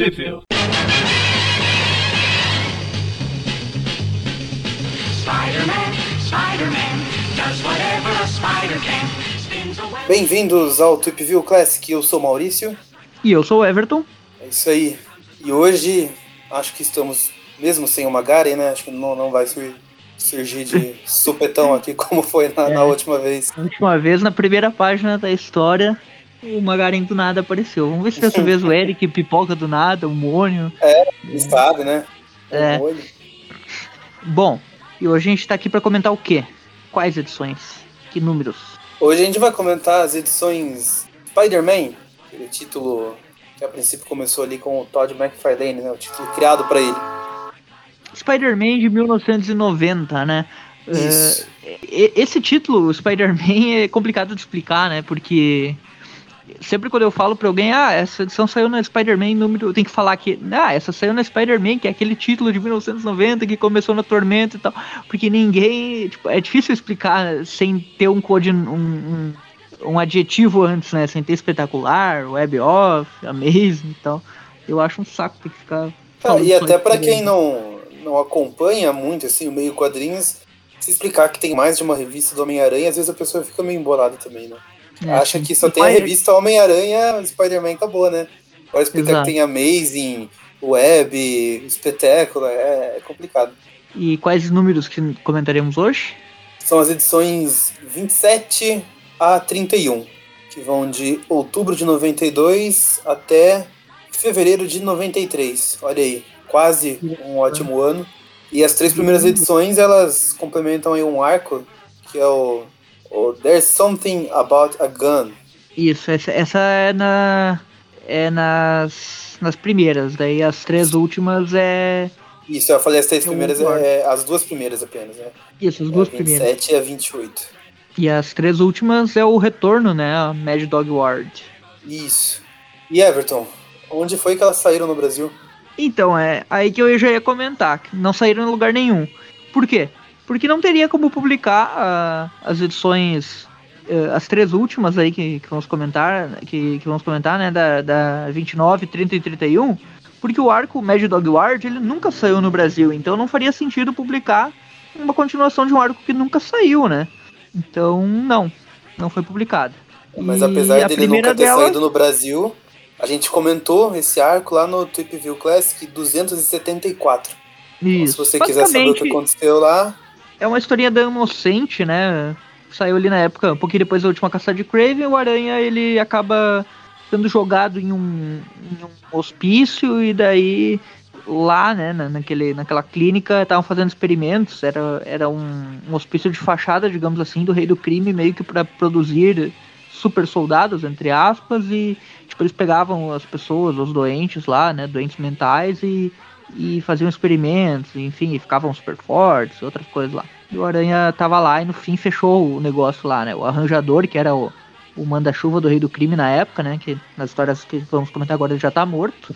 Web. Bem-vindos ao Tweep View Classic, eu sou o Maurício. E eu sou o Everton. É isso aí. E hoje, acho que estamos, mesmo sem o Magaren, né? Acho que não, não vai sur- surgir de supetão aqui como foi na, na É. última vez. A última vez, na primeira página da história, o Magarin do nada apareceu. Vamos ver se dessa vez o Eric pipoca do nada, o Mônio. Quem sabe, né? É. Olho. Bom, e hoje a gente tá aqui pra comentar o quê? Quais edições? Que números? Hoje a gente vai comentar as edições Spider-Man, aquele título que a princípio começou ali com o Todd McFarlane, né? O título criado para ele. Spider-Man de 1990, né? Isso. E- Esse título, Spider-Man, é complicado de explicar, né? Porque sempre quando eu falo pra alguém, ah, essa edição saiu na Spider-Man número. Tenho que falar que, ah, essa saiu na Spider-Man, que é aquele título de 1990 que começou na Tormenta e tal. Porque ninguém. Tipo, é difícil explicar sem ter um code. Um, um, um adjetivo antes, né? Sem ter espetacular, web off, amazing e tal. Eu acho um saco ter que ficar. Ah, e até para pra quem não, não acompanha muito assim o meio quadrinhos, se explicar que tem mais de uma revista do Homem-Aranha, às vezes a pessoa fica meio embolada também, né? É, Acha que só tem a revista Homem-Aranha, Spider-Man acabou, né? Pode explicar Exato. que tem Amazing, Web, Espetáculo, é, é complicado. E quais números que comentaremos hoje? São as edições 27 a 31, que vão de outubro de 92 até fevereiro de 93. Olha aí, quase um ótimo ano. E as três primeiras edições, elas complementam aí um arco, que é o, o There's Something About a Gun. Isso, essa, essa é na. É nas. nas primeiras, daí as três últimas é. Isso, eu falei as três É primeiras, é, as duas primeiras apenas, né? Isso, as duas a primeiras. 27 e a 28. E as três últimas é o retorno, né? A Mad Dog Ward. Isso. E Everton, onde foi que elas saíram no Brasil? Então, é aí que eu já ia comentar, que não saíram em lugar nenhum. Por quê? Porque não teria como publicar ah, as edições, eh, as três últimas aí que, que vamos comentar, que, que vamos comentar, né, da, da 29, 30 e 31, porque o arco Mad Dog Ward, ele nunca saiu no Brasil, então não faria sentido publicar uma continuação de um arco que nunca saiu, né? Então, não, não foi publicado. Mas E apesar dele nunca ter dela- saído no Brasil, a gente comentou esse arco lá no Tweep View Classic 274. Então, se Isso. você quiser saber o que aconteceu lá, É uma historinha da Inocente, né? Saiu ali na época, um pouquinho depois da última caçada de Craven, o Aranha ele acaba sendo jogado em um, em um hospício e daí lá, né, na- naquele, naquela clínica, estavam fazendo experimentos, era, era um, um hospício de fachada, digamos assim, do rei do crime, meio que para produzir super soldados, entre aspas, e tipo, eles pegavam as pessoas, os doentes lá, né, doentes mentais e e faziam experimentos, enfim, ficavam super fortes, outras coisas lá. E o Aranha tava lá e no fim fechou o negócio lá, né? O arranjador, que era o, o manda-chuva do Rei do Crime na época, né? Que nas histórias que vamos comentar agora ele já tá morto.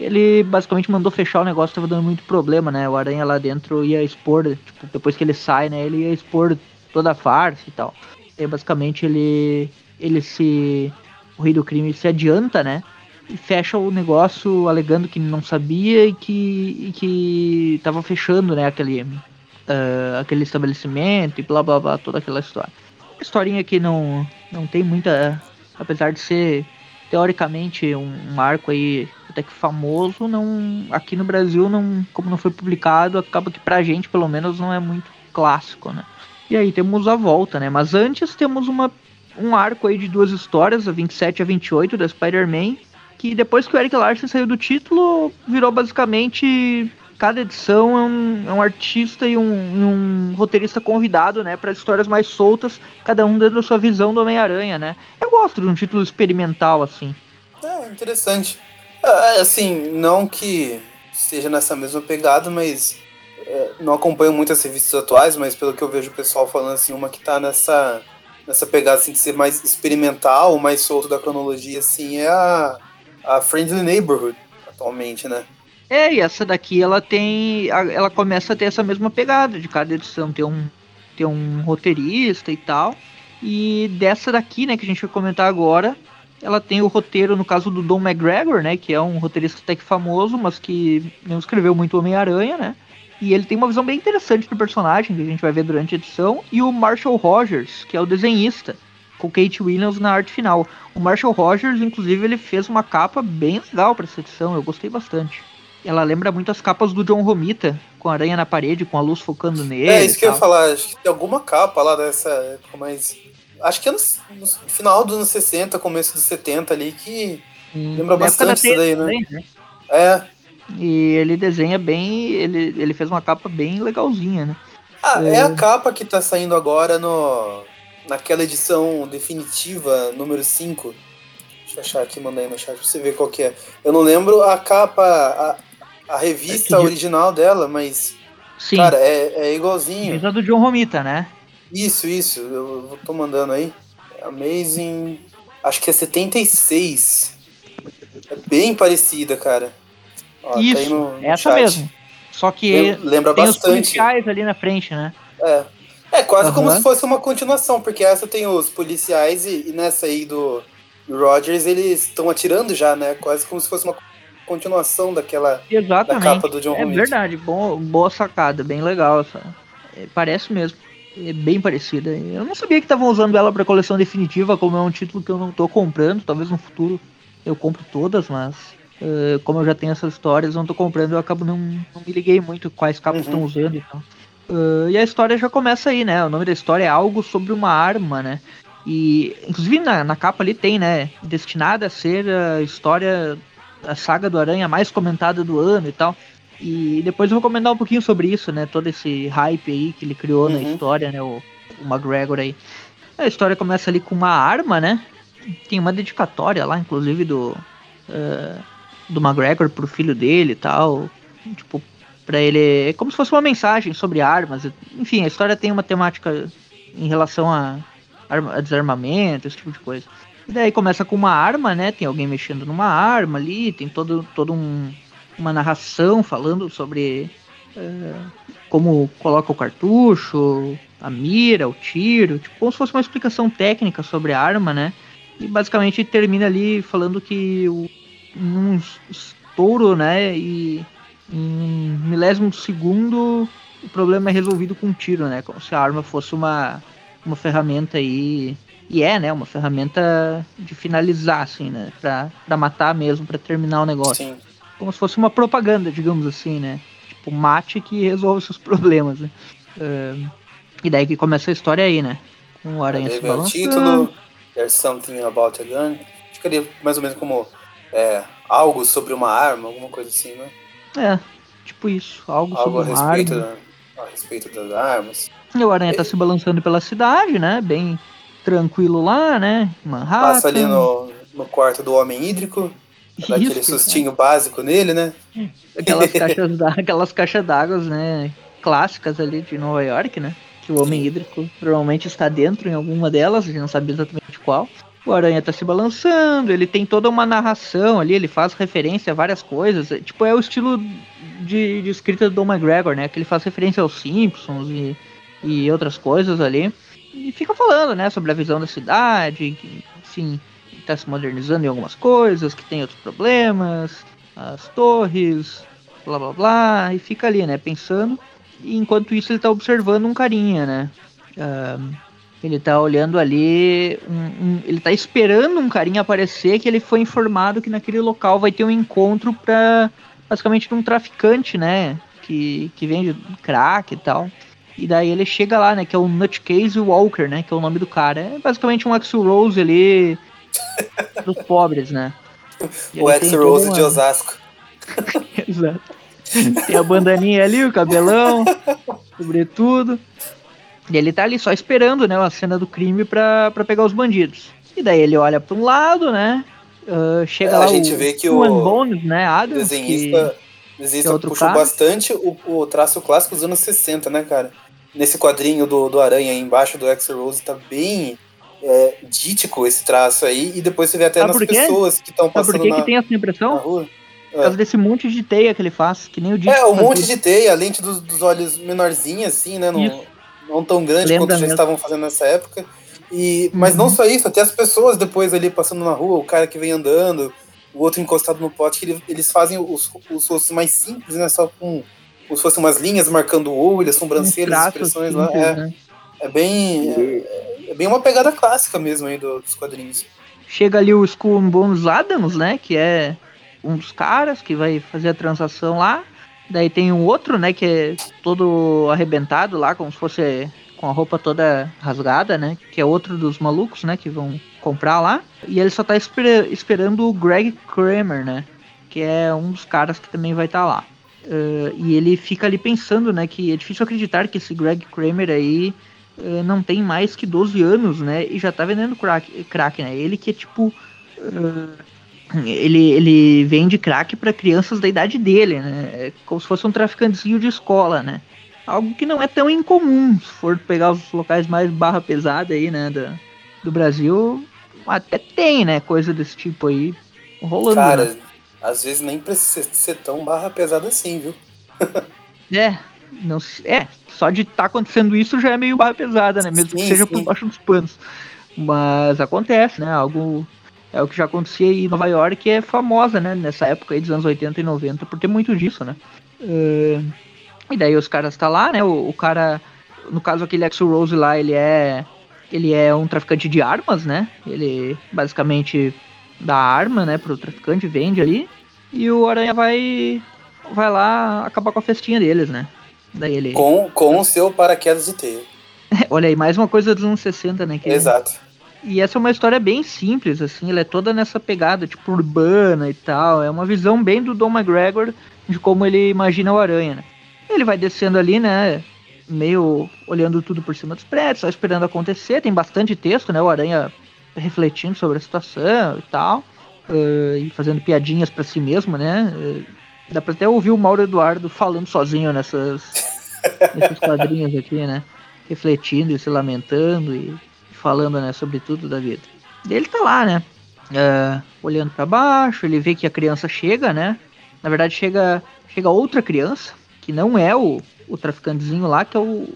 Ele basicamente mandou fechar o negócio, tava dando muito problema, né? O Aranha lá dentro ia expor, tipo, depois que ele sai, né? Ele ia expor toda a farsa e tal. E basicamente ele, ele se. O Rei do Crime se adianta, né? E fecha o negócio alegando que não sabia e que, e que tava fechando, né, aquele, ah, aquele estabelecimento e blá blá blá, toda aquela história. Historinha que não, não tem muita. Apesar de ser teoricamente um, um arco aí até que famoso, não. Aqui no Brasil, não, como não foi publicado, acaba que pra gente, pelo menos, não é muito clássico, né? E aí temos a volta, né? Mas antes temos uma, um arco aí de duas histórias, a 27 e a 28 da Spider-Man, que depois que o Eric Larson saiu do título, virou basicamente cada edição é um, é um artista e um, um roteirista convidado, né, para histórias mais soltas, cada um dando a sua visão do Homem-Aranha, né? Eu gosto de um título experimental assim. é interessante. Ah, assim, não que esteja nessa mesma pegada, mas é, não acompanho muito as revistas atuais, mas pelo que eu vejo o pessoal falando assim, uma que tá nessa nessa pegada assim, de ser mais experimental, mais solto da cronologia, assim, é a, a Friendly Neighborhood, atualmente, né? É, e essa daqui ela tem, ela começa a ter essa mesma pegada de cada edição ter um ter um roteirista e tal. E dessa daqui, né, que a gente vai comentar agora, ela tem o roteiro, no caso do Don McGregor, né? Que é um roteirista até que famoso, mas que não escreveu muito Homem-Aranha, né? E ele tem uma visão bem interessante do personagem, que a gente vai ver durante a edição. E o Marshall Rogers, que é o desenhista, com Kate Williams na arte final. O Marshall Rogers, inclusive, ele fez uma capa bem legal para essa edição, eu gostei bastante. Ela lembra muito as capas do John Romita, com a aranha na parede, com a luz focando nele. É, isso que eu ia falar. Acho que tem alguma capa lá dessa época, mas. Acho que é no, no final dos anos 60, começo dos 70 ali, que. Hum, lembra bastante isso daí, né? também, né? É. E ele desenha bem, ele, ele fez uma capa bem legalzinha, né? Ah, é. É. a capa que tá saindo agora no. Naquela edição definitiva, número 5. Deixa eu achar aqui, mandar aí no chat pra você ver qual que é. Eu não lembro a capa, a, a revista É original dela, mas. Sim, Cara, é, é igualzinho. fez a do John Romita, né? Isso, isso. Eu eu tô mandando aí. Amazing. Acho que é 76. É bem parecida, cara. Ó, tá Isso, no- no essa chat. mesmo. Só que Lem- Lembra tem os bastante. policiais ali na frente, né? É. É quase como Aham. se fosse uma continuação, porque essa tem os policiais e, e nessa aí do Rogers eles estão atirando já, né? Quase como se fosse uma continuação daquela da Exatamente. capa do John É verdade, bom, boa sacada, bem legal essa. É, parece mesmo. É bem parecida. Eu não sabia que estavam usando ela pra coleção definitiva, como é um título que eu não tô comprando, talvez no futuro eu compro todas, mas eh, como eu já tenho essas histórias, eu não tô comprando, eu acabo não, não me liguei muito quais capas Uhum. estão usando e tal. Eh, e a história já começa aí, né? O nome da história é algo sobre uma arma, né? E inclusive na, na capa ali tem, né? Destinada a ser a história, a saga do Aranha mais comentada do ano e tal. E depois eu vou comentar um pouquinho sobre isso, né? Todo esse hype aí que ele criou na Uhum. história, né? O, o McGregor aí. A história começa ali com uma arma, né? Tem uma dedicatória lá, inclusive, do. eh, do McGregor pro filho dele e tal. Tipo, pra ele. É como se fosse uma mensagem sobre armas. Enfim, a história tem uma temática em relação a, a desarmamento, esse tipo de coisa. E daí começa com uma arma, né? Tem alguém mexendo numa arma ali, tem todo, todo um, uma narração falando sobre eh, como coloca o cartucho, a mira, o tiro, tipo, como se fosse uma explicação técnica sobre a arma, né? E basicamente termina ali falando que o, num estouro, né? E em milésimo segundo o problema é resolvido com um tiro, né? Como se a arma fosse uma, uma ferramenta aí. E é, né? Uma ferramenta de finalizar, assim, né? Pra, pra matar mesmo, pra terminar o negócio Sim. como se fosse uma propaganda, digamos assim, né? Tipo, mate que resolve seus problemas, né? Ahn, e daí que começa a história aí, né? Com o aranha se vem o balançando. título, There's Something About a Gun. Ficaria mais ou menos como é, algo sobre uma arma, alguma coisa assim, né? É, tipo isso. Algo, Algo a sobre uma respeito, da- a respeito das armas. E o aranha tá se balançando pela cidade, né? Bem tranquilo lá, né? Manhattan. Passa ali no, no quarto do Homem Hídrico, dá aquele Isso, sustinho básico nele, né? Aquelas caixas d'á- aquelas caixas d'água, né? Clássicas ali de Nova York, né? Que o homem hídrico provavelmente está dentro em alguma delas, a gente não sabe exatamente qual. O aranha tá se balançando, ele tem toda uma narração ali, ele faz referência a várias coisas. é, Tipo, é o estilo de, de escrita do Don McGregor, né? Que ele faz referência aos Simpsons e, e outras coisas ali. E fica falando, né, sobre a visão da cidade, que, que tá se modernizando em algumas coisas, que tem outros problemas, as torres, blá blá blá, e fica ali, né, pensando. E enquanto isso ele tá observando um carinha, né? Ahn, ele tá olhando ali, um- um- ele tá esperando um carinha aparecer que ele foi informado que naquele local vai ter um encontro pra, basicamente, de um traficante, né? Que, que vende crack e tal. E daí ele chega lá, né? Que é o Nutcase Walker, né? Que é o nome do cara. É basicamente um Axl Rose ali dos pobres, né? E o toda Rose de Osasco. Exato. Tem a bandaninha ali, o cabelão, sobretudo. E ele tá ali só esperando, né, a cena do crime pra, pra pegar os bandidos. E daí ele olha pra um lado, né? ah, chega É, a lá gente o vê que o Bones, né? Adams, desenhista, que- desenhista que é puxou bastante o, o traço clássico dos anos 60, né, cara? Nesse quadrinho do, do Aranha aí embaixo do X Rose tá bem é, dítico esse traço aí. E depois você vê até Sabe nas por pessoas que estão Sabe por passando que, na, que tem essa na impressão? rua. Por causa desse monte de teia que ele faz, que nem o Disco É, um monte de teia, a lente dos, dos olhos menorzinha, assim, né? Isso. Não tão grande Lembra quanto já mesmo. estavam fazendo nessa época. E, mas não só isso, até as pessoas depois ali passando na rua, o cara que vem andando, o outro encostado no pote, eles fazem os, os rostos mais simples, né? Só com como se fossem umas linhas marcando o olho, as sobrancelhas, as expressões lá. simples, É, né? é bem. É, é bem uma pegada clássica mesmo aí do- dos quadrinhos. Chega ali o Skull Bones Adams, né? Que é um dos caras que vai fazer a transação lá. Daí tem um outro, né? Que é todo arrebentado lá, como se fosse com a roupa toda rasgada, né? Que é outro dos malucos, né? Que vão comprar lá. E ele só tá espera- esperando o Greg Kramer, né? Que é um dos caras que também vai estar lá. Eh, e ele fica ali pensando, né? Que é difícil acreditar que esse Greg Kramer aí eh, não tem mais que 12 anos, né? E já tá vendendo crack, crack né? Ele que é tipo. eh, ele, ele vende crack para crianças da idade dele, né? É como se fosse um traficantezinho de escola, né? Algo que não é tão incomum. Se for pegar os locais mais barra pesada aí, né? Da, do Brasil, até tem, né? Coisa desse tipo aí rolando. Cara, né? às vezes nem precisa ser tão barra pesada assim, viu? É, não, é, só de estar acontecendo isso já é meio barra pesada, né? Mesmo que Sim, seja sim. por baixo dos panos. Mas acontece, né? Algo é o que já acontecia em Nova York, que é famosa, né? Nessa época aí dos anos 80 e 90, por ter muito disso, né? É, e daí os caras tá lá, né? O, o cara, no caso aquele Axel Rose lá, ele é ele é um traficante de armas, né? Ele basicamente dá arma, né, pro traficante, vende ali. E o Aranha vai vai lá acabar com a festinha deles, né? Daí ele. Com, com o seu paraquedas de teia. Olha aí, mais uma coisa dos anos 60, né? que- Exato. E essa é uma história bem simples, assim, ela é toda nessa pegada, tipo, urbana e tal. É uma visão bem do Don McGregor de como ele imagina o Aranha, né? Ele vai descendo ali, né? Meio olhando tudo por cima dos prédios, só esperando acontecer. Tem bastante texto, né? O Aranha refletindo sobre a situação e tal. eh, e fazendo piadinhas pra si mesmo, né? Eh, dá pra até ouvir o Mauro Eduardo falando sozinho nessas, nesses quadrinhos aqui, né? Refletindo e se lamentando e falando, né, sobre tudo da vida. Ele tá lá, né? é, olhando pra baixo, ele vê que a criança chega, né? Na verdade, chega, chega outra criança, que não é o, o traficantezinho lá, que é o.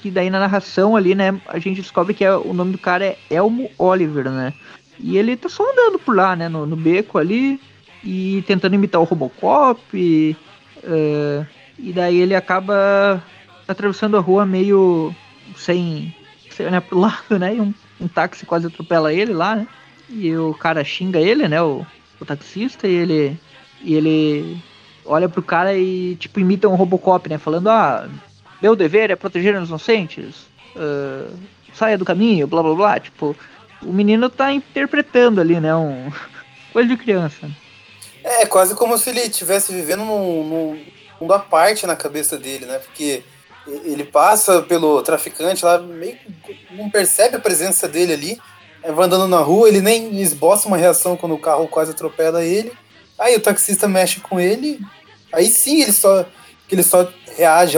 Que daí na narração ali, né, a gente descobre que é, o nome do cara é Elmo Oliver, né? E ele tá só andando por lá, né, no, no beco ali, e tentando imitar o Robocop. E, é, e daí ele acaba atravessando a rua meio sem, sem olhar pro lado, né? E um, um táxi quase atropela ele lá, né? E o cara xinga ele, né? O, o taxista, e ele. E ele olha pro cara e tipo imita um Robocop, né? Falando, ah, meu dever é proteger os inocentes. ah, saia do caminho, blá blá blá. Tipo, o menino tá interpretando ali, né? Um. Coisa de criança. É quase como se ele estivesse vivendo num, num mundo à parte na cabeça dele, né? Porque ele passa pelo traficante lá, meio que não percebe a presença dele ali. Vai andando na rua, ele nem esboça uma reação quando o carro quase atropela ele. Aí o taxista mexe com ele. Aí sim ele só, que ele só reage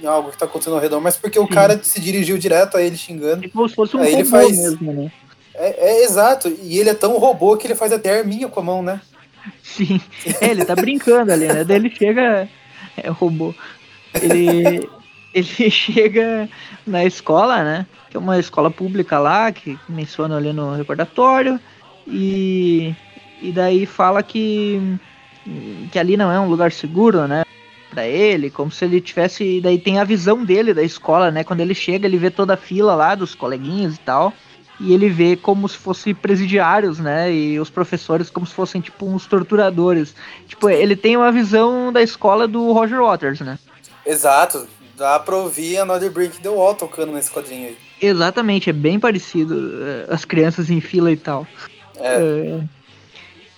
em algo que tá acontecendo ao redor, mas porque o Sim. cara se dirigiu direto a ele xingando. Tipo como se fosse um Aí ele faz- mesmo, né? É, é exato. E ele é tão robô que ele faz até arminha com a mão, né? Sim. É, ele tá brincando ali, né? Daí ele chega. É robô. Ele. Ele chega na escola, né? Que é uma escola pública lá, que menciona ali no recordatório. E. E daí fala que. Que ali não é um lugar seguro, né? Pra ele, como se ele tivesse. e Daí tem a visão dele da escola, né? Quando ele chega, ele vê toda a fila lá dos coleguinhas e tal e ele vê como se fossem presidiários, né? E os professores como se fossem tipo uns torturadores. Tipo, ele tem uma visão da escola do Roger Waters, né? Exato. Dá pra ouvir Another Brick the Wall tocando nesse quadrinho aí. Exatamente, é bem parecido. eh, As crianças em fila e tal. É. É,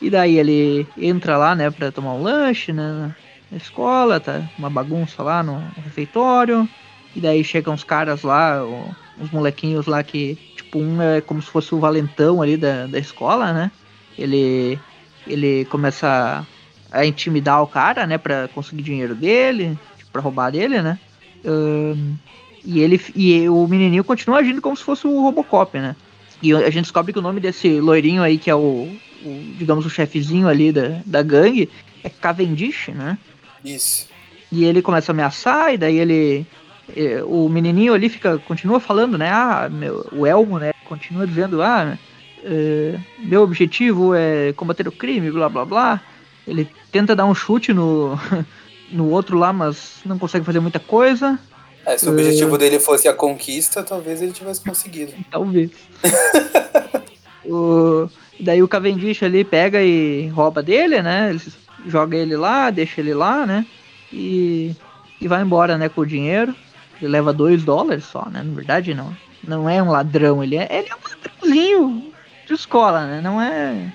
E daí ele entra lá, né, pra tomar um lanche, né, na escola, tá uma bagunça lá no, refeitório. E daí chegam os caras lá, uns molequinhos lá que, tipo, um é como se fosse o valentão ali da, da escola, né? Ele, ele começa a, a intimidar o cara, né, pra conseguir dinheiro dele, tipo, pra roubar dele, né? E ele e o menininho continua agindo como se fosse o Robocop, né? E a gente descobre que o nome desse loirinho aí, que é o, o, digamos, o chefezinho ali da, da gangue, é Cavendish, né? Isso. E ele começa a ameaçar, e daí ele. eh, O menininho ali fica, continua falando, né? Ah, meu, o Elmo, né? continua dizendo, ah, é, meu objetivo é combater o crime, blá blá blá. Ele tenta dar um chute no, no outro lá, mas não consegue fazer muita coisa. É, se o objetivo dele fosse a conquista, talvez ele tivesse conseguido. Talvez. o, daí o Cavendish ali pega e rouba dele, né? Ele joga ele lá, deixa ele lá, né? E, e vai embora, né, com o dinheiro. Ele leva dois dólares só, né? Na verdade, não. Não é um ladrão, ele é, ele é um ladrãozinho de escola, né? Não é,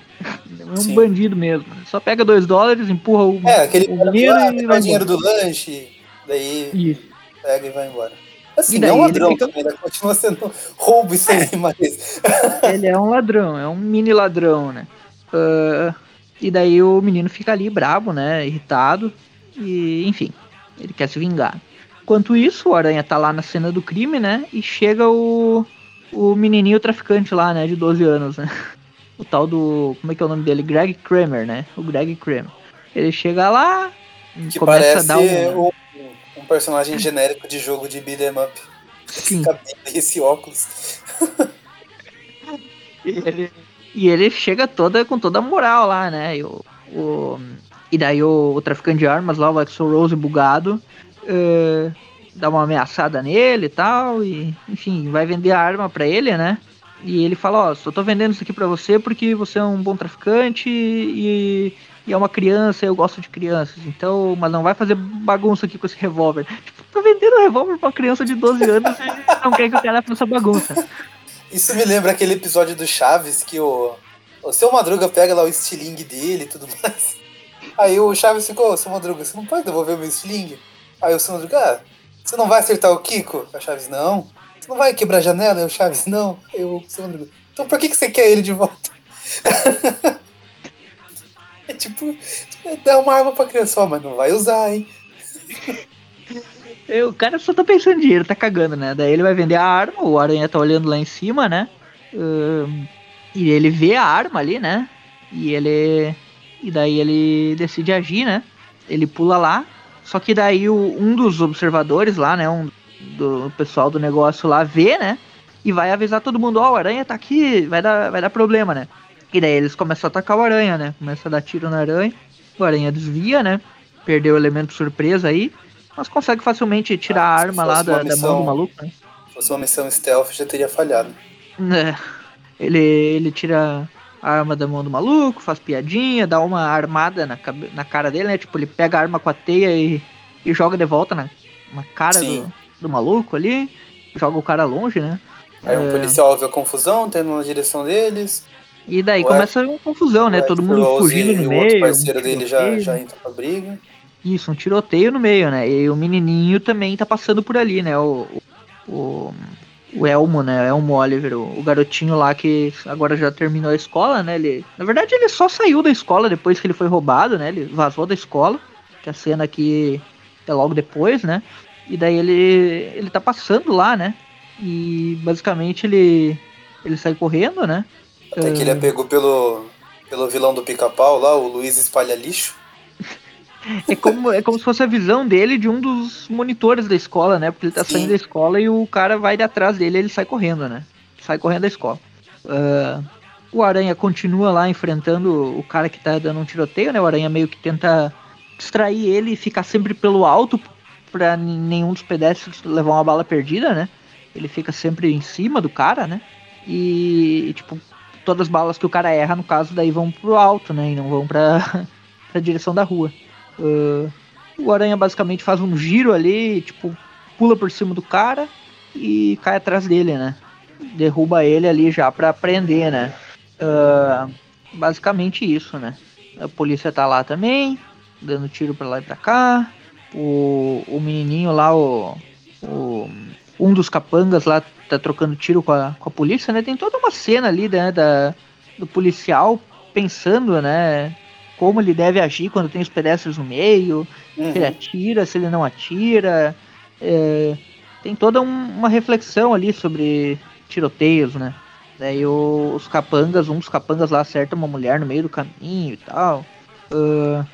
é um Sim. bandido mesmo. Só pega dois dólares, empurra o, é, aquele o dinheiro lá, e vai dinheiro do lanche, daí Isso. pega e vai embora. Assim, daí, não é um ladrão fica... também, né? continua sendo roubo isso aí, mas. ele é um ladrão, é um mini ladrão, né? Uh, e daí o menino fica ali brabo, né? Irritado. E, enfim, ele quer se vingar. Enquanto isso, o Aranha tá lá na cena do crime, né? E chega o, o menininho traficante lá, né? De 12 anos, né? O tal do. Como é que é o nome dele? Greg Kramer, né? O Greg Kramer. Ele chega lá. Que começa a dar um... um personagem genérico de jogo de beat'em up. Sim. Esse esse óculos. e, ele, e ele chega toda com toda a moral lá, né? E, o, o, e daí o, o traficante de armas lá, o Axel Rose bugado, uh, dá uma ameaçada nele e tal, e enfim, vai vender a arma para ele, né? E ele fala, ó, oh, só tô vendendo isso aqui para você porque você é um bom traficante e, e, é uma criança, eu gosto de crianças, então, mas não vai fazer bagunça aqui com esse revólver. Tipo, tô vendendo um revólver pra uma criança de 12 anos e não quer que o cara faça bagunça. Isso me lembra aquele episódio do Chaves que o, o seu Madruga pega lá o estilingue dele e tudo mais. Aí o Chaves ficou, seu Madruga, você não pode devolver o meu estilingue? Aí o seu Madruga, ah, você não vai acertar o Kiko? A Chaves, não. Você não vai quebrar a janela? Eu, Chaves, não. Eu, Madruga, então por que, que você quer ele de volta? é tipo, dá uma arma pra criança, mas não vai usar, hein? O cara só tá pensando em dinheiro, tá cagando, né? Daí ele vai vender a arma, o Aranha tá olhando lá em cima, né? E ele vê a arma ali, né? E ele. E daí ele decide agir, né? Ele pula lá, só que daí o, um dos observadores lá, né? Um do pessoal do negócio lá vê, né? E vai avisar todo mundo, ó, oh, o aranha tá aqui, vai dar, vai dar problema, né? E daí eles começam a atacar o aranha, né? Começa a dar tiro na aranha. O aranha desvia, né? Perdeu o elemento surpresa aí. Mas consegue facilmente tirar ah, a arma lá da, missão, da, mão do maluco, né? Se fosse uma missão stealth, já teria falhado. É. Ele, ele tira a arma da mão do maluco, faz piadinha, dá uma armada na, na cara dele, né? Tipo, ele pega a arma com a teia e, e joga de volta na, na cara do, do maluco ali, joga o cara longe, né? Aí um é... policial vê a confusão, tendo na direção deles. E daí Ué, começa uma confusão, né? Todo mundo fugindo no meio. O outro parceiro um dele já, já entra pra briga. Isso, um tiroteio no meio, né? E o menininho também tá passando por ali, né? O, o, o Elmo, né? Elmo Oliver, o, o, garotinho lá que agora já terminou a escola, né? Ele, na verdade, ele só saiu da escola depois que ele foi roubado, né? Ele vazou da escola, que a cena aqui é logo depois, né? E daí ele, ele tá passando lá, né? E basicamente ele, ele sai correndo, né? Até que ele é pego pelo, pelo vilão do pica-pau lá, o Luiz Espalha Lixo. É como, é como se fosse a visão dele de um dos monitores da escola, né? Porque ele tá Sim. saindo da escola e o cara vai de atrás dele e ele sai correndo, né? Sai correndo da escola. Uh, o Aranha continua lá enfrentando o cara que tá dando um tiroteio, né? O Aranha meio que tenta distrair ele e ficar sempre pelo alto para nenhum dos pedestres levar uma bala perdida, né? Ele fica sempre em cima do cara, né? E, tipo, todas as balas que o cara erra, no caso, daí vão pro alto, né? E não vão pra, pra direção da rua. Uh, o Aranha basicamente faz um giro ali, tipo, pula por cima do cara e cai atrás dele, né? Derruba ele ali já pra prender, né? Uh, basicamente isso, né? A polícia tá lá também, dando tiro pra lá e pra cá o, o menininho lá, o, o, um dos capangas lá tá trocando tiro com a, com a polícia, né? Tem toda uma cena ali, né, da, do policial pensando, né, como ele deve agir quando tem os pedestres no meio, uhum. se ele atira, se ele não atira. É, tem toda um, uma reflexão ali sobre tiroteios, né? Daí o, os capangas, um dos capangas lá acerta uma mulher no meio do caminho e tal. Uh,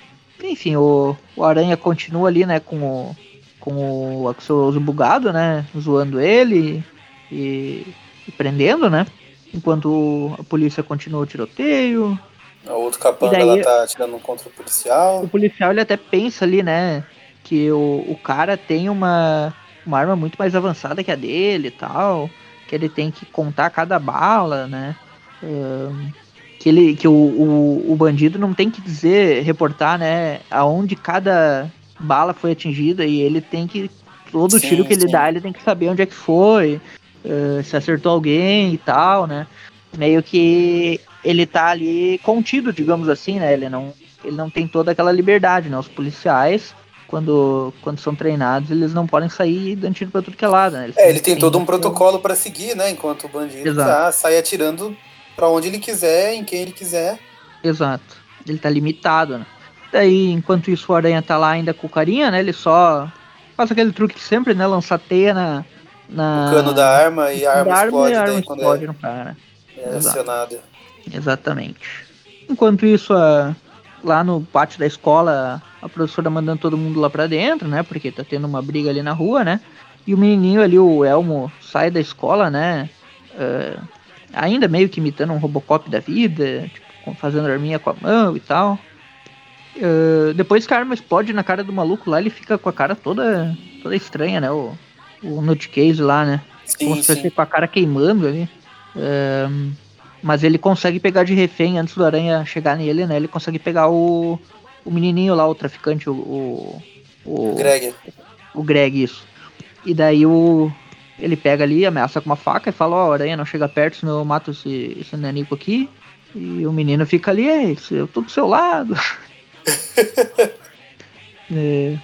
enfim, o, o Aranha continua ali, né, com o, com o Axoloso bugado, né, zoando ele e, e prendendo, né. enquanto a polícia continua o tiroteio. O outro capanga daí- ela tá atirando contra o policial. O policial ele até pensa ali, né, que o, o cara tem uma, uma arma muito mais avançada que a dele e tal, que ele tem que contar cada bala, né, ahn, que, ele, que o, o, o bandido não tem que dizer, reportar, né, aonde cada bala foi atingida e ele tem que, todo Sim, tiro que ele sim. dá, ele tem que saber onde é que foi, ah, se acertou alguém e tal, né, meio que ele tá ali contido, digamos assim, né, ele não, ele não tem toda aquela liberdade, né? Os policiais, quando, quando são treinados, eles não podem sair dando tiro pra tudo que é lado, né? Eles É, ele tem todo um protocolo pra seguir, né? Enquanto o bandido tá, sai atirando pra onde ele quiser, em quem ele quiser. Exato. Ele tá limitado, né? Daí, enquanto isso, o Aranha tá lá ainda com o carinha, né? Ele só faz aquele truque de sempre, né? Lançar teia na... na O cano da arma e a da arma explode e a daí arma quando explode é, no cara. é acionada. Exatamente. Enquanto isso, a- lá no pátio da escola, a professora mandando todo mundo lá pra dentro, né? Porque tá tendo uma briga ali na rua, né? E o menininho ali, o Elmo, sai da escola, né? é, ainda meio que imitando um Robocop da vida, tipo, fazendo arminha com a mão e tal. É, depois que a arma explode na cara do maluco lá, ele fica com a cara toda, toda estranha, né? O, o Nutcase lá, né? Como Sim, se fosse com a cara queimando ali. É, mas ele consegue pegar de refém antes do Aranha chegar nele, né? Ele consegue pegar o, o menininho lá, o traficante, o. O, o, Greg. o Greg, isso. E daí o. Ele pega ali, ameaça com uma faca e fala, ó, Aranha, não chega perto, senão eu mato esse, esse nanico aqui. E o menino fica ali, "Ei, eu tô do seu lado. É,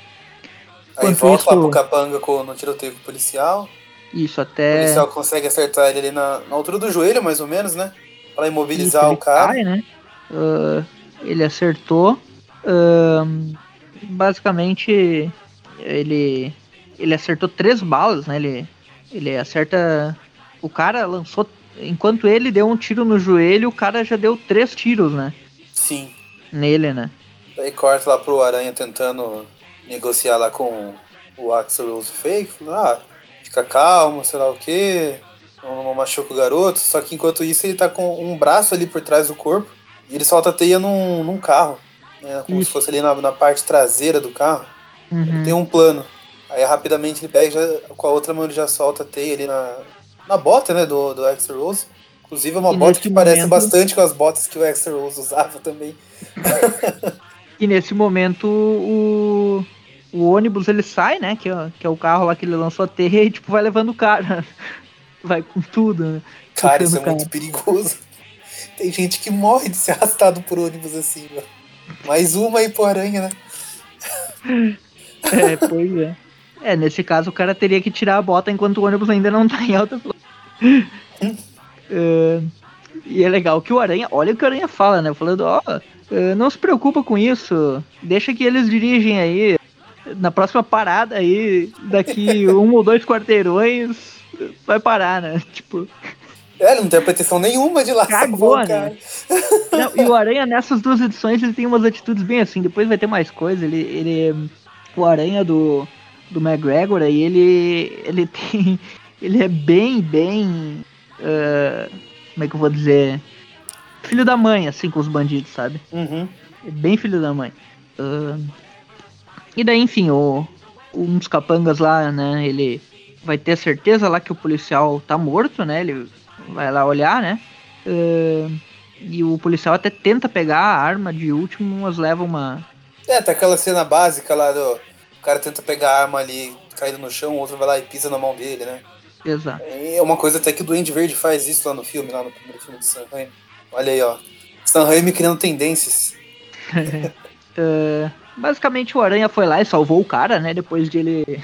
Aí volta lá isso- pro capanga com, no tiroteio com o policial. isso O até. policial consegue acertar ele ali na, na altura do joelho, mais ou menos, né? Pra imobilizar Isso, o cara. cai, né? Ah, ele acertou. Ahn, basicamente, ele ele acertou três balas, né? Ele, ele acerta. O cara lançou. Enquanto ele deu um tiro no joelho, o cara já deu três tiros, né? Sim. Nele, né? Daí corta lá pro Aranha tentando negociar lá com o Axel Rose Fake. Ah, fica calmo, sei lá o quê. Não, não machuca o garoto. Só que enquanto isso ele tá com um braço ali por trás do corpo. E ele solta a teia num, num carro. Né, como Isso. se fosse ali na, na parte traseira do carro. Uhum. Tem um plano. Aí rapidamente ele pega e já, com a outra mão ele já solta a teia ali na, na bota, né, do, do Axel Rose. Inclusive é uma E bota que parece momento- bastante com as botas que o Axel Rose usava também. E nesse momento o, o ônibus ele sai, né? Que é, que é o carro lá que ele lançou a teia e tipo vai levando o cara. Vai com tudo, né? Cara, isso é Tocando muito perigoso. Tem gente que morre de ser arrastado por ônibus assim, mano. Mais uma aí pro aranha, né? É, pois é. É, nesse caso o cara teria que tirar a bota enquanto o ônibus ainda não tá em alta velocidade. É, e é legal que o Aranha, olha o que o Aranha fala, né? Falando, ó, é, não se preocupa com isso, deixa que eles dirigem aí. Na próxima parada aí, daqui um ou dois quarteirões, vai parar, né? Tipo, É, não tem proteção nenhuma de lá Cagou, o né? Não, e o Aranha, nessas duas edições, ele tem umas atitudes bem assim. Depois vai ter mais coisa. Ele. ele o Aranha do, do McGregor aí, ele. Ele tem. Ele é bem, bem. ah, como é que eu vou dizer? Filho da mãe, assim, com os bandidos, sabe? Uhum. É bem filho da mãe. Ah, e daí, enfim, o, um dos capangas lá, né? Ele vai ter certeza lá que o policial tá morto, né? Ele vai lá olhar, né? Ah, e o policial até tenta pegar a arma de último, mas leva uma. É, tá aquela cena básica lá do. O cara tenta pegar a arma ali, caído no chão, o outro vai lá e pisa na mão dele, né? Exato. É uma coisa até que o Duende Verde faz isso lá no filme, lá no primeiro filme de Sam Raimi. Olha aí, ó. Sam Raimi criando tendências. Ah, basicamente o Aranha foi lá e salvou o cara, né? Depois de ele.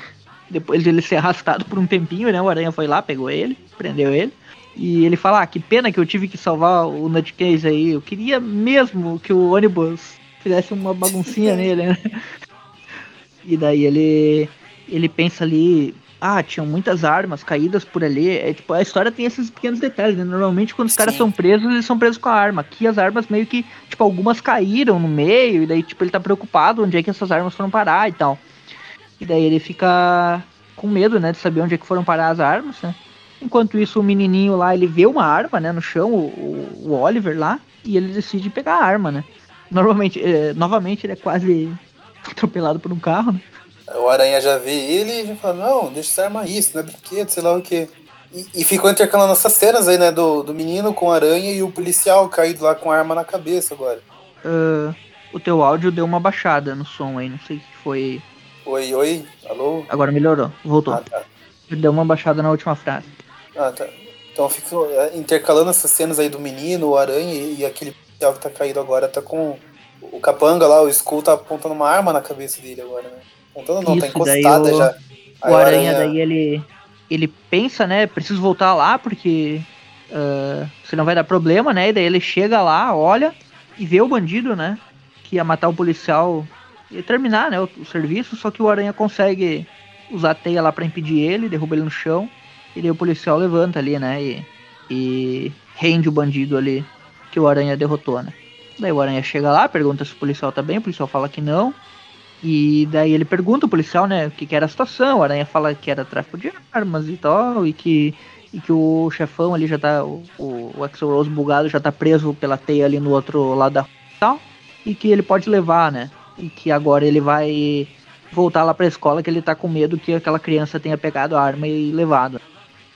Depois de ele ser arrastado por um tempinho, né? O Aranha foi lá, pegou ele, prendeu ele. E ele fala, ah, que pena que eu tive que salvar o Nutcase aí. Eu queria mesmo que o ônibus fizesse uma baguncinha nele, né? E daí ele. Ele pensa ali. Ah, tinham muitas armas caídas por ali. É, tipo, a história tem esses pequenos detalhes, né? Normalmente quando os caras Sim. são presos, eles são presos com a arma. Aqui as armas meio que, tipo, algumas caíram no meio, e daí, tipo, ele tá preocupado onde é que essas armas foram parar e tal. E daí ele fica com medo, né, de saber onde é que foram parar as armas, né? Enquanto isso, o menininho lá, ele vê uma arma, né, no chão, o, o Oliver lá, e ele decide pegar a arma, né. Normalmente, é, novamente, ele é quase atropelado por um carro, né. O Aranha já vê ele e já fala, não, deixa essa arma aí, isso não é brinquedo, sei lá o que. E, e ficou intercalando essas cenas aí, né, do, do menino com a aranha e o policial caído lá com a arma na cabeça agora. Uh, o teu áudio deu uma baixada no som aí, não sei o que foi. Oi, oi, alô? Agora melhorou, voltou. Ah, tá. Deu uma baixada na última frase. Ah, tá. Então ficou é, intercalando essas cenas aí do menino, o aranha e, e aquele policial que tá caído agora, tá com o capanga lá, o Skull tá apontando uma arma na cabeça dele agora, né? Apontando não, tá Isso, daí encostada o- já. Aí o aranha, daí ele ele pensa, né, preciso voltar lá porque ah, senão vai dar problema, né? E daí ele chega lá, olha e vê o bandido, né, que ia matar o policial terminar, né, o, o serviço, só que o aranha consegue usar a teia lá pra impedir ele, derruba ele no chão e daí o policial levanta ali, né, e, e rende o bandido ali que o aranha derrotou, né? Daí o aranha chega lá, pergunta se o policial tá bem, o policial fala que não. E daí ele pergunta o policial, né, o que, que era a situação. O Aranha fala que era tráfico de armas e tal, e que, e que o chefão ali já tá. O, o, o Axel Rose bugado já tá preso pela teia ali no outro lado da e tal. E que ele pode levar, né? E que agora ele vai voltar lá pra escola, que ele tá com medo que aquela criança tenha pegado a arma e levado.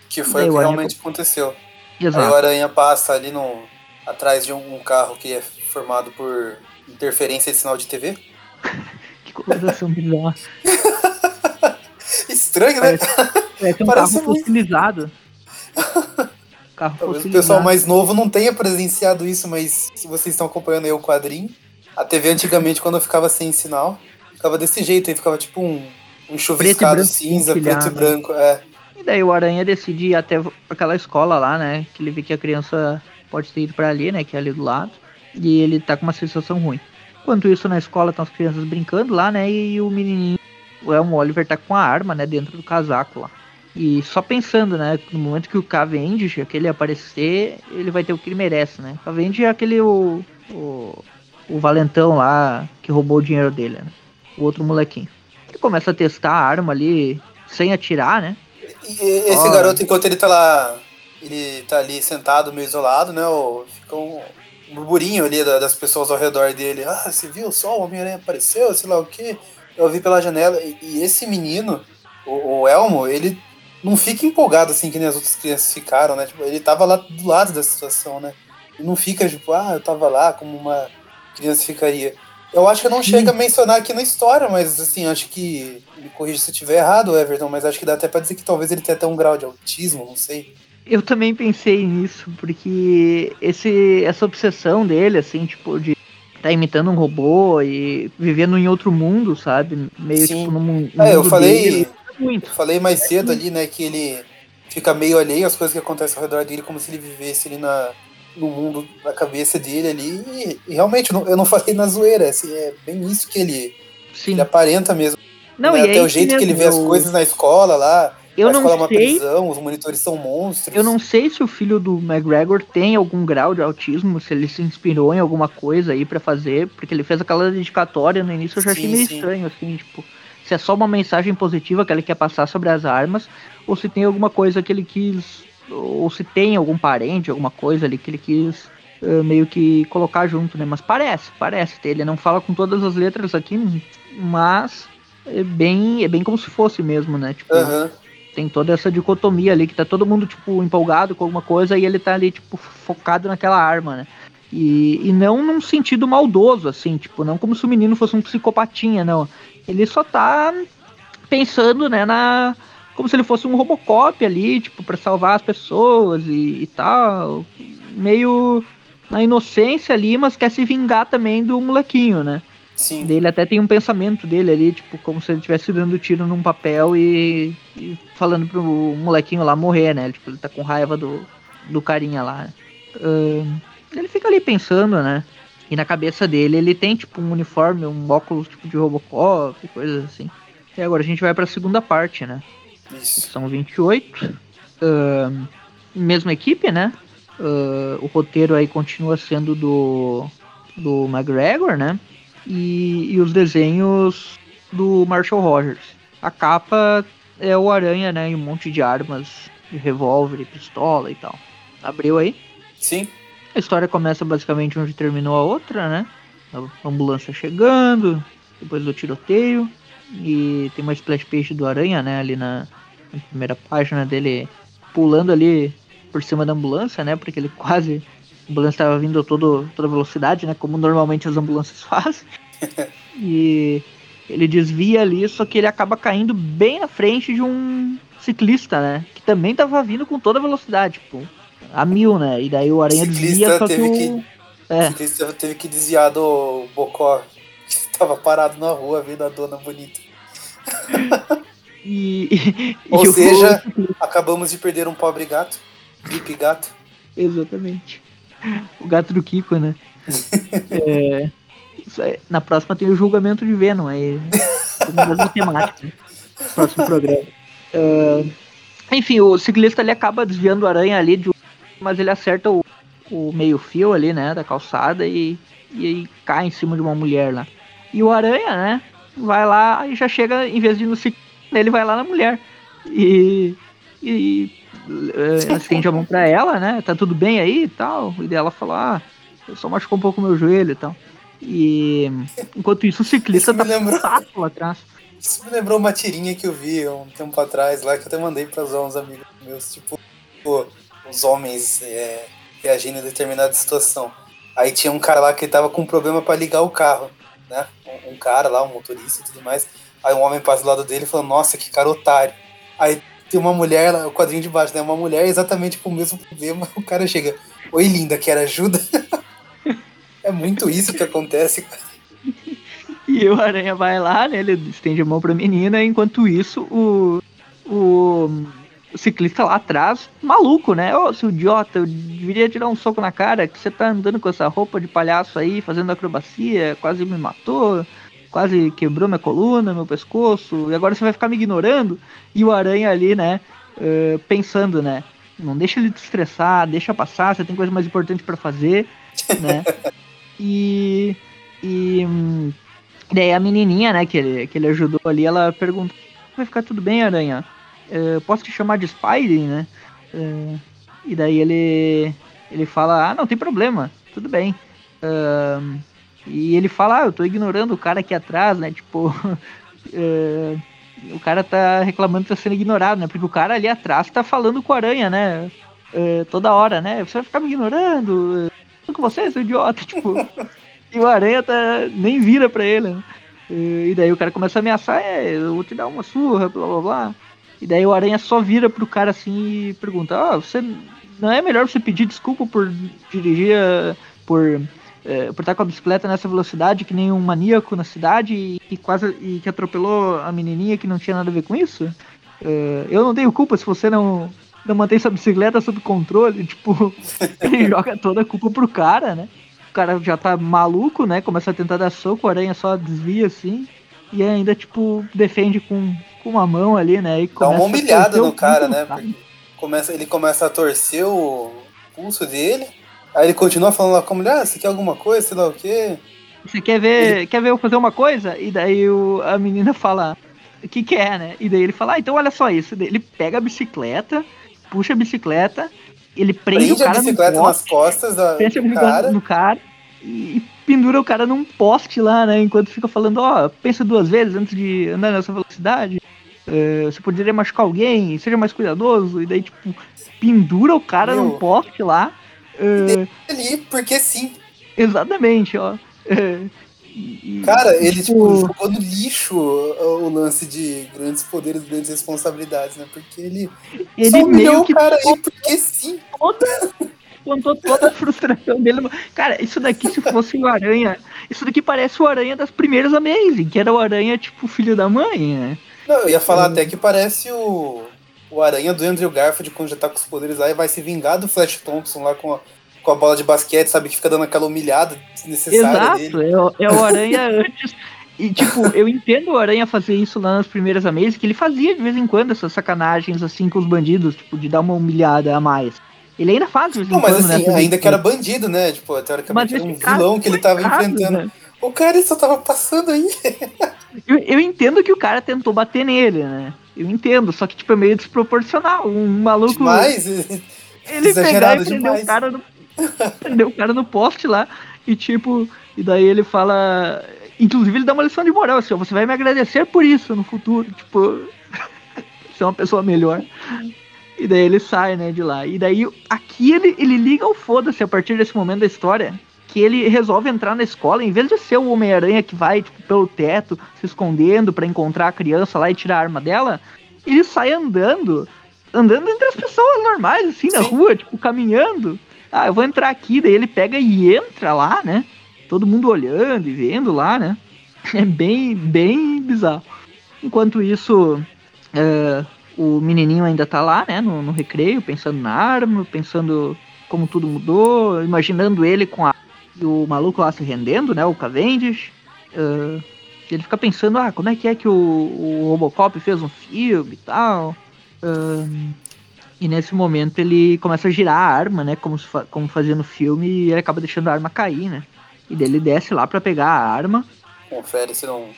Que foi Daí o que o aranha- realmente aconteceu. Aí o Exato. aranha passa ali no, atrás de um, carro que é formado por interferência de sinal de TV. Que coloração bizarra. Estranho, né? Parece um Parece carro muito. fossilizado. Carro Talvez o fossilizado. pessoal mais novo não tenha presenciado isso, mas se vocês estão acompanhando aí o quadrinho, a TV antigamente, quando ficava sem sinal, ficava desse jeito, aí ficava tipo um, um chuviscado branco cinza, preto e branco. É. E daí o Aranha decide ir até aquela escola lá, né? Que ele vê que a criança pode ter ido pra ali, né? Que é ali do lado. E ele tá com uma sensação ruim. Enquanto isso, na escola estão as crianças brincando lá, né? E o menininho, o Elmo Oliver, tá com a arma, né? Dentro do casaco lá. E só pensando, né? No momento que o Cavendish, aquele aparecer, ele vai ter o que ele merece, né? Cavendish é aquele, o, o, o valentão lá que roubou o dinheiro dele, né? O outro molequinho. Ele começa a testar a arma ali, sem atirar, né? E esse Olha. garoto, enquanto ele tá lá, ele tá ali sentado, meio isolado, né? Fica um, burburinho ali da- das pessoas ao redor dele. Ah, você viu só? O Homem-Aranha apareceu, sei lá o quê. Eu vi pela janela. E, esse menino, o, o Elmo, ele não fica empolgado assim que nem as outras crianças ficaram, né? Tipo, ele tava lá do lado da situação, né? Ele não fica tipo, ah, eu tava lá como uma criança ficaria. Eu acho que não Sim. chega a mencionar aqui na história, mas assim, acho que. Me corrija se eu estiver errado, Everton, mas acho que dá até pra dizer que talvez ele tenha até um grau de autismo, não sei. Eu também pensei nisso, porque esse, essa obsessão dele, assim, tipo, de tá imitando um robô e vivendo em outro mundo, sabe? Meio Sim. tipo mu- no É, eu mundo falei. dele. Muito. Eu falei mais cedo ali, né, que ele fica meio alheio às coisas que acontecem ao redor dele, como se ele vivesse ali na, no mundo, na cabeça dele ali. E, e realmente, eu não, eu não falei na zoeira, assim, é bem isso que ele, Sim. ele aparenta mesmo. Não, né? e Até é o jeito que ele vê as coisas na escola lá. Eu a não escola é uma sei. prisão, os monitores são monstros. Eu não sei se o filho do McGregor tem algum grau de autismo, se ele se inspirou em alguma coisa aí pra fazer, porque ele fez aquela dedicatória no início, eu já achei meio sim. estranho, assim, tipo, se é só uma mensagem positiva que ele quer passar sobre as armas, ou se tem alguma coisa que ele quis, ou se tem algum parente, alguma coisa ali que ele quis eh, meio que colocar junto, né? Mas parece, parece. Ele não fala com todas as letras aqui, mas é bem, é bem como se fosse mesmo, né? Tipo, Aham. tem toda essa dicotomia ali, que tá todo mundo, tipo, empolgado com alguma coisa e ele tá ali, tipo, focado naquela arma, né? E, e não num sentido maldoso, assim, tipo, não como se o menino fosse um psicopatinha, não. Ele só tá pensando, né, na. Como se ele fosse um Robocop ali, tipo, pra salvar as pessoas e, e tal. Meio na inocência ali, mas quer se vingar também do molequinho, né? Sim. Ele até tem um pensamento dele ali, tipo, como se ele estivesse dando tiro num papel e, e falando pro molequinho lá morrer, né? Tipo, ele tá com raiva do, do carinha lá. Ahn, ele fica ali pensando, né? E na cabeça dele ele tem, tipo, um uniforme, um óculos tipo de Robocop, coisas assim. E agora a gente vai pra segunda parte, né? Isso. São 28. Ahn, mesma equipe, né? Ah, o roteiro aí continua sendo do, do McGregor, né? E, e os desenhos do Marshall Rogers. A capa é o Aranha, né? E um monte de armas de revólver e pistola e tal. Abriu aí? Sim. A história começa basicamente onde terminou a outra, né? A ambulância chegando, depois do tiroteio. E tem uma splash page do Aranha, né? Ali na primeira página dele pulando ali por cima da ambulância, né? Porque ele quase. A ambulância estava vindo a todo, toda velocidade, né? Como normalmente as ambulâncias fazem. e ele desvia ali, só que ele acaba caindo bem na frente de um ciclista, né? Que também tava vindo com toda velocidade, tipo, a mil, né? E daí o Aranha O desvia, ciclista só que o... que- É, Ele teve que desviar do Bocó, que tava parado na rua vendo a dona bonita. e... e Ou o- seja, acabamos de perder um pobre gato. Felipe Gato. Exatamente. O gato do Kiko, né? É. Na próxima tem o julgamento de Venom, aí. Mesma temática. né? Próximo programa. É, enfim, o ciclista ele acaba desviando o aranha ali, de, um- mas ele acerta o, o meio-fio ali, né, da calçada e, e aí cai em cima de uma mulher lá. E o aranha, né, vai lá e já chega, em vez de ir no ciclista, ele vai lá na mulher. E. E ela estende a mão pra ela, né? Tá tudo bem aí e tal. E daí ela fala, ah, eu só machucou um pouco o meu joelho e tal. E enquanto isso, o ciclista Isso tá me lembrou- lá atrás. Isso me lembrou uma tirinha que eu vi um tempo atrás lá, que eu até mandei para uns amigos meus, tipo, os homens é, reagindo em determinada situação. Aí tinha um cara lá que tava com um problema para ligar o carro, né? Um, um cara lá, um motorista e tudo mais. Aí um homem passa do lado dele e fala, nossa, que cara otário. Aí tem uma mulher o quadrinho de baixo, né? Uma mulher exatamente com o mesmo problema. O cara chega, oi linda, quer ajuda? é muito isso que acontece, cara. E o aranha vai lá, né? Ele estende a mão pra menina, enquanto isso, o. O, o ciclista lá atrás, maluco, né? Ô, seu idiota, eu deveria tirar um soco na cara, que você tá andando com essa roupa de palhaço aí, fazendo acrobacia, quase me matou, quase quebrou minha coluna, meu pescoço, e agora você vai ficar me ignorando? E o aranha ali, né? eh, pensando, né? Não deixa ele te estressar, deixa passar, você tem coisa mais importante pra fazer, né? E. E. hum, Daí a menininha, né, que ele, que ele ajudou ali, ela pergunta: Vai ficar tudo bem, Aranha? Eh, posso te chamar de Spidey, né? Eh, e daí ele. Ele fala: Ah, não tem problema, tudo bem. Ahn, e ele fala: Ah, eu tô ignorando o cara aqui atrás, né? Tipo. eh, o cara tá reclamando que tá sendo ignorado, né? Porque o cara ali atrás tá falando com a aranha, né? Eh, toda hora, né? Você vai ficar me ignorando? Tô com você, seu idiota, tipo. E o aranha tá, nem vira pra ele. né? E daí o cara começa a ameaçar, é, eu vou te dar uma surra, blá blá blá. E daí o aranha só vira pro cara assim e pergunta, ah, você não é melhor você pedir desculpa por dirigir, por, eh, por estar com a bicicleta nessa velocidade que nem um maníaco na cidade e, que quase e que atropelou a menininha que não tinha nada a ver com isso? Eh, eu não tenho culpa se você não, não mantém sua bicicleta sob controle. Tipo, ele joga toda a culpa pro cara, né? O cara já tá maluco, né? Começa a tentar dar soco, o aranha só desvia assim. E ainda, tipo, defende com, com uma mão ali, né? E Dá uma a humilhada no cara, né? começa, ele começa a torcer o pulso dele. Aí ele continua falando lá com a mulher, ah, você quer alguma coisa, sei lá o quê. Você quer ver, quer ver eu fazer uma coisa? E daí o, a menina fala, o que que é, né? E daí ele fala, ah, então olha só isso. Ele pega a bicicleta, puxa a bicicleta, ele prende, Prende o a cara bicicleta no nas poste, costas da, prende a do cara. no cara e pendura o cara num poste lá, né? Enquanto fica falando, ó, pensa duas vezes antes de andar nessa velocidade. É, você poderia machucar alguém, seja mais cuidadoso. E daí, tipo, pendura o cara Meu. num poste lá. É, Ali, porque sim. exatamente, ó. É, e- Cara, ele tipo, tipo, jogou no lixo o, o lance de grandes poderes, grandes responsabilidades, né? Porque ele, ele só meio o que cara aí, porque sim. toda, contou toda a frustração dele. Cara, isso daqui, se fosse o Aranha, isso daqui parece o Aranha das primeiras Amazing, que era o Aranha, tipo, filho da mãe, né? Não, eu ia falar até que parece o, o aranha do Andrew Garfield quando já tá com os poderes lá e vai se vingar do Flash Thompson lá com a, com a bola de basquete, sabe? Que fica dando aquela humilhada desnecessária dele. Exato, é, o- é o Aranha antes. E, tipo, eu entendo o Aranha fazer isso lá nas primeiras Amazing, que ele fazia de vez em quando essas sacanagens, assim, com os bandidos, tipo, de dar uma humilhada a mais. Ele ainda faz de vez em Não, mas quando, assim, né? ainda que era bandido, né? Tipo, teoricamente era um vilão que ele tava errado, enfrentando. né? O cara só tava passando aí. Eu, eu entendo que o cara tentou bater nele, né? Eu entendo, só que tipo é meio desproporcional. Um maluco. Demais. Ele pegar e prender o cara no. prender o cara no poste lá. E tipo, e daí ele fala. Inclusive ele dá uma lição de moral, assim, ó, você vai me agradecer por isso no futuro. Tipo, ser uma pessoa melhor. E daí ele sai, né, de lá. E daí aqui ele, ele liga o foda-se a partir desse momento da história. Que ele resolve entrar na escola, em vez de ser o Homem-Aranha que vai, tipo, pelo teto, se escondendo pra encontrar a criança lá e tirar a arma dela, ele sai andando, andando entre as pessoas normais, assim, na Sim. rua, tipo, caminhando. Ah, eu vou entrar aqui, daí ele pega e entra lá, né? Todo mundo olhando e vendo lá, né? É bem, bem bizarro. Enquanto isso, é, o menininho ainda tá lá, né, no, no recreio, pensando na arma, pensando como tudo mudou, imaginando ele com a, e o maluco lá se rendendo, né, o Cavendish. É, ele fica pensando, ah, como é que é que o, o Robocop fez um filme e tal. É, e nesse momento ele começa a girar a arma, né, como, fa- como fazia no filme, e ele acaba deixando a arma cair, né. E daí ele desce lá pra pegar a arma. Confere se não,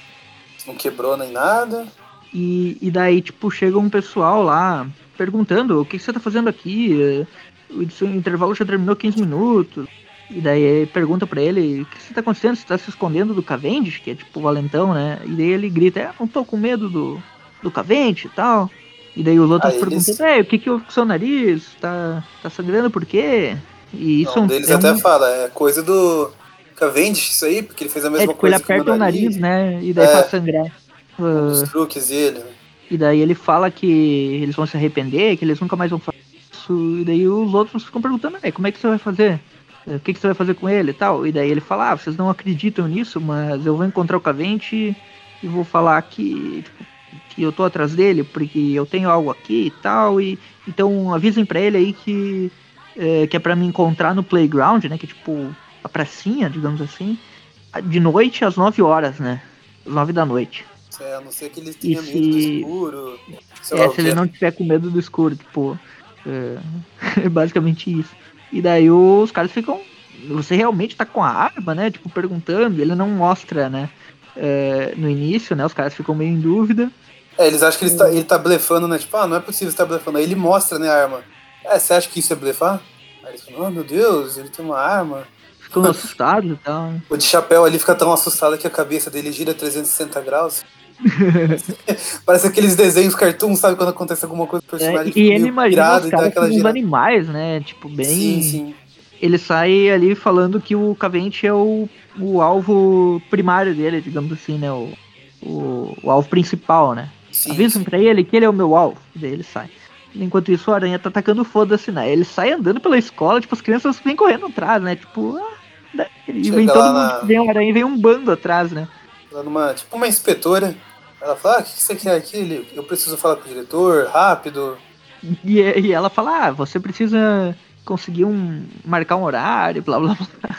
se não quebrou nem nada. E, e daí, tipo, chega um pessoal lá perguntando o que, que você tá fazendo aqui? O intervalo já terminou 15 minutos. E daí pergunta pra ele o que você tá acontecendo? Você tá se escondendo do Cavendish, que é tipo o valentão, né? E daí ele grita, é, não tô com medo do, do Cavendish e tal. E daí os outros eles- perguntam, é, o que que houve com o seu nariz? Tá, tá sangrando por quê? E isso um é um- deles é até um- fala, é coisa do Cavendish isso aí, porque ele fez a é, mesma tipo, ele coisa que aperta o nariz, né? E daí É. faz sangrar. Ah, Os truques dele. E daí ele fala que eles vão se arrepender, que eles nunca mais vão fazer isso. E daí os outros ficam perguntando, "É, como é que você vai fazer? É, O que, que você vai fazer com ele e tal? E daí ele fala, ah, vocês não acreditam nisso, mas eu vou encontrar o Cavente e vou falar que, tipo, que eu tô atrás dele, porque eu tenho algo aqui e tal. E então avisem pra ele aí que, é, que é pra me encontrar no playground, né? Que é tipo a pracinha, digamos assim, de noite às 9 horas, né? Às 9 da noite. É, a não ser que ele tenha E medo do se- escuro. É, se ele não tiver com medo do escuro, tipo. É, é basicamente isso. E daí os caras ficam. Você realmente tá com a arma, né? Tipo, perguntando, ele não mostra, né? É, no início, né? Os caras ficam meio em dúvida. É, eles acham que ele tá, ele tá blefando, né? Tipo, ah, não é possível estar blefando. Aí ele mostra, né, a arma. É, você acha que isso é blefar? Aí eles falam, oh meu Deus, ele tem uma arma. Ficam assustados e tal. né? O de chapéu ali fica tão assustado que a cabeça dele gira 360 graus. Parece aqueles desenhos cartoon, sabe? Quando acontece alguma coisa com o É, personagem e ele imagina os caras uns girada. animais, né? Tipo, bem. Sim, sim. Ele sai ali falando que o Cavente é o, o alvo primário dele, digamos assim, né? O, o, o alvo principal, né? sim. Avisam pra ele que ele é o meu alvo. Daí ele sai. Enquanto isso, o Aranha tá atacando foda-se, né? Ele sai andando pela escola, tipo, as crianças vêm correndo atrás, né? Tipo, ah, e vem todo mundo na- vem o Aranha e vem um bando atrás, né? Lá numa, tipo uma inspetora. Ela fala, ah, o que você quer aqui? Eu preciso falar com o diretor, rápido. E, e ela fala, ah, você precisa conseguir um. marcar um horário, blá blá blá.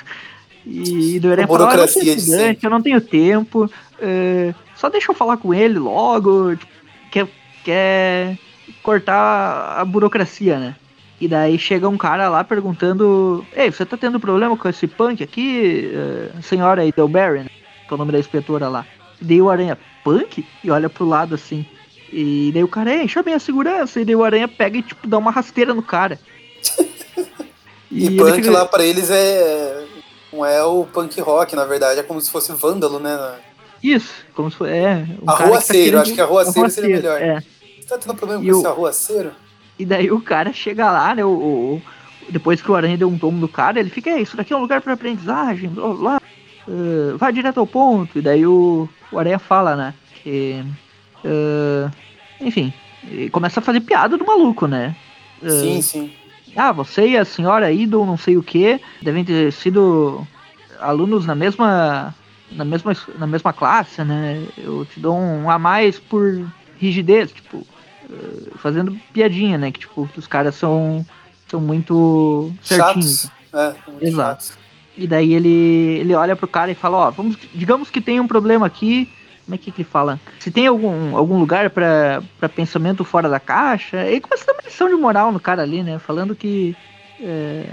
E do Aranha fala, ah, eu não estudante, eu não tenho tempo. é, só deixa eu falar com ele logo. Tipo, quer, quer cortar a burocracia, né? E daí chega um cara lá perguntando: Ei, você tá tendo problema com esse punk aqui, eh, senhora Edelberry, né? Que é o nome da inspetora lá. E daí o Aranha, punk? E olha pro lado assim. E daí o cara, ei, chame a segurança. E daí o Aranha pega e, tipo, dá uma rasteira no cara. E, ele punk fica- lá pra eles é. Não é o punk rock, na verdade, é como se fosse vândalo, né? Isso, como se fosse. É, um tá Arruaceiro, querendo- acho que arruaceiro seria melhor. É. Você tá tendo problema E com o- esse arruaceiro? E daí o cara chega lá, né? O, o- depois que o Aranha deu um tombo no cara, ele fica, "É, isso daqui é um lugar pra aprendizagem, blá blá. Eh, vai direto ao ponto. E daí o, o Aranha fala, né? Que. eh, enfim, e começa a fazer piada do maluco, né? Eh, Sim, sim. ah, você e a senhora Idol, não sei o que, devem ter sido alunos na mesma, na mesma, na mesma classe, né? Eu te dou um a mais por rigidez, tipo, fazendo piadinha, né? Que tipo, os caras são, são muito certinhos. Chatos. É, Exato. chatos. E daí ele, ele olha pro cara e fala, ó, vamos, digamos que tem um problema aqui. Como é que, que ele fala? Se tem algum, algum lugar pra pra pensamento fora da caixa. Ele começa a dar uma lição de moral no cara ali, né? Falando que, é,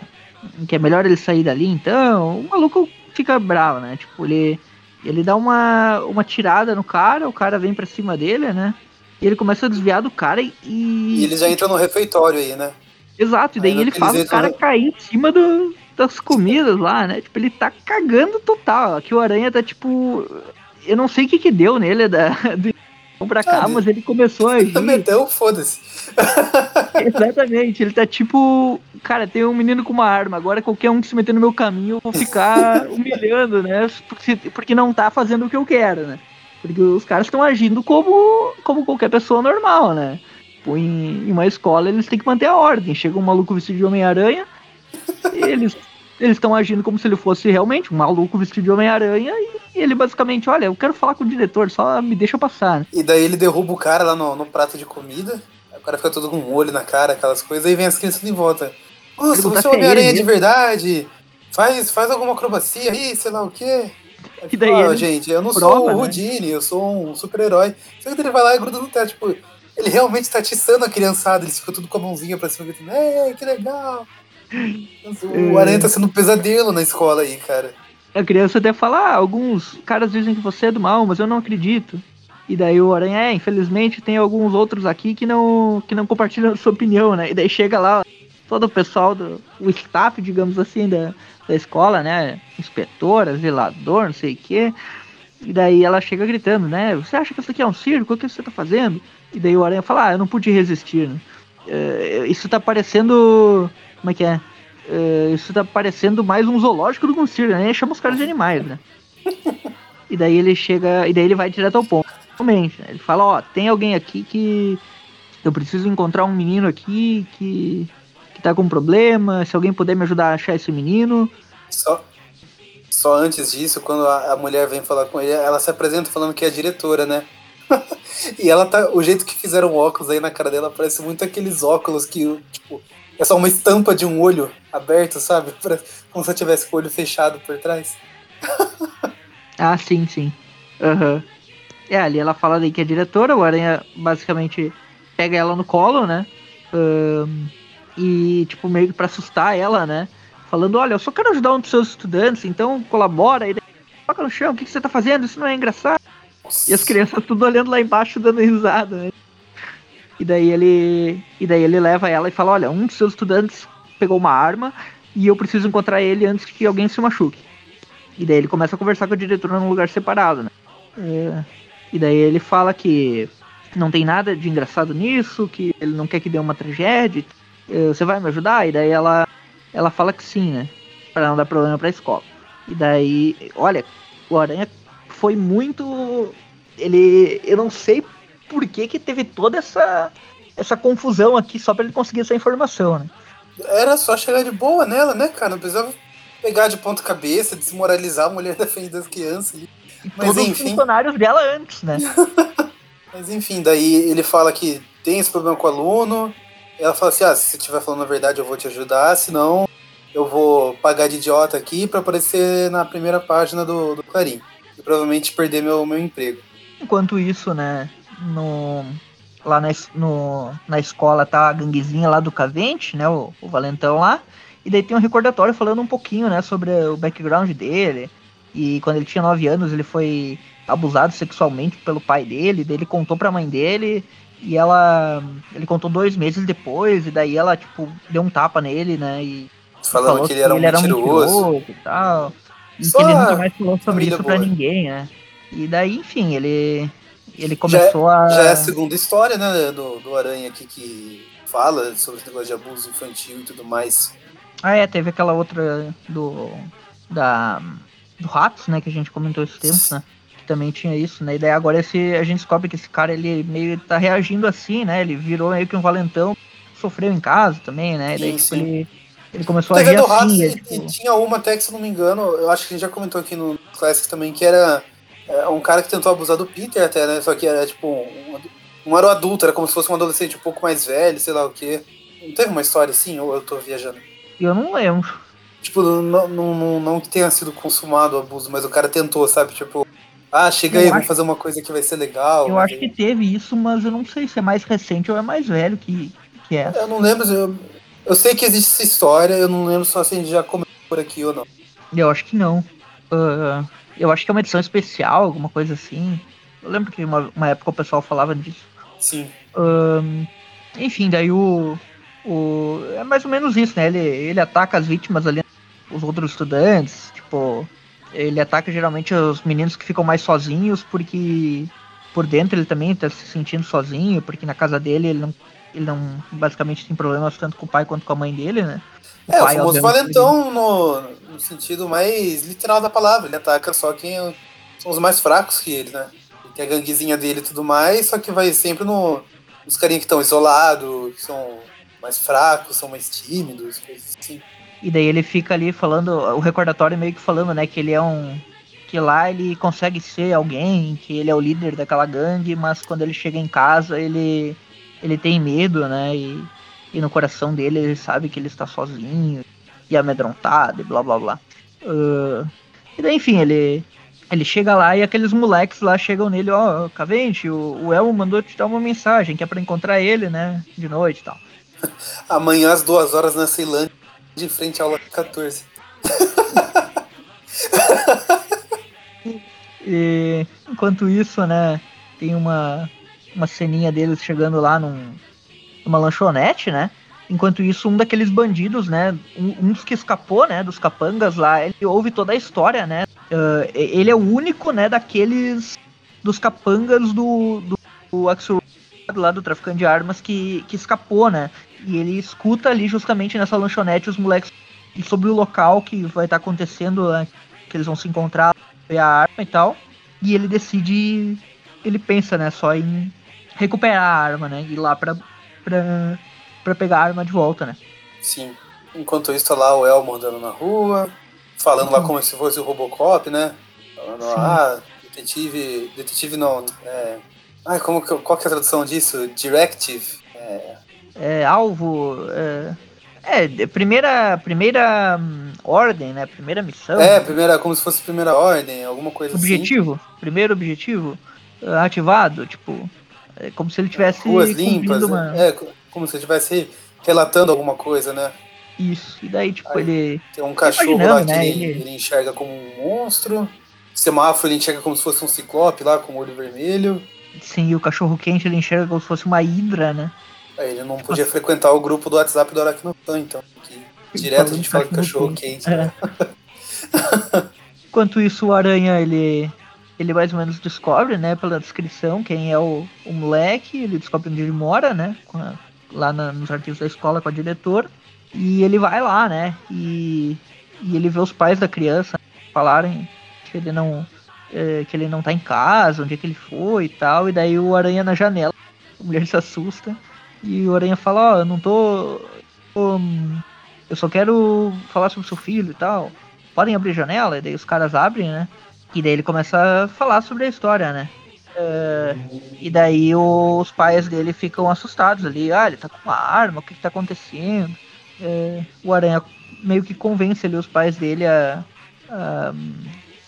que é melhor ele sair dali, então. O maluco fica bravo, né? Tipo, ele, ele dá uma, uma tirada no cara, o cara vem pra cima dele, né? E ele começa a desviar do cara e. E eles já entram no refeitório aí, né? Exato, e daí Aí no ele faz o cara entram- cair em cima do- das comidas lá, né? Tipo, ele tá cagando total. Aqui o Aranha tá tipo. Eu não sei o que que deu nele da, do pra cá, Ah, mas ele começou a agir. Meteu, foda-se. Exatamente, ele tá tipo. Cara, tem um menino com uma arma, agora qualquer um que se meter no meu caminho eu vou ficar humilhando, né? Porque, porque não tá fazendo o que eu quero, né? Porque os caras estão agindo como, como qualquer pessoa normal, né? Tipo, em, em uma escola eles têm que manter a ordem. Chega um maluco vestido de Homem-Aranha, eles eles estão agindo como se ele fosse realmente um maluco vestido de Homem-Aranha e ele basicamente, olha, eu quero falar com o diretor, só me deixa passar. né? E daí ele derruba o cara lá no, no prato de comida. O cara fica todo com um olho na cara, aquelas coisas. Aí vem as crianças em volta. Nossa, você é Homem-Aranha ele de verdade. Faz, faz alguma acrobacia aí, sei lá o quê. Aí E daí ele gente, eu não prova, sou né? o Houdini, eu sou um super-herói. Só que ele vai lá e gruda no teto, tipo, ele realmente tá atiçando a criançada, eles ficam tudo com a mãozinha pra cima, gritando, ei, que legal. O. Aranha tá sendo um pesadelo na escola aí, cara. A criança até fala, ah, alguns caras dizem que você é do mal, mas eu não acredito. E daí o Aranha, é, infelizmente tem alguns outros aqui que não, que não compartilham sua opinião, né? E daí chega lá todo o pessoal, do, o staff, digamos assim, da, da escola, né? Inspetora, zelador, não sei o quê. E daí ela chega gritando, né? Você acha que isso aqui é um circo? O que você tá fazendo? E daí o Aranha fala, ah, eu não pude resistir, né? É, isso tá parecendo. Como é que é? É, isso tá parecendo mais um zoológico do que um circo, né? Chama os caras de animais, né? E daí ele chega. E daí ele vai direto ao ponto. Realmente, né? Ele fala, ó, tem alguém aqui que. Eu preciso encontrar um menino aqui que. que tá com problema. Se alguém puder me ajudar a achar esse menino. Só, só antes disso, quando a, a mulher vem falar com ele, ela se apresenta falando que é a diretora, né? e ela tá. O jeito que fizeram óculos aí na cara dela parece muito aqueles óculos que, tipo, é só uma estampa de um olho aberto, sabe? Parece Como se eu tivesse com o olho fechado por trás. Ah, sim, sim. Aham. É, ali ela fala daí que é diretora, o Aranha basicamente pega ela no colo, né? Ahn, e, tipo, meio que pra assustar ela, né? Falando, olha, eu só quero ajudar um dos seus estudantes, então colabora. E daí, toca no chão, o que, que você tá fazendo? Isso não é engraçado. E as crianças tudo olhando lá embaixo, dando risada, né? E daí ele. E daí ele leva ela e fala, olha, um dos seus estudantes pegou uma arma e eu preciso encontrar ele antes que alguém se machuque. E daí ele começa a conversar com a diretora num lugar separado, né? É, e daí ele fala que não tem nada de engraçado nisso, que ele não quer que dê uma tragédia. É, Você vai me ajudar? E daí ela, ela fala que sim, né? Pra não dar problema pra escola. E daí, olha, o Aranha foi muito. Ele. Eu não sei por que, que teve toda essa, essa confusão aqui só pra ele conseguir essa informação, né? Era só chegar de boa nela, né, cara? Não precisava pegar de ponta cabeça, desmoralizar a mulher defendendo as crianças. E Mas todos os enfim. funcionários dela antes, né? Mas enfim, daí ele fala que tem esse problema com o aluno. Ela fala assim: ah, se você estiver falando a verdade, eu vou te ajudar, senão eu vou pagar de idiota aqui pra aparecer na primeira página do, do Clarim. E provavelmente perder meu, meu emprego. Enquanto isso, né, no, lá na, no, na escola tá a ganguezinha lá do Cavente, né, o, o Valentão lá, e daí tem um recordatório falando um pouquinho, né, sobre o background dele, e quando ele tinha 9 anos ele foi abusado sexualmente pelo pai dele, daí ele contou pra mãe dele, e ela, ele contou dois meses depois, e daí ela, tipo, deu um tapa nele, né, e Falando falou que ele era um mentiroso. e tal. E Só que ele nunca mais falou sobre isso pra boa. ninguém, né? E daí, enfim, ele. Ele começou a. Já é a segunda história, né, do, do Aranha aqui que fala sobre esse negócio de abuso infantil e tudo mais. Ah, é, teve aquela outra do. Da. Do Ratos, né? Que a gente comentou esses tempos, né? Que também tinha isso, né? E daí agora esse, a gente descobre que esse cara, ele meio tá reagindo assim, né? Ele virou meio que um valentão, sofreu em casa também, né? E daí, Sim, tipo, sim. ele. Ele começou a Teve agir a do Ratos assim, é, e, tipo, e tinha uma até que, se eu não me engano, eu acho que a gente já comentou aqui no Classic também, que era é, um cara que tentou abusar do Peter até, né? Só que era tipo. Um, não era um adulto, era como se fosse um adolescente um pouco mais velho, sei lá o quê. Não teve uma história assim, ou eu tô viajando? eu não lembro. Tipo, não, não, não, não que tenha sido consumado o abuso, mas o cara tentou, sabe? Tipo, ah, chega Eu aí, acho- vamos fazer uma coisa que vai ser legal. Eu acho que teve isso, mas eu não sei se é mais recente ou é mais velho que, que é. Eu não lembro, eu, eu sei que existe essa história, eu não lembro só se a gente já comentou por aqui ou não. Eu acho que não. Ah, eu acho que é uma edição especial, alguma coisa assim. Eu lembro que uma, uma época o pessoal falava disso. Sim. Ahn, enfim, daí o, o. É mais ou menos isso, né? Ele, ele ataca as vítimas ali, os outros estudantes, tipo. Ele ataca geralmente os meninos que ficam mais sozinhos, porque por dentro ele também tá se sentindo sozinho, porque na casa dele ele não, ele não basicamente tem problemas tanto com o pai quanto com a mãe dele, né? É, o pai, famoso obviamente, valentão no, no sentido mais literal da palavra. Ele ataca só quem é- são os mais fracos que ele, né? Ele tem a ganguezinha dele e tudo mais, só que vai sempre no, nos carinhos que estão isolados, que são mais fracos, são mais tímidos, coisas assim. E daí ele fica ali falando, o recordatório meio que falando, né, que ele é um. Que lá ele consegue ser alguém, que ele é o líder daquela gangue, mas quando ele chega em casa ele, ele tem medo, né? E, e no coração dele ele sabe que ele está sozinho e amedrontado e blá blá blá. Ah, e daí, enfim, ele, ele chega lá e aqueles moleques lá chegam nele, ó, Cavente, o, o Elmo mandou te dar uma mensagem que é pra encontrar ele, né? De noite e tal. Amanhã às duas horas na Ceilândia, de frente à aula 14. E enquanto isso, né, tem uma, uma ceninha deles chegando lá num, numa lanchonete, né? Enquanto isso, um daqueles bandidos, né? Um, dos que escapou, né? Dos capangas lá, ele ouve toda a história, né? ah, ele é o único, né, daqueles. Dos capangas do, do, do Axel lá do traficante de armas que, que escapou, né? E ele escuta ali justamente nessa lanchonete os moleques sobre o local que vai estar acontecendo, né, que eles vão se encontrar, ver a arma e tal. E ele decide, ele pensa, né, só em recuperar a arma, né? Ir lá pra, pra, pra pegar a arma de volta, né? Sim. Enquanto isso, tá lá o Elmo andando na rua, falando lá como se fosse o Robocop, né? Falando, Sim. ah, detetive. Detetive não. É... Ai, como que, qual que é a tradução disso? Directive. É, É, alvo. É, é, primeira, primeira hum, ordem, né? Primeira missão. é, primeira, como se fosse primeira ordem, alguma coisa objetivo. Primeiro objetivo ah, ativado, tipo. É como se ele tivesse assim. Ruas limpas. cumprindo uma. É, como se estivesse relatando alguma coisa, né? Isso. E daí, tipo, Aí. ele. Tem um cachorro lá que né, ele, ele- enxerga como um monstro. Semáforo ele enxerga como se fosse um ciclope lá com o olho vermelho. Sim, o cachorro quente ele enxerga como se fosse uma hidra, né? Aí ele não podia frequentar o grupo do WhatsApp do Aracnofan, então. direto a gente fala que cachorro quente. né? É. Enquanto isso, o Aranha, ele, ele mais ou menos descobre, né, pela descrição, quem é o, o moleque, ele descobre onde ele mora, né, com a- lá na- nos arquivos da escola com a diretora, e ele vai lá, né, e, e ele vê os pais da criança falarem que ele não é, que ele não tá em casa, onde é que ele foi e tal, e daí o Aranha na janela, a mulher se assusta, e o Aranha fala, ó, eu não tô... hum, eu só quero falar sobre seu filho e tal. Podem abrir janela? E daí os caras abrem, né? E daí ele começa a falar sobre a história, né? É, e daí os pais dele ficam assustados ali. Ah, ele tá com uma arma, o que, que tá acontecendo? É, o Aranha meio que convence ali os pais dele a, a-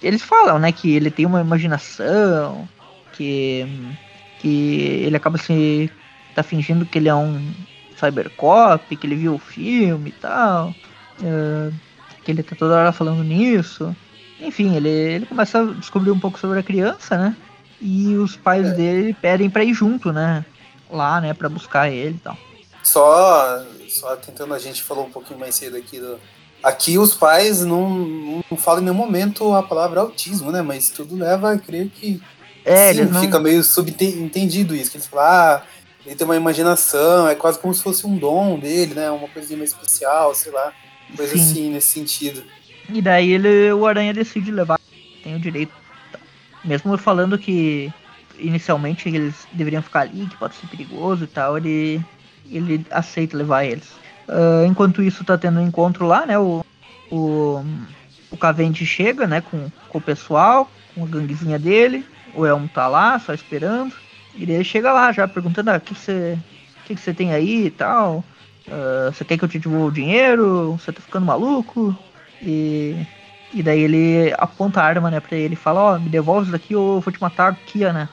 Eles falam, né, que ele tem uma imaginação, que, que ele acaba se. tá fingindo que ele é um cybercop, que ele viu o filme e tal. é, que ele tá toda hora falando nisso. Enfim, ele, ele começa a descobrir um pouco sobre a criança, né? E os pais dele pedem pra ir junto, né? Lá, né, pra buscar ele e tal. Só, só tentando, a gente falou um pouquinho mais cedo aqui do. Aqui os pais não, não falam em nenhum momento a palavra autismo, né? Mas tudo leva a crer que É, sim, não. fica meio subentendido isso. Que eles falam, ah, ele tem uma imaginação, é quase como se fosse um dom dele, né? Uma coisinha mais especial, sei lá. Coisa Sim. assim, nesse sentido. E daí ele, o Aranha decide levar, tem o direito. Mesmo falando que inicialmente eles deveriam ficar ali, que pode ser perigoso e tal, ele, ele aceita levar eles. Ah, enquanto isso tá tendo um encontro lá, né? O, o, o Cavendish chega, né, com, com o pessoal, com a ganguezinha dele. O Elmo tá lá, só esperando. E ele chega lá já perguntando, ah, o que você que você tem aí e tal. Ah, você quer que eu te devolva o dinheiro? Você tá ficando maluco? E, e daí ele aponta a arma, né, pra ele e fala, ó, me devolve isso daqui ou eu vou te matar aqui, né?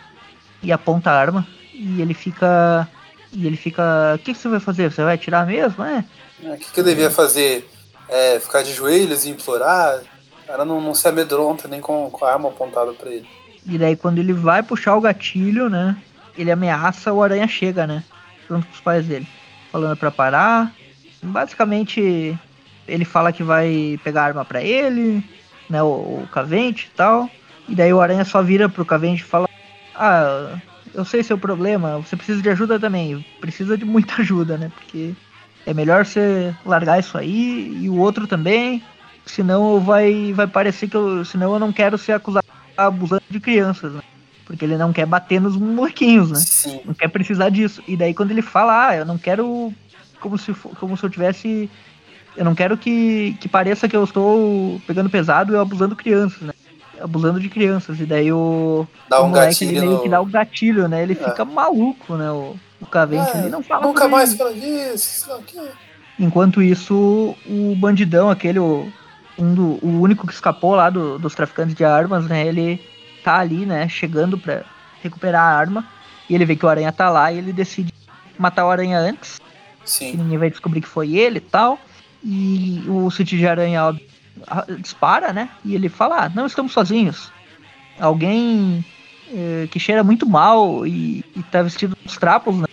E aponta a arma. E ele fica. E ele fica. O que, que você vai fazer? Você vai atirar mesmo? É. É, O que, que eu devia fazer? É, ficar de joelhos e implorar? O cara não, não se amedronta nem com, com a arma apontada pra ele. E daí quando ele vai puxar o gatilho, né? ele ameaça, o Aranha chega, né? Junto com os pais dele. Falando pra parar. Basicamente, ele fala que vai pegar arma pra ele, né? O, o Cavente e tal. E daí o Aranha só vira pro Cavente e fala: Ah, eu sei seu problema, você precisa de ajuda também. Precisa de muita ajuda, né? Porque é melhor você largar isso aí e o outro também. Senão vai, vai parecer que eu. Senão eu não quero ser acusado abusando de crianças, né? Porque ele não quer bater nos molequinhos, né? Sim. Não quer precisar disso. E daí quando ele fala, ah, eu não quero. Como se, como se eu tivesse. Eu não quero que, que pareça que eu estou pegando pesado e abusando crianças, né? Abusando de crianças. E daí o. Dá o um moleque, gatilho ele meio no- que dá o gatilho, né? Ele É. fica maluco, né? O, o Cavente É, ali não fala nunca mais fala disso, o. Enquanto isso, o bandidão, aquele, o, um do, o único que escapou lá do- dos traficantes de armas, né? Ele tá ali, né? Chegando pra recuperar a arma. E ele vê que o Aranha tá lá e ele decide matar o Aranha antes. Que Sim. ninguém vai descobrir que foi ele e tal. E o City de Aranha dispara, né? E ele fala: ah, não estamos sozinhos. Alguém eh, que cheira muito mal e, e tá vestido dos trapos, né?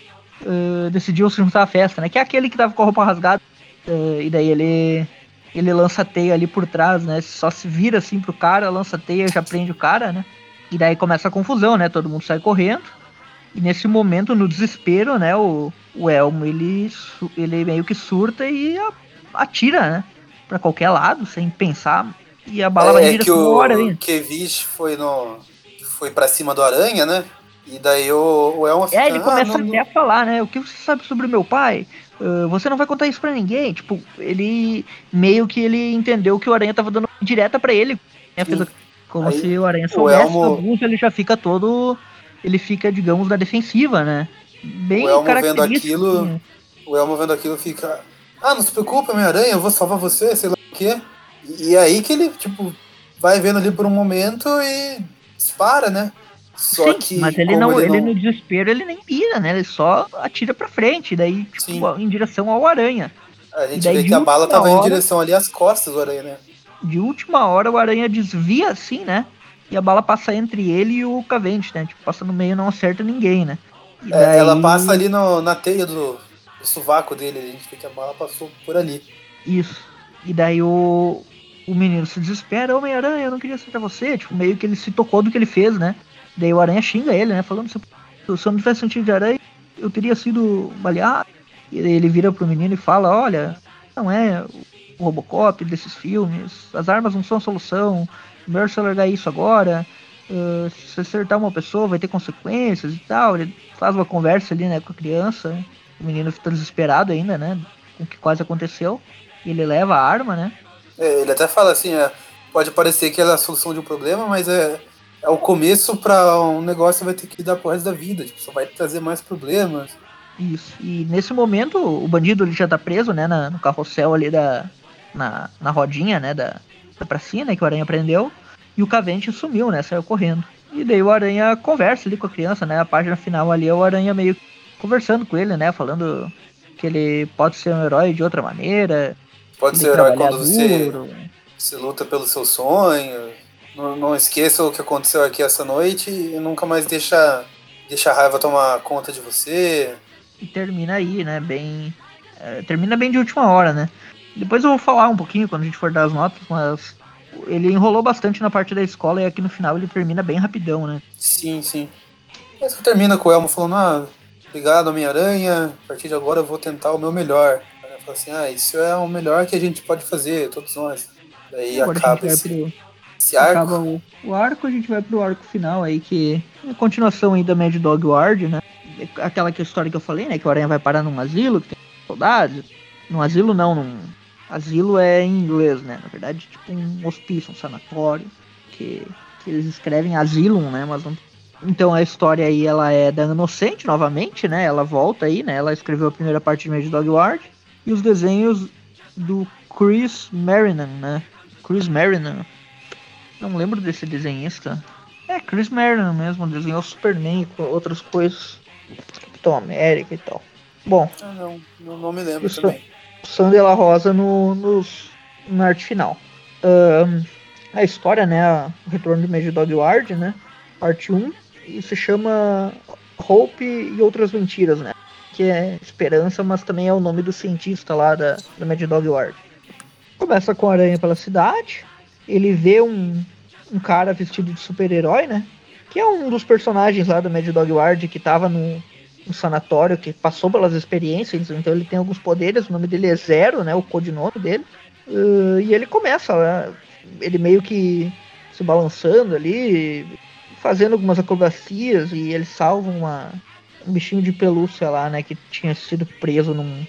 eh, decidiu se juntar à festa, né? Que é aquele que tava com a roupa rasgada. Eh, e daí ele ele lança teia ali por trás, né? Só se vira assim pro cara, lança teia, já prende o cara, né? E daí começa a confusão, né? Todo mundo sai correndo. E nesse momento, no desespero, né? O, o Elmo, ele, ele meio que surta e atira, né? Pra qualquer lado, sem pensar. E a bala vai em É direção ao o aranha. Kevich foi no. foi pra cima do aranha, né? E daí o, o Elma fica. É, ele "Ah, começa não, até a falar, né? O que você sabe sobre o meu pai? Ah, você não vai contar isso pra ninguém. Tipo, ele meio que ele entendeu que o Aranha tava dando direta pra ele. Né? Fez como Aí, se o Aranha o soubesse Elmo- abuso, ele já fica todo. Ele fica, digamos, na defensiva, né? Bem O Elmo vendo aquilo- né? O Elmo vendo aquilo fica. Ah, não se preocupa, minha aranha, eu vou salvar você, sei lá o quê. E aí que ele, tipo, vai vendo ali por um momento e dispara, né? Só Sim, que. mas ele não, ele no desespero ele nem mira, né? Ele só atira pra frente, daí tipo, Sim. em direção ao aranha. A gente daí vê que a bala tava em hora- direção ali às costas do aranha, né? De última hora o aranha desvia assim, né? E a bala passa entre ele e o Cavente, né? Tipo, passa no meio e não acerta ninguém, né? É, Ela passa ali no- na teia do, do sovaco dele, a gente vê que a bala passou por ali. Isso. E daí o, o menino se desespera, Homem-Aranha, eu não queria acertar você. Tipo, meio que ele se tocou do que ele fez, né? Daí o Aranha xinga ele, né? Falando, se eu- não tivesse sentido de aranha, eu teria sido baleado. E ele vira pro menino e fala, olha, não é o Robocop desses filmes, as armas não são a solução, melhor você largar isso agora. ah, se acertar uma pessoa vai ter consequências e tal. Ele faz uma conversa ali, né, com a criança. O menino fica desesperado ainda, né? Com o que quase aconteceu. E ele leva a arma, né? É, ele até fala assim, é, pode parecer que ela é a solução de um problema, mas é, é o começo pra um negócio que vai ter que lidar pro resto da vida. Tipo, só vai trazer mais problemas. Isso. E nesse momento o bandido ele já tá preso, né? na- no carrossel ali da. Na, na rodinha, né? Da, da pracinha, né? Que o Aranha prendeu. E o Cavente sumiu, né? Saiu correndo. E daí o Aranha conversa ali com a criança, né? A página final ali é o Aranha meio conversando com ele, né? Falando que ele pode ser um herói de outra maneira. Pode ser herói quando você, duro. você luta pelo seu sonho. Não, não esqueça o que aconteceu aqui essa noite e nunca mais deixa, deixa a raiva tomar conta de você. E termina aí, né? Bem. é, termina bem de última hora, né? Depois eu vou falar um pouquinho quando a gente for dar as notas, mas ele enrolou bastante na parte da escola e aqui no final ele termina bem rapidão, né? Sim, sim. Mas termina com o Elmo falando, ah, obrigado, Homem-Aranha, a partir de agora eu vou tentar o meu melhor. Fala assim, ah, isso é o melhor que a gente pode fazer, todos nós. Daí Agora acaba esse, pro. esse arco. Acaba o, o arco, a gente vai pro arco final aí, que é a continuação aí da Mad Dog Ward, né? Aquela que a história que eu falei, né? Que o Aranha vai parar num asilo, que tem soldados. Num asilo não, num. Asilo é em inglês, né? Na verdade, tipo um hospício, um sanatório. Que, que eles escrevem asylum, né? Mas não. Então a história aí ela é da Inocente novamente, né? Ela volta aí, né? Ela escreveu a primeira parte de Mad Dog Ward. E os desenhos do Chris Marinan, né? Chris Marinan. Não lembro desse desenhista. É, Chris Marinan mesmo, desenhou Superman com outras coisas. Capitão América e tal. Bom, Ah, não, não, não me lembro Isso. também. Sandy La Rosa no, nos, na arte final. Ahn, a história, né? O retorno de Mad Dog Ward, né? Parte 1. Se chama Hope e outras mentiras, né? Que é esperança, mas também é o nome do cientista lá da, da Mad Dog Ward. Começa com a aranha pela cidade. Ele vê um, um cara vestido de super-herói, né? Que é um dos personagens lá da Mad Dog Ward que tava no, no sanatório, que passou pelas experiências, então ele tem alguns poderes, o nome dele é Zero, né? O codinome dele. Uh, e ele começa, né, ele meio que se balançando ali, fazendo algumas acrobacias e ele salva uma, um bichinho de pelúcia lá, né, que tinha sido preso num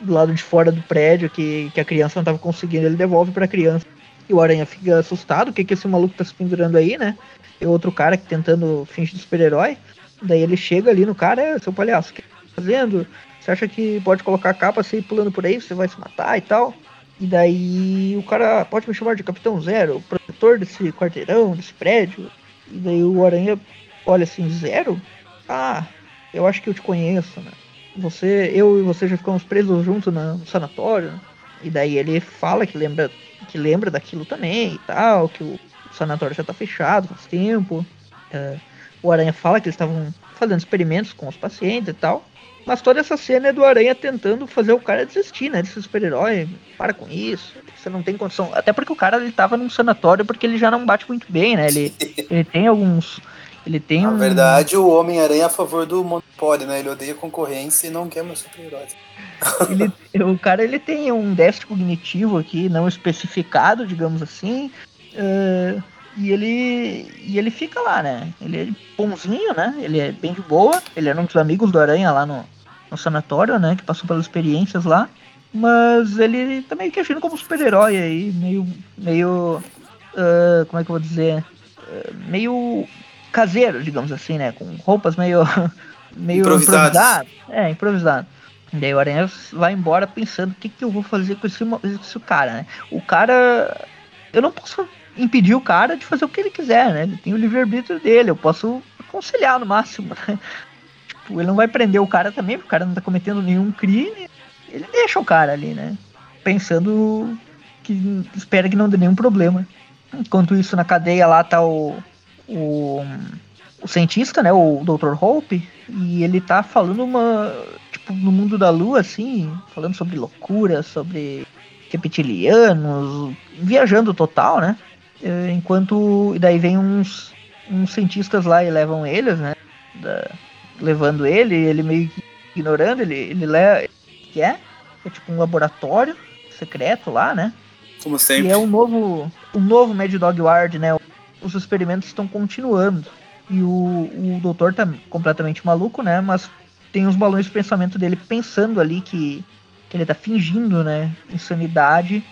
do lado de fora do prédio que, que a criança não estava conseguindo, ele devolve para a criança. E o Aranha fica assustado, o que que esse maluco tá se pendurando aí, né? Tem outro cara que tentando fingir de super-herói. Daí ele chega ali no cara, é, seu palhaço, o que tá fazendo? Você acha que pode colocar a capa, você ir pulando por aí, você vai se matar e tal? E daí o cara pode me chamar de Capitão Zero, protetor desse quarteirão, desse prédio. E daí o Aranha olha assim, Zero? Ah, eu acho que eu te conheço, né? Você, eu e você já ficamos presos juntos no sanatório. Né? E daí ele fala que lembra, que lembra daquilo também e tal, que o sanatório já tá fechado faz tempo. É, o Aranha fala que eles estavam fazendo experimentos com os pacientes e tal. Mas toda essa cena é do Aranha tentando fazer o cara desistir, né? De ser super-herói. Para com isso. Você não tem condição. Até porque o cara ele tava num sanatório porque ele já não bate muito bem, né? Ele, ele tem alguns. Ele tem Na um. verdade, o Homem-Aranha é a favor do monopólio, né? Ele odeia concorrência e não quer mais super-heróis. o cara ele tem um déficit cognitivo aqui, não especificado, digamos assim. Uh, e ele e ele fica lá, né? Ele é bonzinho, né? Ele é bem de boa. Ele era um dos amigos do Aranha lá no, no sanatório, né? Que passou pelas experiências lá. Mas ele tá meio que agindo como super-herói aí, meio. meio. Uh, como é que eu vou dizer? Uh, meio caseiro, digamos assim, né? Com roupas meio. meio Improvisadas. improvisado. É, improvisado. Daí o Aranha vai embora pensando o que, que eu vou fazer com esse, esse cara, né? O cara. Eu não posso impedir o cara de fazer o que ele quiser, né? Ele tem o livre-arbítrio dele, eu posso aconselhar no máximo, né? Tipo, ele não vai prender o cara também, porque o cara não tá cometendo nenhum crime. Ele deixa o cara ali, né? Pensando que espera que não dê nenhum problema. Enquanto isso, na cadeia lá tá o. o o cientista, né, o Dr. Hope, e ele tá falando uma, tipo, no mundo da lua, assim, falando sobre loucura, sobre reptilianos, viajando total, né, enquanto, e daí vem uns, uns cientistas lá e levam eles, né, da- levando ele, ele meio que ignorando, ele, ele leva, que é, é tipo um laboratório secreto lá, né, Como e sempre. é um novo, um novo Mad Dog Ward, né? Os experimentos estão continuando. E o, o doutor tá completamente maluco, né? Mas tem os balões de pensamento dele pensando ali que, que ele tá fingindo, né? Insanidade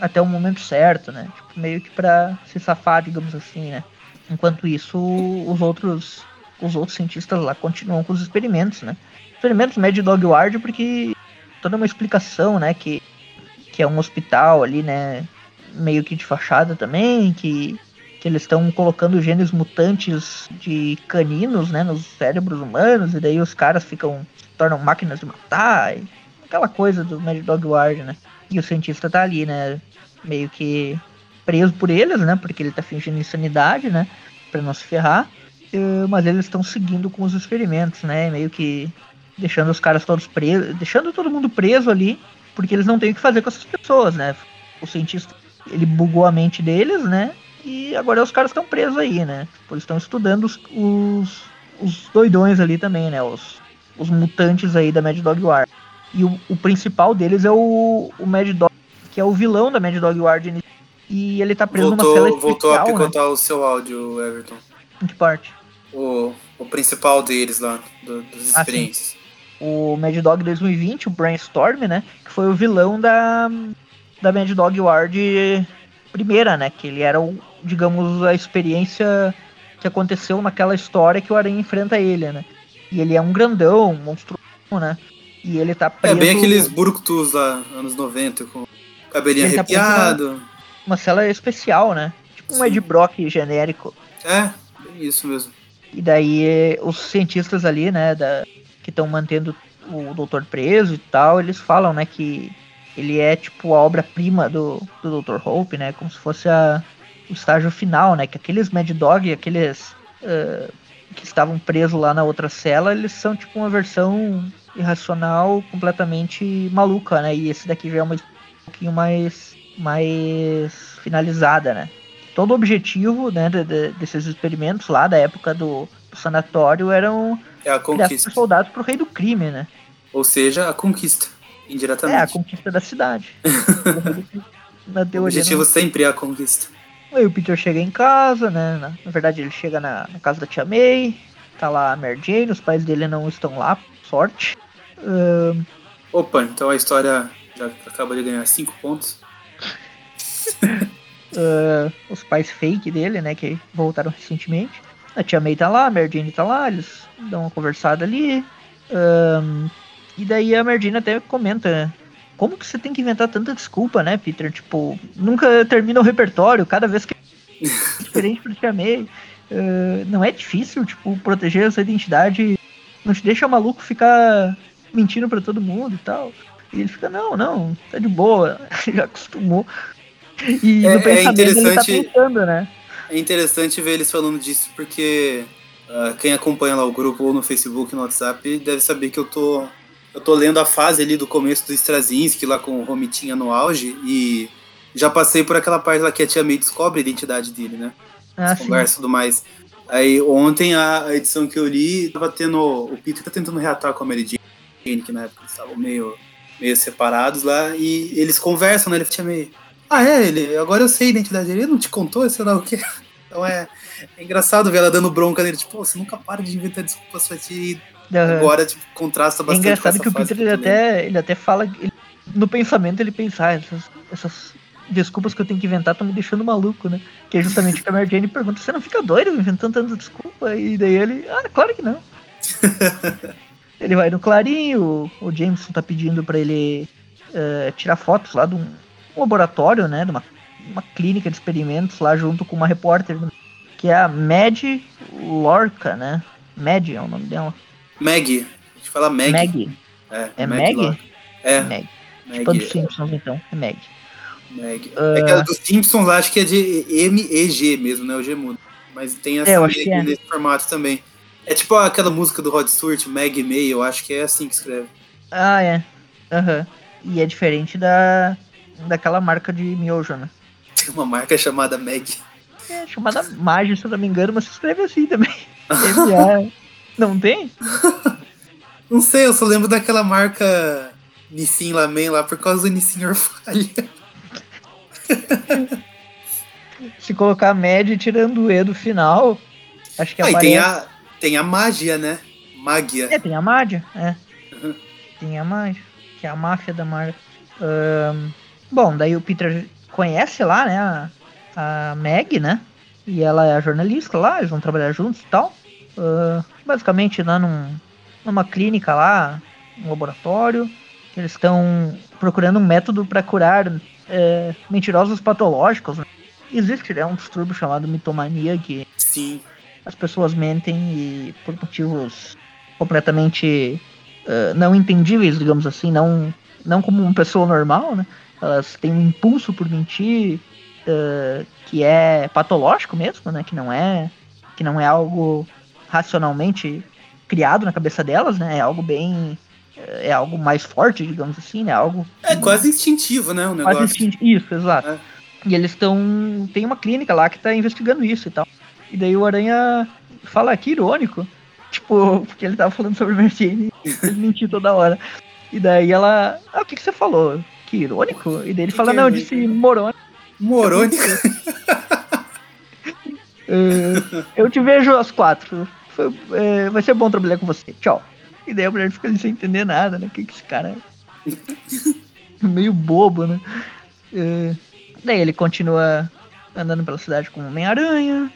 até o momento certo, né? Tipo, meio que pra se safar, digamos assim, né? Enquanto isso, os outros os outros cientistas lá continuam com os experimentos, né? Experimentos Mad Dog Ward porque toda uma explicação, né? Que que é um hospital ali, né? Meio que de fachada também, que, que eles estão colocando genes mutantes de caninos, né? Nos cérebros humanos, e daí os caras ficam. tornam máquinas de matar, e aquela coisa do Mad Dog Ward, né? E o cientista tá ali, né? Meio que preso por eles, né? Porque ele tá fingindo insanidade, né? Pra não se ferrar. Eh, Mas eles estão seguindo com os experimentos, né? Meio que deixando os caras todos presos, deixando todo mundo preso ali porque eles não têm o que fazer com essas pessoas, né? O cientista, ele bugou a mente deles, né? E agora os caras estão presos aí, né? Tipo, eles estão estudando os, os, os doidões ali também, né? Os, os mutantes aí da Mad Dog Ward. E o, o principal deles é o, o Mad Dog, que é o vilão da Mad Dog Ward. E ele tá preso numa cela Voltou, especial, voltou a né? picotar o seu áudio, Everton. Em que parte? O, o principal deles lá, do, dos Ah, experiências. o Mad Dog 2020, o Brainstorm, né? Que foi o vilão da, da Mad Dog Ward primeira, né? Que ele era, o, digamos, a experiência que aconteceu naquela história que o Aranha enfrenta ele, né? E ele é um grandão, um monstruoso, né? E ele tá É preso bem aqueles Burkutus lá, anos 90, com cabelinho Ele tá arrepiado. uma cela especial, né? Tipo um Ed Brock genérico. É, isso mesmo. E daí os cientistas ali, né, da, que estão mantendo o doutor preso e tal, eles falam, né, que ele é tipo a obra-prima do, do Dr. Hope, né, como se fosse a, o estágio final, né, que aqueles Mad Dog, aqueles, ah, que estavam presos lá na outra cela, eles são tipo uma versão irracional completamente maluca, né? E esse daqui já é uma um pouquinho mais, mais finalizada, né? Todo o objetivo né, de, de, desses experimentos lá da época do, do sanatório eram É a conquista. soldados pro rei do crime, né? Ou seja, a conquista, É, a indiretamente. conquista da cidade. na o teoria. objetivo Não... sempre é a conquista. Aí o Peter chega em casa, né? Na, verdade, ele chega na, na casa da tia May. Tá lá a Mary Jane, os pais dele não estão lá, sorte. Ahn, Opa, então a história já acaba de ganhar 5 pontos. ah, os pais fake dele, né? Que voltaram recentemente. A tia May tá lá, a Mary Jane tá lá, eles dão uma conversada ali. E daí a Mary Jane até comenta. Como que você tem que inventar tanta desculpa, né, Peter? Tipo, nunca termina o repertório, cada vez que é diferente pra tia May. Ah, não é difícil, tipo, proteger a sua identidade. Não te deixa maluco ficar mentindo pra todo mundo e tal. E ele fica, não, não, tá de boa, já acostumou. E É- no é pensamento ele tá pensando, né? É interessante ver eles falando disso porque ah, quem acompanha lá o grupo ou no Facebook, no WhatsApp, deve saber que eu tô eu tô lendo a fase ali do começo do Straczynski lá com o Romitinha no auge e já passei por aquela parte lá que a Tia May descobre a identidade dele, né? Ah, conversa e tudo mais. Aí ontem a a edição que eu li tava tendo. O Peter tá tentando reatar com a Mary Jane, que na época eles estavam meio, meio separados lá, e eles conversam, né? Ele fica meio. Ah, é, ele, agora eu sei a identidade dele, ele não te contou, sei lá o quê. Então é, é engraçado ver ela dando bronca nele, tipo, "Pô, você nunca para de inventar desculpas pra ti. E Aham. agora, tipo, contrasta É bastante. engraçado com que o Peter ele até, ele até fala. ele- no pensamento ele pensa, ah, essas, essas desculpas que eu tenho que inventar estão me deixando maluco, né? Que é justamente o que a Mary Jane pergunta: você não fica doido inventando tanta desculpa? E daí ele, ah, claro que não. ele vai no Clarinho, o, o Jameson tá pedindo pra ele eh, tirar fotos lá de um, um laboratório, né? De uma, uma clínica de experimentos lá junto com uma repórter, que é a Mad Lorca, né? Mad é o nome dela. Maggie. A gente fala Maggie. Maggie. É, É Maggie Maggie? Locke. É, Meg. Maggie. Tipo a dos Simpsons, então. É Meg. Meg. Ah. É que a dos Simpsons lá acho que é de M-E-G mesmo, né? O G mudo. Mas tem essa É, que é. nesse formato também. É tipo aquela música do Rod Stewart, Meg May, eu acho que é assim que escreve. Ah, é. Aham. E é diferente da daquela marca de miojo, né? Tem uma marca chamada Meg. É chamada Maggi, se eu não me engano, mas se escreve assim também. Não tem? Não sei, eu só lembro daquela marca Nissin Lamen lá por causa do Nissin Orfalha. Se colocar média tirando o E do final, acho que Aí aparece. tem a, tem a magia, né? Magia. É, tem a Mádia, é. Uhum. Tem a Mádia, que é a máfia da marca. Ahn, bom, daí o Peter conhece lá, né, a, a Meg, né? E ela é a jornalista lá, eles vão trabalhar juntos e tal. Ahn, basicamente lá num, numa clínica lá, um laboratório. Eles estão procurando um método para curar é, mentirosos patológicos. Né? Existe né, um distúrbio chamado mitomania que Sim. As pessoas mentem e por motivos completamente eh, não entendíveis, digamos assim, não, não como uma pessoa normal, né? Elas têm um impulso por mentir eh, que é patológico mesmo, né? Que não é que não é algo racionalmente criado na cabeça delas, né? É algo bem eh, é algo mais forte, digamos assim, né? Algo É quase instintivo, né? O Quase negócio. instinti- Isso, exato. É. E eles estão. Tem uma clínica lá que tá investigando isso e tal. E daí o Aranha fala que irônico. Tipo, porque ele tava falando sobre Mary Jane e ele mentiu toda hora. E daí ela. Ah, o que, que você falou? Que irônico? E daí ele Que fala, que não, é eu disse morônico. Morônica. Eh, eu te vejo às quatro. Foi- eh, vai ser bom trabalhar com você. Tchau. E daí a mulher fica ali sem entender nada, né? O que, que esse cara é? Meio bobo, né? Eh, daí ele continua andando pela cidade com o Homem-Aranha.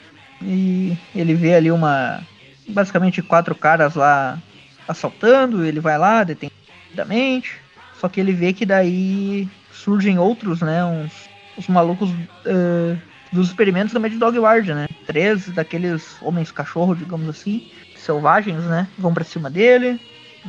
E ele vê ali uma. Basicamente quatro caras lá assaltando. Ele vai lá, detém rapidamente. Só que ele vê que daí surgem outros, né? Uns, os malucos eh, dos experimentos da Mad Dog Ward, né? Três daqueles homens cachorro, digamos assim, selvagens, né? Vão pra cima dele.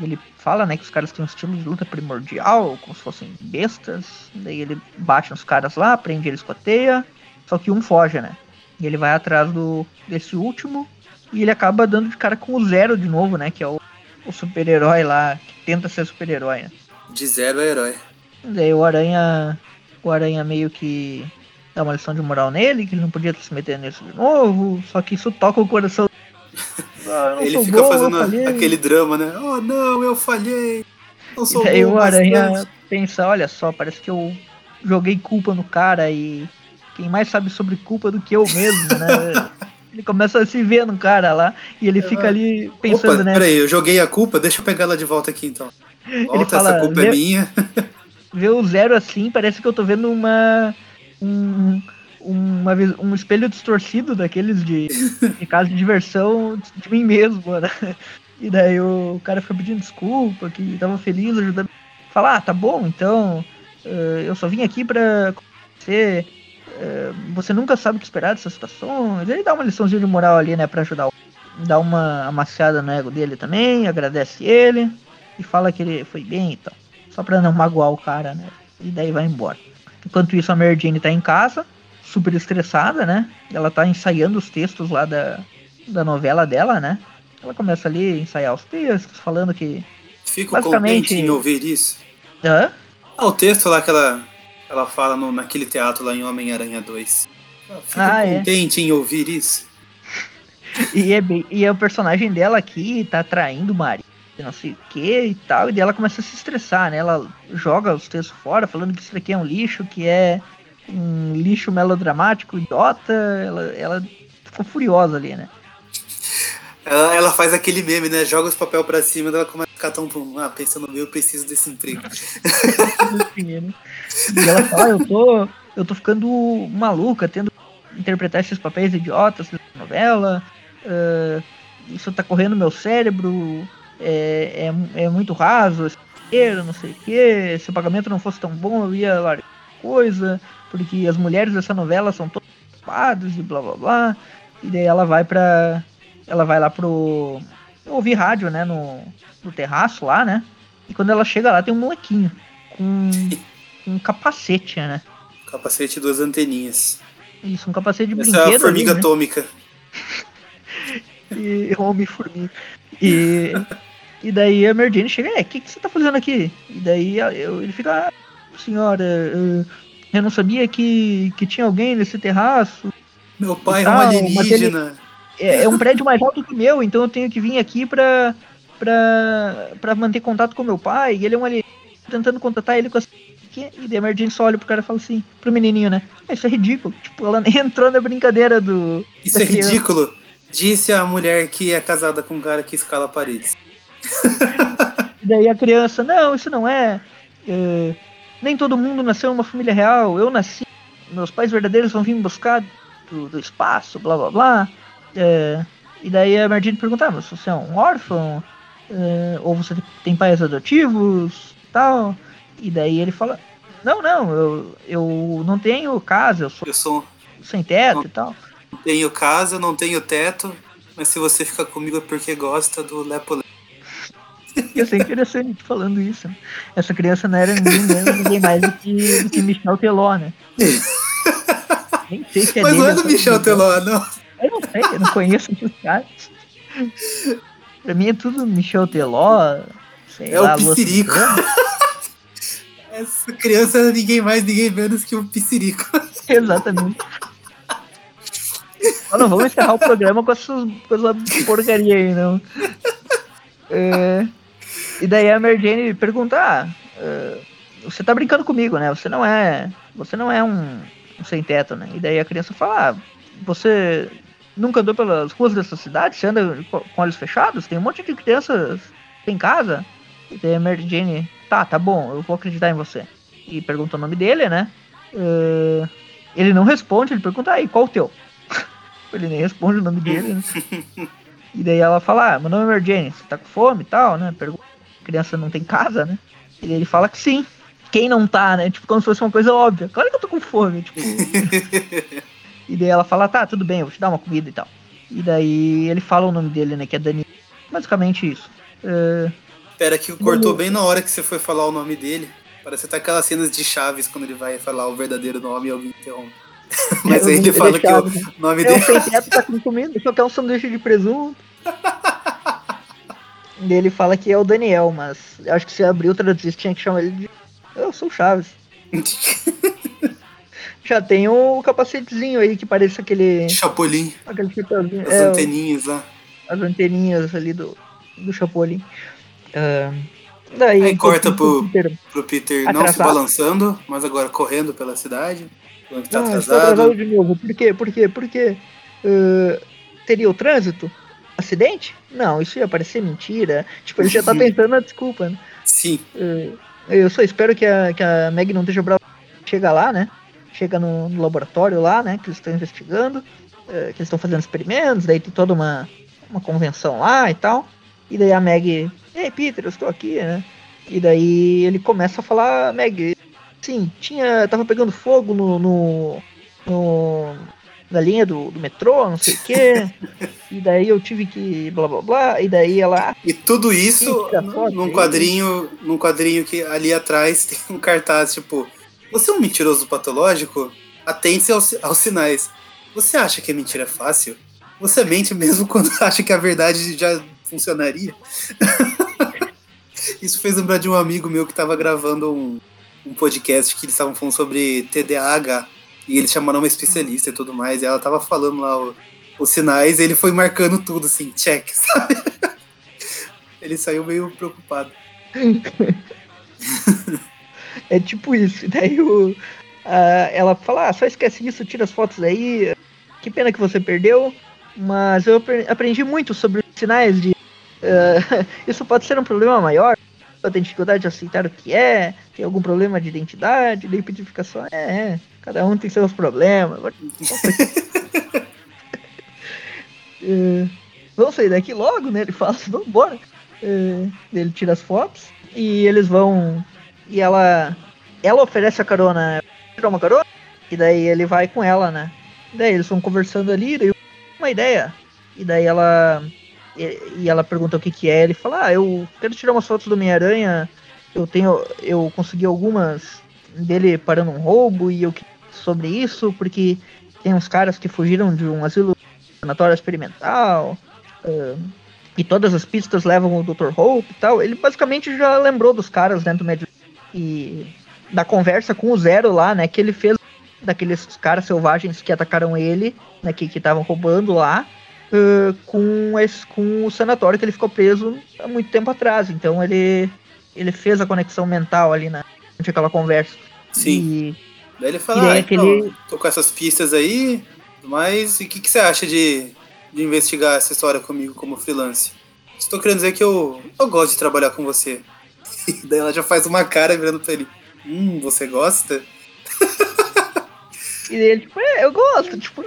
Ele fala, né, que os caras têm um estilo de luta primordial, como se fossem bestas. Daí ele bate nos caras lá, prende eles com a teia. Só que um foge, né? E ele vai atrás do desse último. E ele acaba dando de cara com o Zero de novo, né? Que é o, o super-herói lá, que tenta ser super-herói, né? De zero é herói. Daí o Aranha. O Aranha meio que dá uma lição de moral nele, que ele não podia se meter nisso de novo, só que isso toca o coração. Ah, Ele fica bom, fazendo aquele drama, né? Oh não, eu falhei. Não E sou daí bom o Aranha bastante." pensa, olha só, parece que eu joguei culpa no cara e quem mais sabe sobre culpa do que eu mesmo, né? ele começa a se ver no cara lá e ele fica ali pensando, Opa, né? peraí, eu joguei a culpa, deixa eu pegar ela de volta aqui então. Volta, fala, essa culpa "Lê- é minha. Ver o zero assim, parece que eu tô vendo uma. Um, uma um espelho distorcido daqueles de, de casa de diversão de mim mesmo, né? E daí o cara fica pedindo desculpa, que tava feliz ajudando. Fala, ah, tá bom, então. eh, eu só vim aqui pra você. Eh, você nunca sabe o que esperar dessas situações. Ele dá uma liçãozinha de moral ali, né, pra ajudar. Dá uma amaciada no ego dele também, agradece ele e fala que ele foi bem e tal. Só pra não magoar o cara, né? E daí vai embora. Enquanto isso, a Mary Jane tá em casa, super estressada, né? Ela tá ensaiando os textos lá da, da novela dela, né? Ela começa ali a ensaiar os textos, falando que. Fico Basicamente- contente em ouvir isso. Hã? Ah, o texto lá que ela, ela fala no, naquele teatro lá em Homem-Aranha 2. Ah, Fico Ah, é. contente em ouvir isso. E, é bem, e é o personagem dela aqui tá traindo o marido, não sei o que e tal. E daí ela começa a se estressar, né? Ela joga os textos fora, falando que isso daqui é um lixo, que é um lixo melodramático, idiota. Ela, ela ficou furiosa ali, né? Ela, ela faz aquele meme, né? Joga os papel pra cima, daí ela começa ficar tão. Ah, pensando, eu preciso desse emprego. E ela fala, "Ah, eu tô, eu tô ficando maluca, tendo que interpretar esses papéis idiotas na novela. ah, isso tá correndo meu cérebro. É, é, é muito raso, dinheiro, não sei o que. Se o pagamento não fosse tão bom, eu ia largar coisa. Porque as mulheres dessa novela são todas ocupadas e blá blá blá. E daí ela vai pra. Ela vai lá pro. Ouvir rádio, né? No, no terraço lá, né? E quando ela chega lá, tem um molequinho com com um capacete, né? Capacete e duas anteninhas. Isso, um capacete de Essa brinquedo. é a formiga ali, né? atômica. E Homem-Formiga. E, e daí a Mary Jane chega, é, o que, que você tá fazendo aqui? E daí eu- ele fica, ah, senhora, eu, eu não sabia que, que tinha alguém nesse terraço. Meu pai é um alienígena. É, é um prédio mais alto que o meu, então eu tenho que vir aqui pra, pra, pra manter contato com meu pai. E ele é um alienígena, tentando contatar ele com as... E daí a Mary Jane só olha pro cara e fala assim, pro menininho, né? "Ah, Isso é ridículo. Tipo, ela nem entrou na brincadeira do... Isso é ridículo. Disse a mulher que é casada com um cara que escala paredes. E daí a criança, não, isso não é, é, Nem todo mundo nasceu numa família real. Eu nasci, meus pais verdadeiros vão vir me buscar do, do espaço, blá blá blá. É, e daí a Mardine pergunta, ah, mas você é um órfão? É, ou você tem pais adotivos tal? E daí ele fala, não, não, eu, eu não tenho casa, eu sou Eu sou, sem teto e tal. não tenho casa, não tenho teto, mas se você fica comigo é porque gosta do Lepo Ia ser interessante falando isso. Essa criança não era ninguém menos, ninguém mais do que, do que Michel Teló, né? Nem sei se é Mas não é do Michel. Teló, não. Eu não sei, eu não conheço esses caras. Pra mim é tudo Michel Teló, sei É lá, o Piscirico. Essa criança é ninguém mais, ninguém menos que o Piscirico. Exatamente. Mas não vamos encerrar o programa com essas, com essa porcaria aí, não. É, e daí a Mary Jane pergunta, ah, é, você tá brincando comigo, né? Você não é. Você não é um, um sem teto, né? E daí a criança fala, ah, você nunca andou pelas ruas dessa cidade? Você anda co- com olhos fechados? Tem um monte de crianças em casa. E daí a Mary Jane, tá, tá bom, eu vou acreditar em você. E pergunta o nome dele, né? É, ele não responde, ele pergunta, aí, qual o teu? ele nem responde o nome dele, né? E daí ela fala, ah, meu nome é Mary Jane, você tá com fome e tal, né? Pergunta, criança não tem casa, né? E ele fala que sim. Quem não tá, né? Tipo, como se fosse uma coisa óbvia. Claro que eu tô com fome, tipo. e daí ela fala, tá, tudo bem, eu vou te dar uma comida e tal. E daí ele fala o nome dele, né? Que é Dani. Basicamente isso. É, Pera que cortou bem na hora que você foi falar o nome dele. Parece até aquelas cenas de Chaves quando ele vai falar o verdadeiro nome e alguém interrompe. Mas Eu aí ele fala que o né? nome um dele. sem teto, tá com comida, só quer um sanduíche de presunto. E ele fala que é o Daniel, mas eu acho que se abriu o traduzir, tinha que chamar ele de. Eu sou o Chaves. Já tem o capacetezinho aí que parece aquele. Chapolin, aquele as é, anteninhas lá. as anteninhas ali do, do Chapolin. Ah, daí Aí corta pro- Peter- Pro Peter não se balançando, mas agora correndo pela cidade. Tá Ah, estou atrasado. atrasado de novo. Por quê? Por quê? Por quê? Ah, teria o trânsito? Acidente? Não, isso ia parecer mentira. Tipo, ele já tá pensando na desculpa, né? Sim. Ah, eu só espero que a, que a Meg não esteja brava. Chega lá, né? Chega no, no laboratório lá, né? Que eles estão investigando. ah, que eles estão fazendo experimentos. Daí tem toda uma, uma convenção lá e tal. E daí a Meg, ei Peter, eu estou aqui, né? E daí ele começa a falar, Meg, sim, tinha. tava pegando fogo no. no, no- na linha do, do metrô, não sei o quê. e daí eu tive que. blá blá blá. E daí ela. E tudo isso num- quadrinho, num quadrinho que ali atrás tem um cartaz tipo: Você é um mentiroso patológico? Atente aos, aos sinais. Você acha que a mentira é fácil? Você mente mesmo quando acha que a verdade já funcionaria? Isso fez lembrar de um amigo meu que estava gravando um, um podcast que eles estavam falando sobre TDAH. E eles chamaram uma especialista e tudo mais. E ela tava falando lá o- os sinais e ele foi marcando tudo, assim, check, sabe? Ele saiu meio preocupado. É tipo isso. Daí o, a- ela fala, ah, só esquece isso, tira as fotos aí. Que pena que você perdeu. Mas eu apre- aprendi muito sobre os sinais de. ah, isso pode ser um problema maior. Tem dificuldade de aceitar o que é, tem algum problema de identidade, fica só, é, é, cada um tem seus problemas. É, vamos sair daqui logo, né? Ele fala, vamos embora. É, ele tira as fotos e eles vão. E ela. Ela oferece a carona. Tirar uma carona? E daí ele vai com ela, né? Daí eles vão conversando ali, daí uma ideia. E daí ela. E, ela pergunta o que que é. Ele fala, ah, eu quero tirar umas fotos do Homem-Aranha. Eu tenho. Eu consegui algumas dele parando um roubo e eu sobre isso, porque tem uns caras que fugiram de um asilo sanatório experimental. ah, e todas as pistas levam o Dr. Hope e tal. Ele basicamente já lembrou dos caras dentro do Mad e da conversa com o Zero lá, né? Que ele fez daqueles caras selvagens que atacaram ele, né? Que estavam roubando lá, ãh, com, esse, com o sanatório que ele ficou preso há muito tempo atrás. Então ele, ele fez a conexão mental ali na, durante aquela conversa. Sim. E Daí ele fala, daí ah, aquele- então, tô com essas pistas aí, mas o que, que você acha de, de investigar essa história comigo como freelance? Estou querendo dizer que eu, eu gosto de trabalhar com você. E daí ela já faz uma cara virando pra ele. Hum, você gosta? E ele, tipo, é, eu gosto, tipo.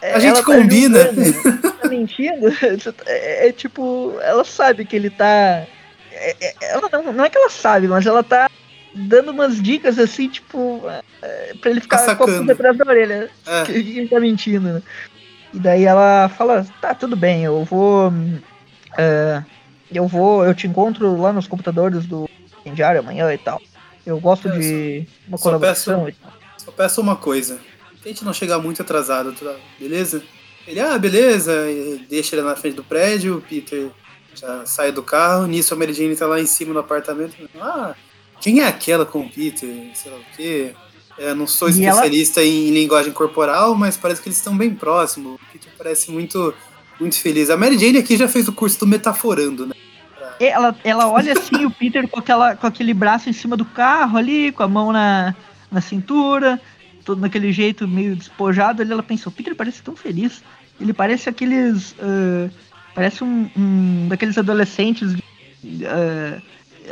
é, A gente ela combina. julgando, tá mentindo. É, é tipo, ela sabe que ele tá. é- é- ela não, não é que ela sabe, mas ela tá dando umas dicas assim, tipo, é, pra ele ficar Tá com a pulga atrás da orelha. É. Que ele tá mentindo, né? E daí ela fala, tá, tudo bem, eu vou. é, eu vou. Eu te encontro lá nos computadores do Diário amanhã e tal. Eu gosto É, de uma só colaboração e tal. Só peço uma coisa. Tente não chegar muito atrasado, tá? beleza? Ele, ah, beleza. Deixa ele na frente do prédio, o Peter já sai do carro. Nisso a Mary Jane tá lá em cima no apartamento. Ah, quem é aquela com o Peter? Sei lá o quê. É, não sou E ela- especialista em linguagem corporal, mas parece que eles estão bem próximos. O Peter parece muito, muito feliz. A Mary Jane aqui já fez o curso do Metaforando, né? Ela, ela olha assim o Peter com, aquela, com aquele braço em cima do carro ali, com a mão na, na cintura, todo naquele jeito meio despojado ali. Ela pensa, o Peter parece tão feliz. Ele parece aqueles. ah, parece um, um daqueles adolescentes. ah,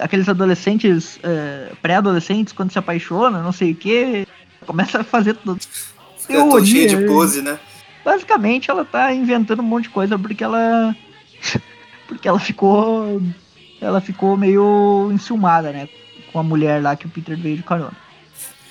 aqueles adolescentes ah, pré-adolescentes quando se apaixona, não sei o que. Começa a fazer tudo. Todo cheio de pose, né? Basicamente, ela tá inventando um monte de coisa porque ela. Porque ela ficou. Ela ficou meio enciumada, né? Com a mulher lá que o Peter veio de carona.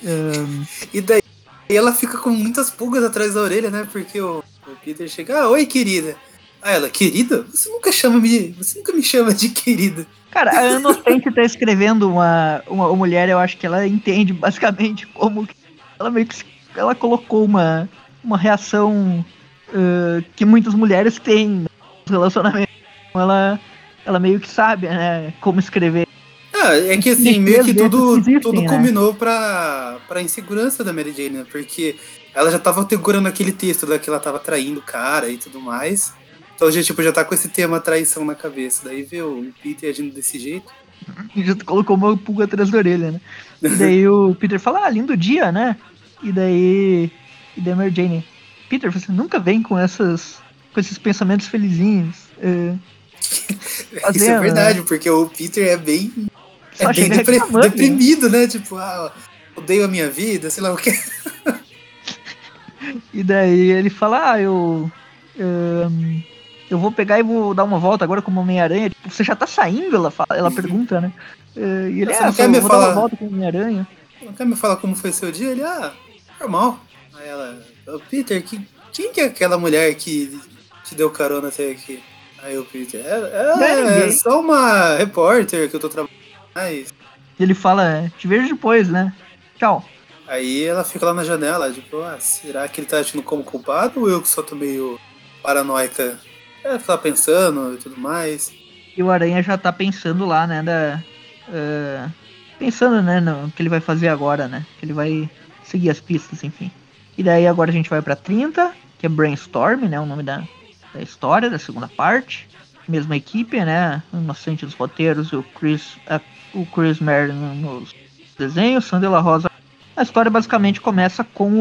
Ahn, E daí ela fica com muitas pulgas atrás da orelha, né? Porque o, o Peter chega, ah, oi, querida. Ah, ela, querida? Você nunca chama me. Você nunca me chama de querida. Cara, a Inocente tá escrevendo uma, uma, uma mulher, eu acho que ela entende basicamente como que ela meio que ela colocou uma, uma reação uh, que muitas mulheres têm nos relacionamentos. Ela, ela meio que sabe, né, como escrever. Ah, é que assim, meio que tudo, existem, tudo né? combinou pra, pra insegurança da Mary Jane, né? Porque ela já tava segurando aquele texto da que ela tava traindo o cara e tudo mais. Então a gente tipo, já tá com esse tema traição na cabeça. Daí vê o Peter agindo desse jeito. Já colocou uma pulga atrás da orelha, né? E daí o Peter fala, ah, lindo dia, né? E daí. E daí a Mary Jane, Peter, você nunca vem com essas. com esses pensamentos felizinhos. É, fazendo, Isso é verdade, né? porque o Peter é bem. é bem depre deprimido, né? Tipo, ah, odeio a minha vida, sei lá o que. e daí ele fala, ah, eu. Um, eu vou pegar e vou dar uma volta agora como Homem-Aranha. Tipo, você já tá saindo? Ela, fala, ela pergunta, né? E ele, ah, não quer me falar... dar uma volta com Homem-Aranha. Não quer me falar como foi seu dia? Ele, ah, normal. Aí ela, oh, Peter, que, quem que é aquela mulher que te deu carona até aqui? Aí o Peter, é, é, é só uma repórter que eu tô trabalhando. Ele fala, te vejo depois, né? Tchau. Aí ela fica lá na janela, tipo, ah, será que ele tá agindo como culpado ou eu que só tô meio paranoica ela ficar pensando e tudo mais. E o Aranha já tá pensando lá, né, da... Uh, pensando, né, no que ele vai fazer agora, né? Que ele vai seguir as pistas, enfim. E daí agora a gente vai pra 30, que é Brainstorm, né, o nome da, da história, da segunda parte. Mesma equipe, né, Inocente dos roteiros e o Chris, uh, o Chris Merlin nos desenhos, Sandela Rosa. A história basicamente começa com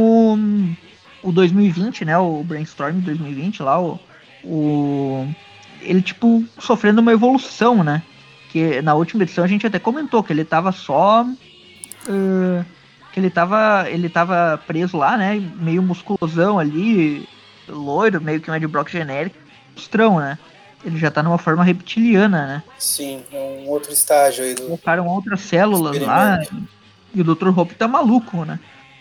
o, o 2020, né, o Brainstorm 2020 lá, o o ele tipo sofrendo uma evolução, né? Que na última edição a gente até comentou que ele tava só uh, que ele tava ele tava preso lá, né? Meio musculosão ali, loiro, meio que um Ed Brock genérico, estrão, né? Ele já tá numa forma reptiliana, né? Sim, é um outro estágio aí do. Colocaram outras células lá. E o Dr. Hope tá maluco, né?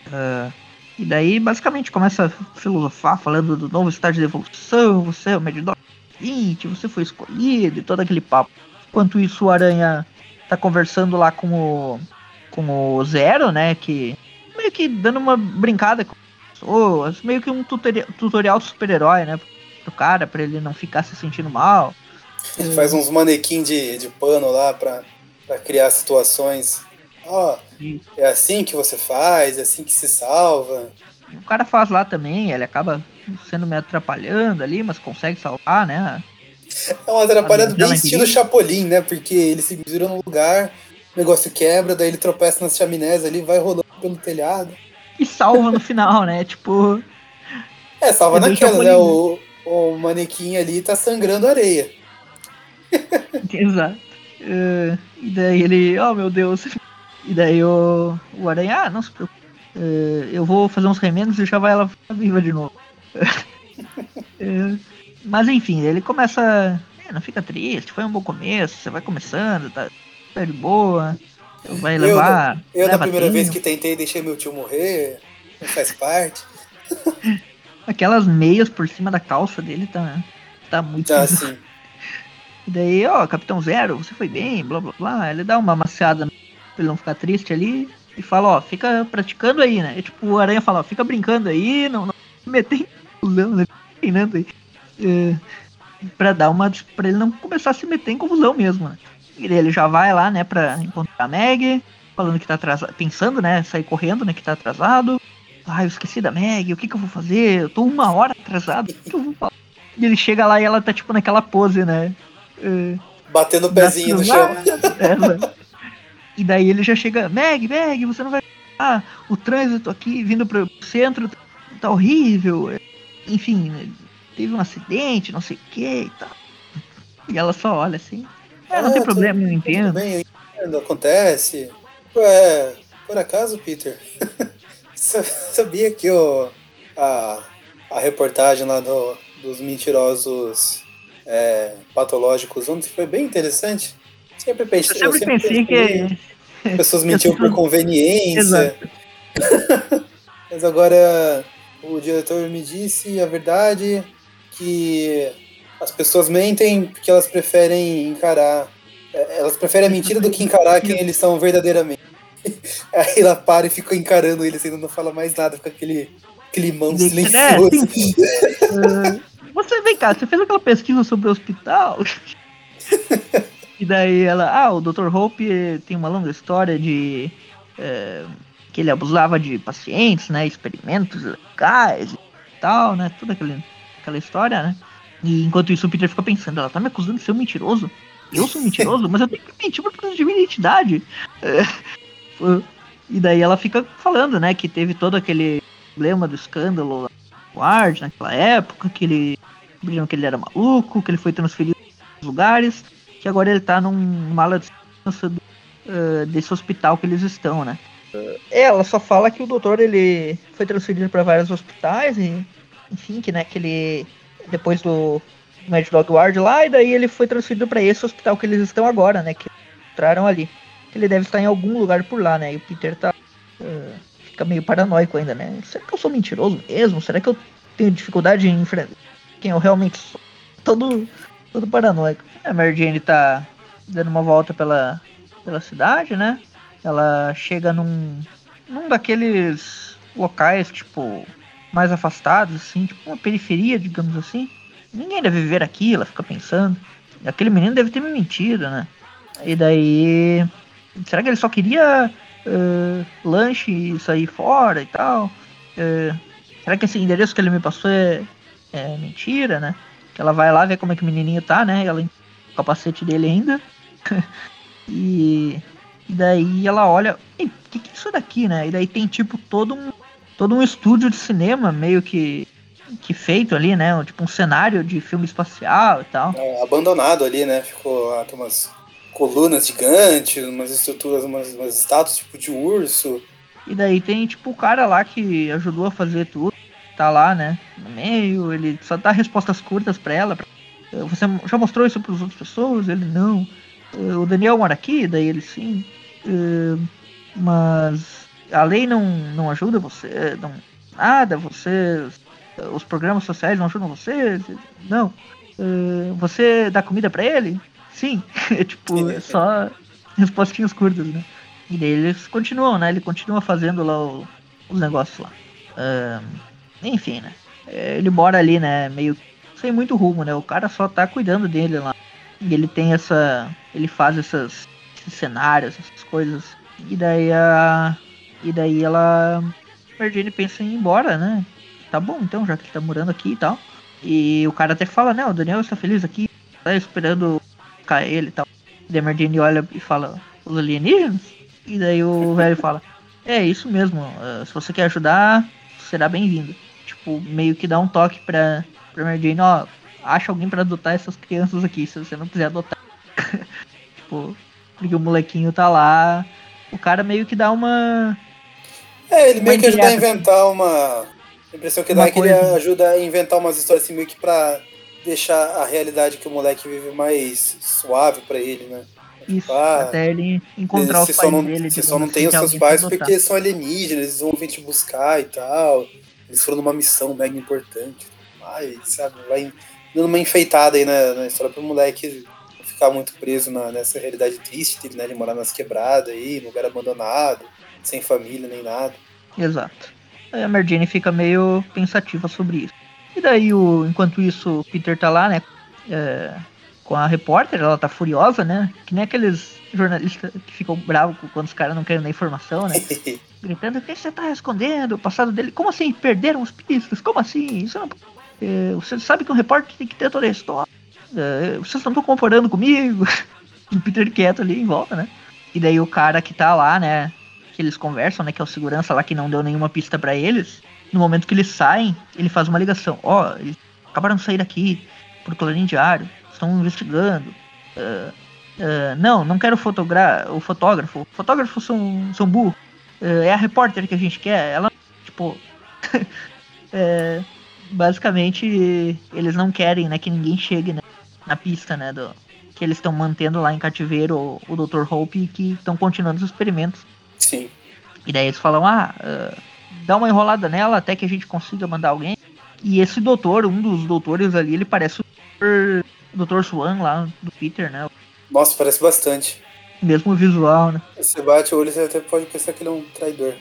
Uh, e daí, basicamente, começa a filosofar, falando do novo estágio de evolução, você é o Mad 20, você foi escolhido e todo aquele papo. Enquanto isso, o Aranha tá conversando lá com o, com o Zero, né, que meio que dando uma brincada com pessoas, meio que um tutorial, super-herói, né, pro cara, pra ele não ficar se sentindo mal. Ele faz uns manequim de, de pano lá pra, pra criar situações ó, oh, é assim que você faz, é assim que se salva. O cara faz lá também, ele acaba sendo me atrapalhando ali, mas consegue salvar, né? É uma atrapalhada bem estilo Chapolin, né? Porque ele se vira num lugar, o negócio quebra, daí ele tropeça nas chaminés ali, vai rolando pelo telhado. E salva no final, né? Tipo. É, salva é naquela, né? O, o manequim ali tá sangrando areia. Exato. Uh, e daí ele, oh meu Deus, e daí o, o Aranha, ah, não se preocupe. Uh, eu vou fazer uns remendos e já vai ela viva de novo. uh, mas enfim, ele começa. É, não fica triste, foi um bom começo, você vai começando, tá, tá de boa. Vai levar. Eu, eu na primeira tempo. vez que tentei, deixei meu tio morrer, não faz parte. Aquelas meias por cima da calça dele tá, tá muito. Tá assim. E daí, ó, Capitão Zero, você foi bem, blá blá blá. Ele dá uma maciada pra ele não ficar triste ali. E fala, ó, fica praticando aí, né? E, tipo, o Aranha fala, ó, fica brincando aí, não, não se meter em confusão, né? Treinando aí. É, pra dar uma. pra ele não começar a se meter em confusão mesmo, né? E ele já vai lá, né, pra encontrar a Meg, falando que tá atrasado, pensando, né, sair correndo, né, que tá atrasado. Ah, eu esqueci da Meg, o que que eu vou fazer? Eu tô uma hora atrasado, o que, que eu vou fazer? E ele chega lá e ela tá, tipo, naquela pose, né? É, Batendo o pezinho no chão. É, né? E daí ele já chega, Meg, Meg, você não vai. Ah, o trânsito aqui vindo pro centro tá horrível. Enfim, teve um acidente, não sei o que e tal. E ela só olha assim. É, não ah, tem problema, eu entendo. Bem, eu acontece. É, por acaso, Peter, sabia que o, a, a reportagem lá do, dos mentirosos é, patológicos ontem foi bem interessante? Sempre pensei, eu sempre, eu sempre pensei, pensei que Pessoas mentiam por conveniência. Mas agora o diretor me disse a verdade que as pessoas mentem porque elas preferem encarar. É, elas preferem a mentira do que encarar quem eles são verdadeiramente. Aí ela para e fica encarando ele, assim, não fala mais nada, fica aquele climão É, silencioso. sim. Ah, você, vem cá, você fez aquela pesquisa sobre o hospital? e daí ela, ah, o Dr. Hope tem uma longa história de eh, que ele abusava de pacientes, né? Experimentos legais e tal, né? Toda aquele, aquela história, né? E enquanto isso o Peter fica pensando, ela tá me acusando de ser um mentiroso? Eu sou um mentiroso, mas eu tenho que mentir por causa de minha identidade. Foi- e daí ela fica falando, né, que teve todo aquele problema do escândalo lá no naquela época, que ele que ele era maluco, que ele foi transferido para lugares, que agora ele tá num, numa ala de segurança do, eh, desse hospital que eles estão, né? Eh, ela só fala que o doutor ele foi transferido para vários hospitais e enfim, que né, que ele depois do Mad Dog Ward lá, e daí ele foi transferido para esse hospital que eles estão agora, né, que entraram ali. Ele deve estar em algum lugar por lá, né? E o Peter tá eh, fica meio paranoico ainda, né? Será que eu sou mentiroso mesmo? Será que eu tenho dificuldade em enfrentar quem eu realmente sou? Todo, todo paranoico. A Mary Jane tá dando uma volta pela, pela cidade, né? Ela chega num, num daqueles locais, tipo, mais afastados, assim, tipo uma periferia, digamos assim. Ninguém deve viver aqui, ela fica pensando. Aquele menino deve ter me mentido, né? E daí. Será que ele só queria eh, lanche e sair fora e tal? Eh, será que esse endereço que ele me passou é, é mentira, né? Que ela vai lá ver como é que o menininho tá, né? Ela o capacete dele ainda. e, e daí ela olha, o que, que é isso daqui, né? E daí tem tipo todo um todo um estúdio de cinema meio que que feito ali, né? Tipo um cenário de filme espacial e tal. É, abandonado ali, né? Ficou lá, umas colunas gigantes, umas estruturas, umas, umas estátuas tipo de urso. E daí tem tipo o cara lá que ajudou a fazer tudo, tá lá, né? No meio, ele só dá respostas curtas pra ela. pra- "Eh, Você já mostrou isso pras outras pessoas? Ele não. "Eh, O Daniel mora aqui? Daí ele sim. "Eh, Mas a lei não, não ajuda você, não. Nada, você. Os programas sociais não ajudam você? Não. "Eh, Você dá comida pra ele? Sim. É tipo, é só respostinhas curtas, né? E daí eles continuam, né? Ele continua fazendo lá o- os negócios lá. Ahn, enfim, né? É, Ele mora ali, né? Meio sem muito rumo, né? O cara só tá cuidando dele lá. E ele tem essa. Ele faz essas, esses cenários, essas coisas. E daí a. E daí ela. Mary Jane pensa em ir embora, né? Tá bom, então, já que ele tá morando aqui e tal. E o cara até fala, né? O Daniel está feliz aqui, tá esperando ficar ele e tal. E daí Jane olha e fala, os alienígenas? E daí o velho fala, é isso mesmo, eh, se você quer ajudar, será bem-vindo. Tipo, meio que dá um toque pra, pra Mary Jane, ó, acha alguém pra adotar essas crianças aqui, se você não quiser adotar. tipo, porque o molequinho tá lá, o cara meio que dá uma. É, ele meio que ajuda a inventar uma. A impressão que dá é que ele ajuda a inventar umas histórias assim, meio que pra deixar a realidade que o moleque vive mais suave pra ele, né? Isso, Ah, até ele encontrar os pais não, dele. você só não assim, tem os seus pais porque eles são alienígenas, eles vão vir te buscar e tal. Eles foram numa missão mega importante. Ai, sabe, vai dando uma enfeitada aí na, na história pro moleque não ficar muito preso na- nessa realidade triste dele, né? De morar nas quebradas aí, lugar abandonado, sem família nem nada. Exato. Aí a Mary Jane fica meio pensativa sobre isso. E daí, o, enquanto isso, o Peter tá lá, né? é, com a repórter, ela tá furiosa, né? Que nem aqueles jornalistas que ficam bravos quando os caras não querem dar informação, né? Gritando, o que você tá escondendo? O passado dele. Como assim? Perderam os pistas? Como assim? Isso não. É, você sabe que um repórter tem que ter toda a história. É, vocês não estão comparando comigo. O Peter quieto ali em volta, né? E daí o cara que tá lá, né? Que eles conversam, né? Que é o segurança lá que não deu nenhuma pista pra eles. No momento que eles saem, ele faz uma ligação. Ó, eles acabaram de sair daqui pro Clarim Diário. Estão investigando. Ah, ah, não, não quero fotogra o fotógrafo. Fotógrafos são, são burros. Ah, é a repórter que a gente quer. Ela, tipo. é, basicamente, eles não querem, né, que ninguém chegue né, na pista, né, do, que eles estão mantendo lá em cativeiro o, o Dr. Hope e que estão continuando os experimentos. Sim. E daí eles falam, ah, ah, dá uma enrolada nela até que a gente consiga mandar alguém. E esse doutor, um dos doutores ali, ele parece o Dr. Dr. Swan lá do Peter, né? Nossa, parece bastante. Mesmo visual, né? Você bate o olho você até pode pensar que ele é um traidor.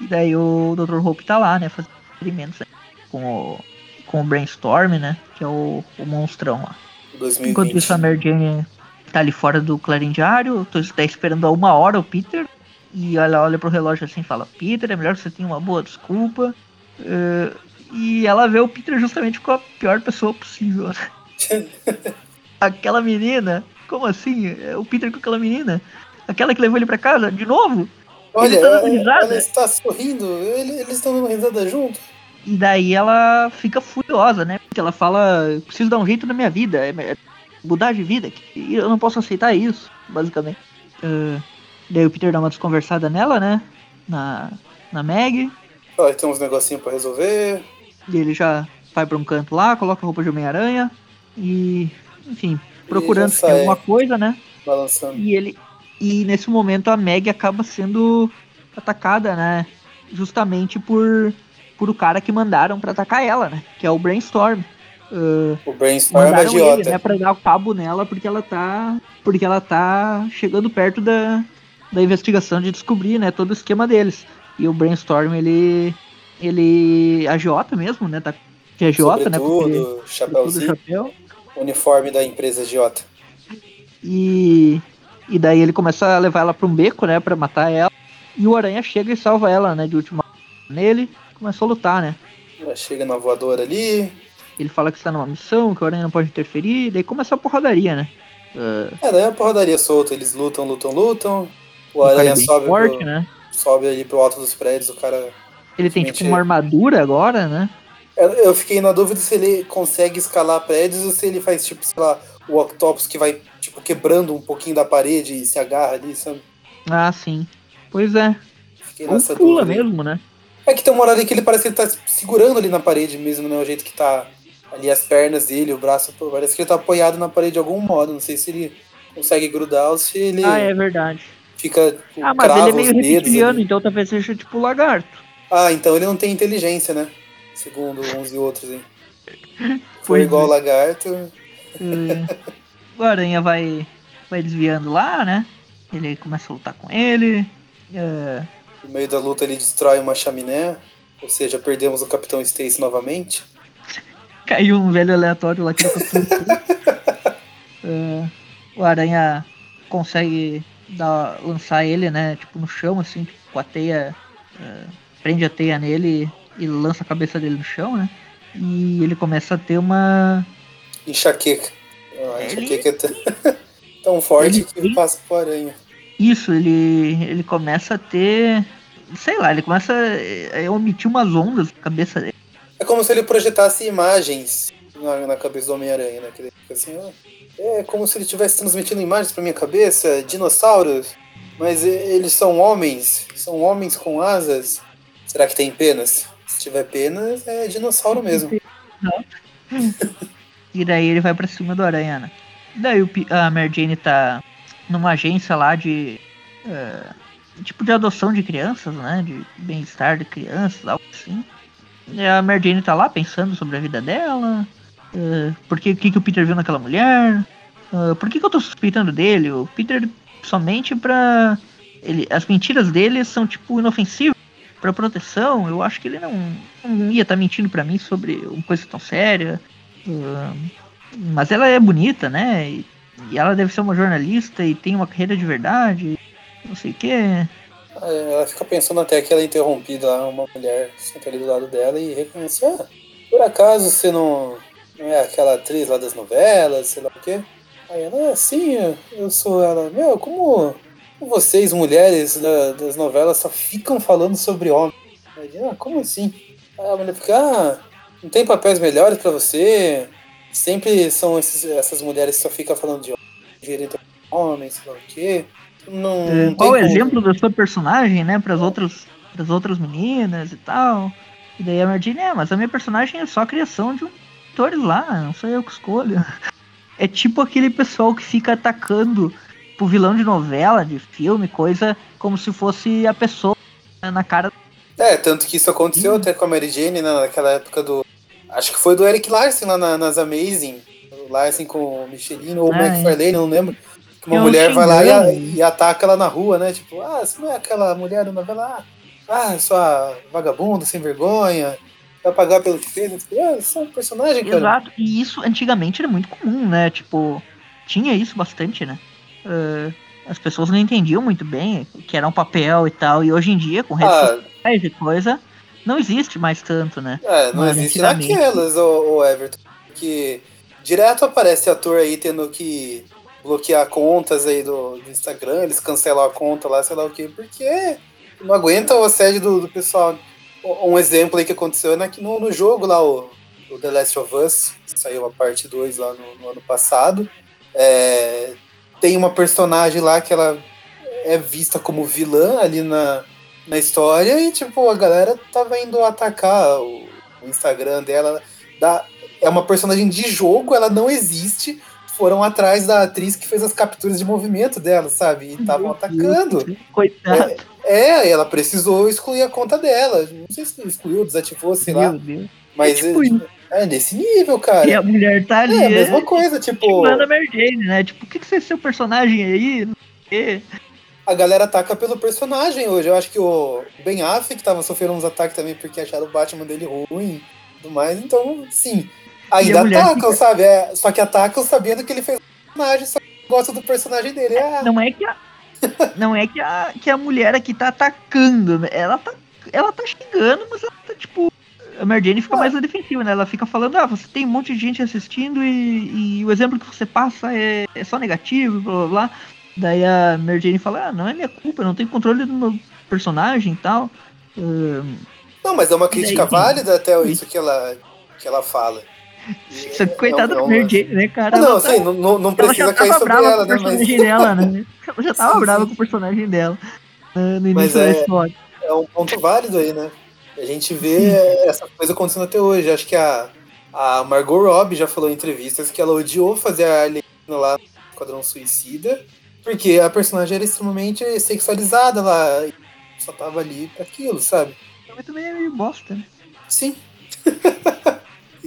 E daí o Dr. Hope tá lá, né? Fazendo experimentos né, com o, com o Brainstorm, né? Que é o, o monstrão lá. 2020. Enquanto isso, a Mary Jane tá ali fora do Clarim Diário. Tô tá esperando há uma hora o Peter. E ela olha pro relógio assim e fala: Peter, é melhor que você tenha uma boa desculpa. Eh, e ela vê o Peter justamente com a pior pessoa possível. né? aquela menina, como assim? É O Peter com aquela menina? Aquela que levou ele pra casa de novo? Olha, ela, risada. ela está sorrindo, ele- eles estão dando risada junto. E daí ela fica furiosa, né? Porque ela fala, "Eu preciso dar um jeito na minha vida, é é mudar de vida, que eu não posso aceitar isso, basicamente. Ah, daí o Peter dá uma desconversada nela, né? Na, na Meg. Olha, tem uns negocinhos pra resolver. E ele já vai pra um canto lá, coloca a roupa de Homem-Aranha. E, enfim, procurando se tem alguma coisa, né? Balançando. E ele. E nesse momento a Meg acaba sendo atacada, né? Justamente por, por o cara que mandaram pra atacar ela, né? Que é o Brainstorm. Ah, O brainstorm é mandaram idiota. ele, né, pra dar o cabo nela porque ela tá. Porque ela tá chegando perto da, da investigação de descobrir, né, todo o esquema deles. E o Brainstorm, ele. Ele. agiota mesmo, né? Tá de agiota, né? Porque chapéuzinho, chapéu. uniforme da empresa idiota. E, e daí ele começa a levar ela pra um beco, né, pra matar ela. E o Aranha chega e salva ela, né, de última nele. Começou a lutar, né. Ela chega na voadora ali. Ele fala que está numa missão, que o Aranha não pode interferir. Daí começa a porradaria, né. Ah, É, daí é uma porradaria solta. Eles lutam, lutam, lutam. O o aranha sobe, forte, pro- né. sobe ali pro alto dos prédios. O cara. Ele tem tipo uma armadura agora, né. Eu, eu fiquei na dúvida se ele consegue escalar prédios ou se ele faz tipo, sei lá, o Octopus que vai tipo quebrando um pouquinho da parede e se agarra ali, sabe? Ah, sim. Pois é. Fiquei Ou nessa pula dúvida. mesmo, né. É que tem uma hora ali que ele parece que ele tá segurando ali na parede mesmo, né? O jeito que tá ali as pernas dele, o braço, parece que ele tá apoiado na parede de algum modo. Não sei se ele consegue grudar ou se ele Ah, é verdade. fica Ah, mas ele é meio reptiliano, então talvez seja tipo lagarto. Ah, então ele não tem inteligência, né? Segundo uns e outros aí. Foi igual é. o lagarto. Eh, o Aranha vai, vai desviando lá, né? Ele começa a lutar com ele. eh, No meio da luta ele destrói uma chaminé. Ou seja, perdemos o Capitão Stacy novamente. Caiu um velho aleatório lá que. Eh, o Aranha consegue dar, lançar ele, né? Tipo, no chão, assim, tipo, com a teia. eh, prende a teia nele e lança a cabeça dele no chão, né? E ele começa a ter uma. Enxaqueca. A Ele- enxaqueca é tão- forte Ele- que ele- passa pro aranha. Isso, ele, ele começa a ter. Sei lá, ele começa a omitir umas ondas na cabeça dele. É como se ele projetasse imagens na, na cabeça do Homem-Aranha, né? Que ele fica assim, ó, é como se ele estivesse transmitindo imagens pra minha cabeça, dinossauros, mas eles são homens, são homens com asas. Será que tem penas? Se tiver penas, é dinossauro mesmo. E daí ele vai pra cima do Aranha, né? Daí a Mary Jane tá numa agência lá de. eh, tipo de adoção de crianças, né? De bem-estar de crianças, algo assim. E a Mary Jane tá lá pensando sobre a vida dela. eh, por que, que, que o Peter viu naquela mulher? eh, por que, que eu tô suspeitando dele? O Peter somente pra. Ele, as mentiras dele são tipo inofensivas pra proteção. Eu acho que ele não, não ia estar mentindo pra mim sobre uma coisa tão séria. Ahn, mas ela é bonita, né? E, e ela deve ser uma jornalista e tem uma carreira de verdade. Não sei o que. É, Ela fica pensando até que ela é interrompida uma mulher senta ali do lado dela e reconhece, ah, por acaso você não, não é aquela atriz lá das novelas, sei lá o quê? Aí ela, ah, sim, eu- sou ela. Meu, como, vocês, mulheres da- das novelas, só ficam falando sobre homens? Aí, ah, como assim? Aí a mulher fica, ah, não tem papéis melhores pra você? Sempre são esses, essas mulheres que só ficam falando de homens, a homens, sei lá o quê. Não, É, não qual o exemplo da sua personagem, né? Para as outras, pras outras meninas e tal. E daí a Mardine, é, mas a minha personagem é só a criação de um atores lá, não sou eu que escolho. É tipo aquele pessoal que fica atacando pro vilão de novela, de filme, coisa como se fosse a pessoa na cara. É, tanto que isso aconteceu até com a Mary Jane né, naquela época do. Acho que foi do Eric Larson lá na- nas Amazing. Larson com o Michelin ou o Ah, é. McFarlane, não lembro. Que uma mulher vai lá e, a- e ataca ela na rua, né? Tipo, ah, você não é aquela mulher da novela? Ah, sua vagabunda, sem vergonha, vai pagar pelo que fez. Tipo, ah, você é um personagem, cara. Exato. E isso antigamente era muito comum, né? Tipo, tinha isso bastante, né? Ah, as pessoas não entendiam muito bem que era um papel e tal. E hoje em dia, com redes Ah, sociais e coisa, não existe mais tanto, né? é, não Mas existe naquelas, ô Everton. Que direto aparece ator aí tendo que bloquear contas aí do, do Instagram, eles cancelam a conta lá, sei lá o quê, porque não aguenta o assédio do, do pessoal. Um exemplo aí que aconteceu é no, no jogo lá, o, o The Last of Us, saiu a parte 2 lá no, no ano passado. É, tem uma personagem lá que ela é vista como vilã ali na, na história e, tipo, a galera tava indo atacar o, o Instagram dela. Da, é uma personagem de jogo, ela não existe. Foram atrás da atriz que fez as capturas de movimento dela, sabe? E estavam atacando. Coitado. É, ela precisou excluir a conta dela. Não sei se excluiu, desativou, sei lá. Meu Deus. Mas É tipo é, é nesse nível, cara. E a mulher tá ali. É a mesma coisa, tipo, Manda Mary Jane, né? Tipo, o que, que você é seu personagem aí? Não sei a galera ataca pelo personagem hoje. Eu acho que o Ben Affleck tava sofrendo uns ataques também porque acharam o Batman dele ruim e tudo mais. Então, sim. Ainda atacam, fica- sabe? É, só que atacam sabendo que ele fez o personagem, só que gosta do personagem dele. Ah, Não é que a. Não é que a, que a mulher aqui tá atacando, né? Ela tá, ela tá xingando, mas ela tá tipo. A Mary fica Ah. mais na defensiva, né? Ela fica falando, ah, você tem um monte de gente assistindo e, e o exemplo que você passa é, é só negativo, blá blá blá. Daí a Mary fala, ah, não é minha culpa, eu não tenho controle do meu personagem e tal. Não, mas é uma crítica daí válida até isso que ela, que ela fala. É da é um Mary né, cara? Ah, não, Ela tá- sei, não, não, não Ela precisa já cair sobre brava ela, com o né? Mas personagem dela, né? Ela já tava Sim, brava sim. com o personagem dela né, no Mas início da é- história. é um ponto válido aí, né? A gente vê essa coisa acontecendo até hoje. Acho que a, a Margot Robbie já falou em entrevistas que ela odiou fazer a Arlequina lá no Esquadrão Suicida, porque a personagem era extremamente sexualizada lá. Só tava ali pra aquilo, sabe? Mas também é meio bosta, né? Sim.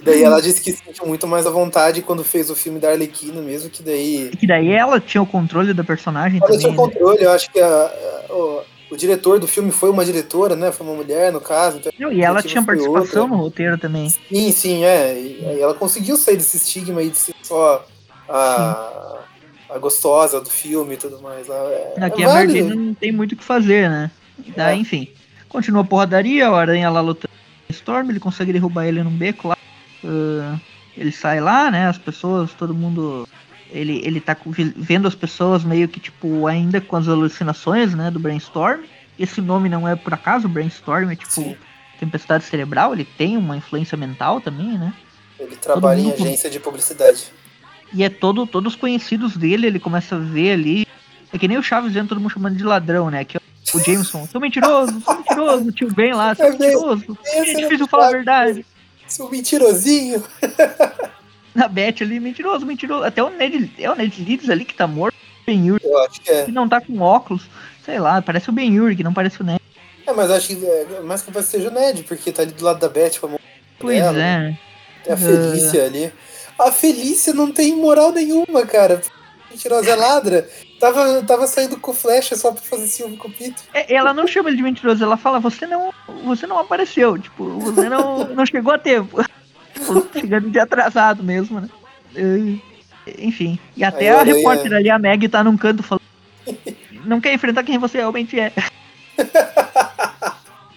e daí ela disse que se sentiu muito mais à vontade quando fez o filme da Arlequina mesmo, que daí E que daí ela tinha o controle da personagem Ela também. tinha né? controle, eu acho que a- a- o, o diretor do filme foi uma diretora, né? Foi uma mulher, no caso. Então, Não, E ela tinha participação outra. no roteiro também. sim, sim, é. E aí ela conseguiu sair desse estigma aí de ser só a, a gostosa do filme e tudo mais. É, Aqui é a. Jane não tem muito o que fazer, né? Daí, É. enfim. Continua a porradaria, o Aranha lá lutando com o Storm, ele consegue derrubar ele num beco lá. Ah, ele sai lá, né? As pessoas, todo mundo. Ele, ele tá vendo as pessoas meio que, tipo, ainda com as alucinações, né? Do Brainstorm. Esse nome não é por acaso, Brainstorm é tipo Sim. tempestade cerebral, ele tem uma influência mental também, né? Ele trabalha em agência de publicidade. E é todo, todos os conhecidos dele, ele começa a ver ali. É que nem o Chaves vendo todo mundo chamando de ladrão, né? Que é o Jameson, seu mentiroso, seu mentiroso, tio Ben lá, bem- mentiroso. É difícil falar a verdade. Seu mentirosinho. Na Beth ali, mentiroso, mentiroso. Até o Ned, é o Ned Leeds ali que tá morto. Ben Yuri, Eu acho que é. que não tá com óculos. Sei lá, parece o Ben Yuri, que não parece o Ned. É, mas acho que é mais capaz que seja o Ned, porque tá ali do lado da Beth com a mão Pois dela, é. né? Tem a Felícia ali. A Felícia não tem moral nenhuma, cara. Mentirosa é ladra. Tava, tava saindo com flecha só pra fazer ciúme com o Pito. É, Ela não chama ele de mentiroso, ela fala, você não, você não apareceu, tipo, você não, não chegou a tempo. Chegando de atrasado mesmo, né? Eh, Enfim. E até Aí a repórter ali, a Meg, tá num canto falando. Não quer enfrentar quem você realmente é.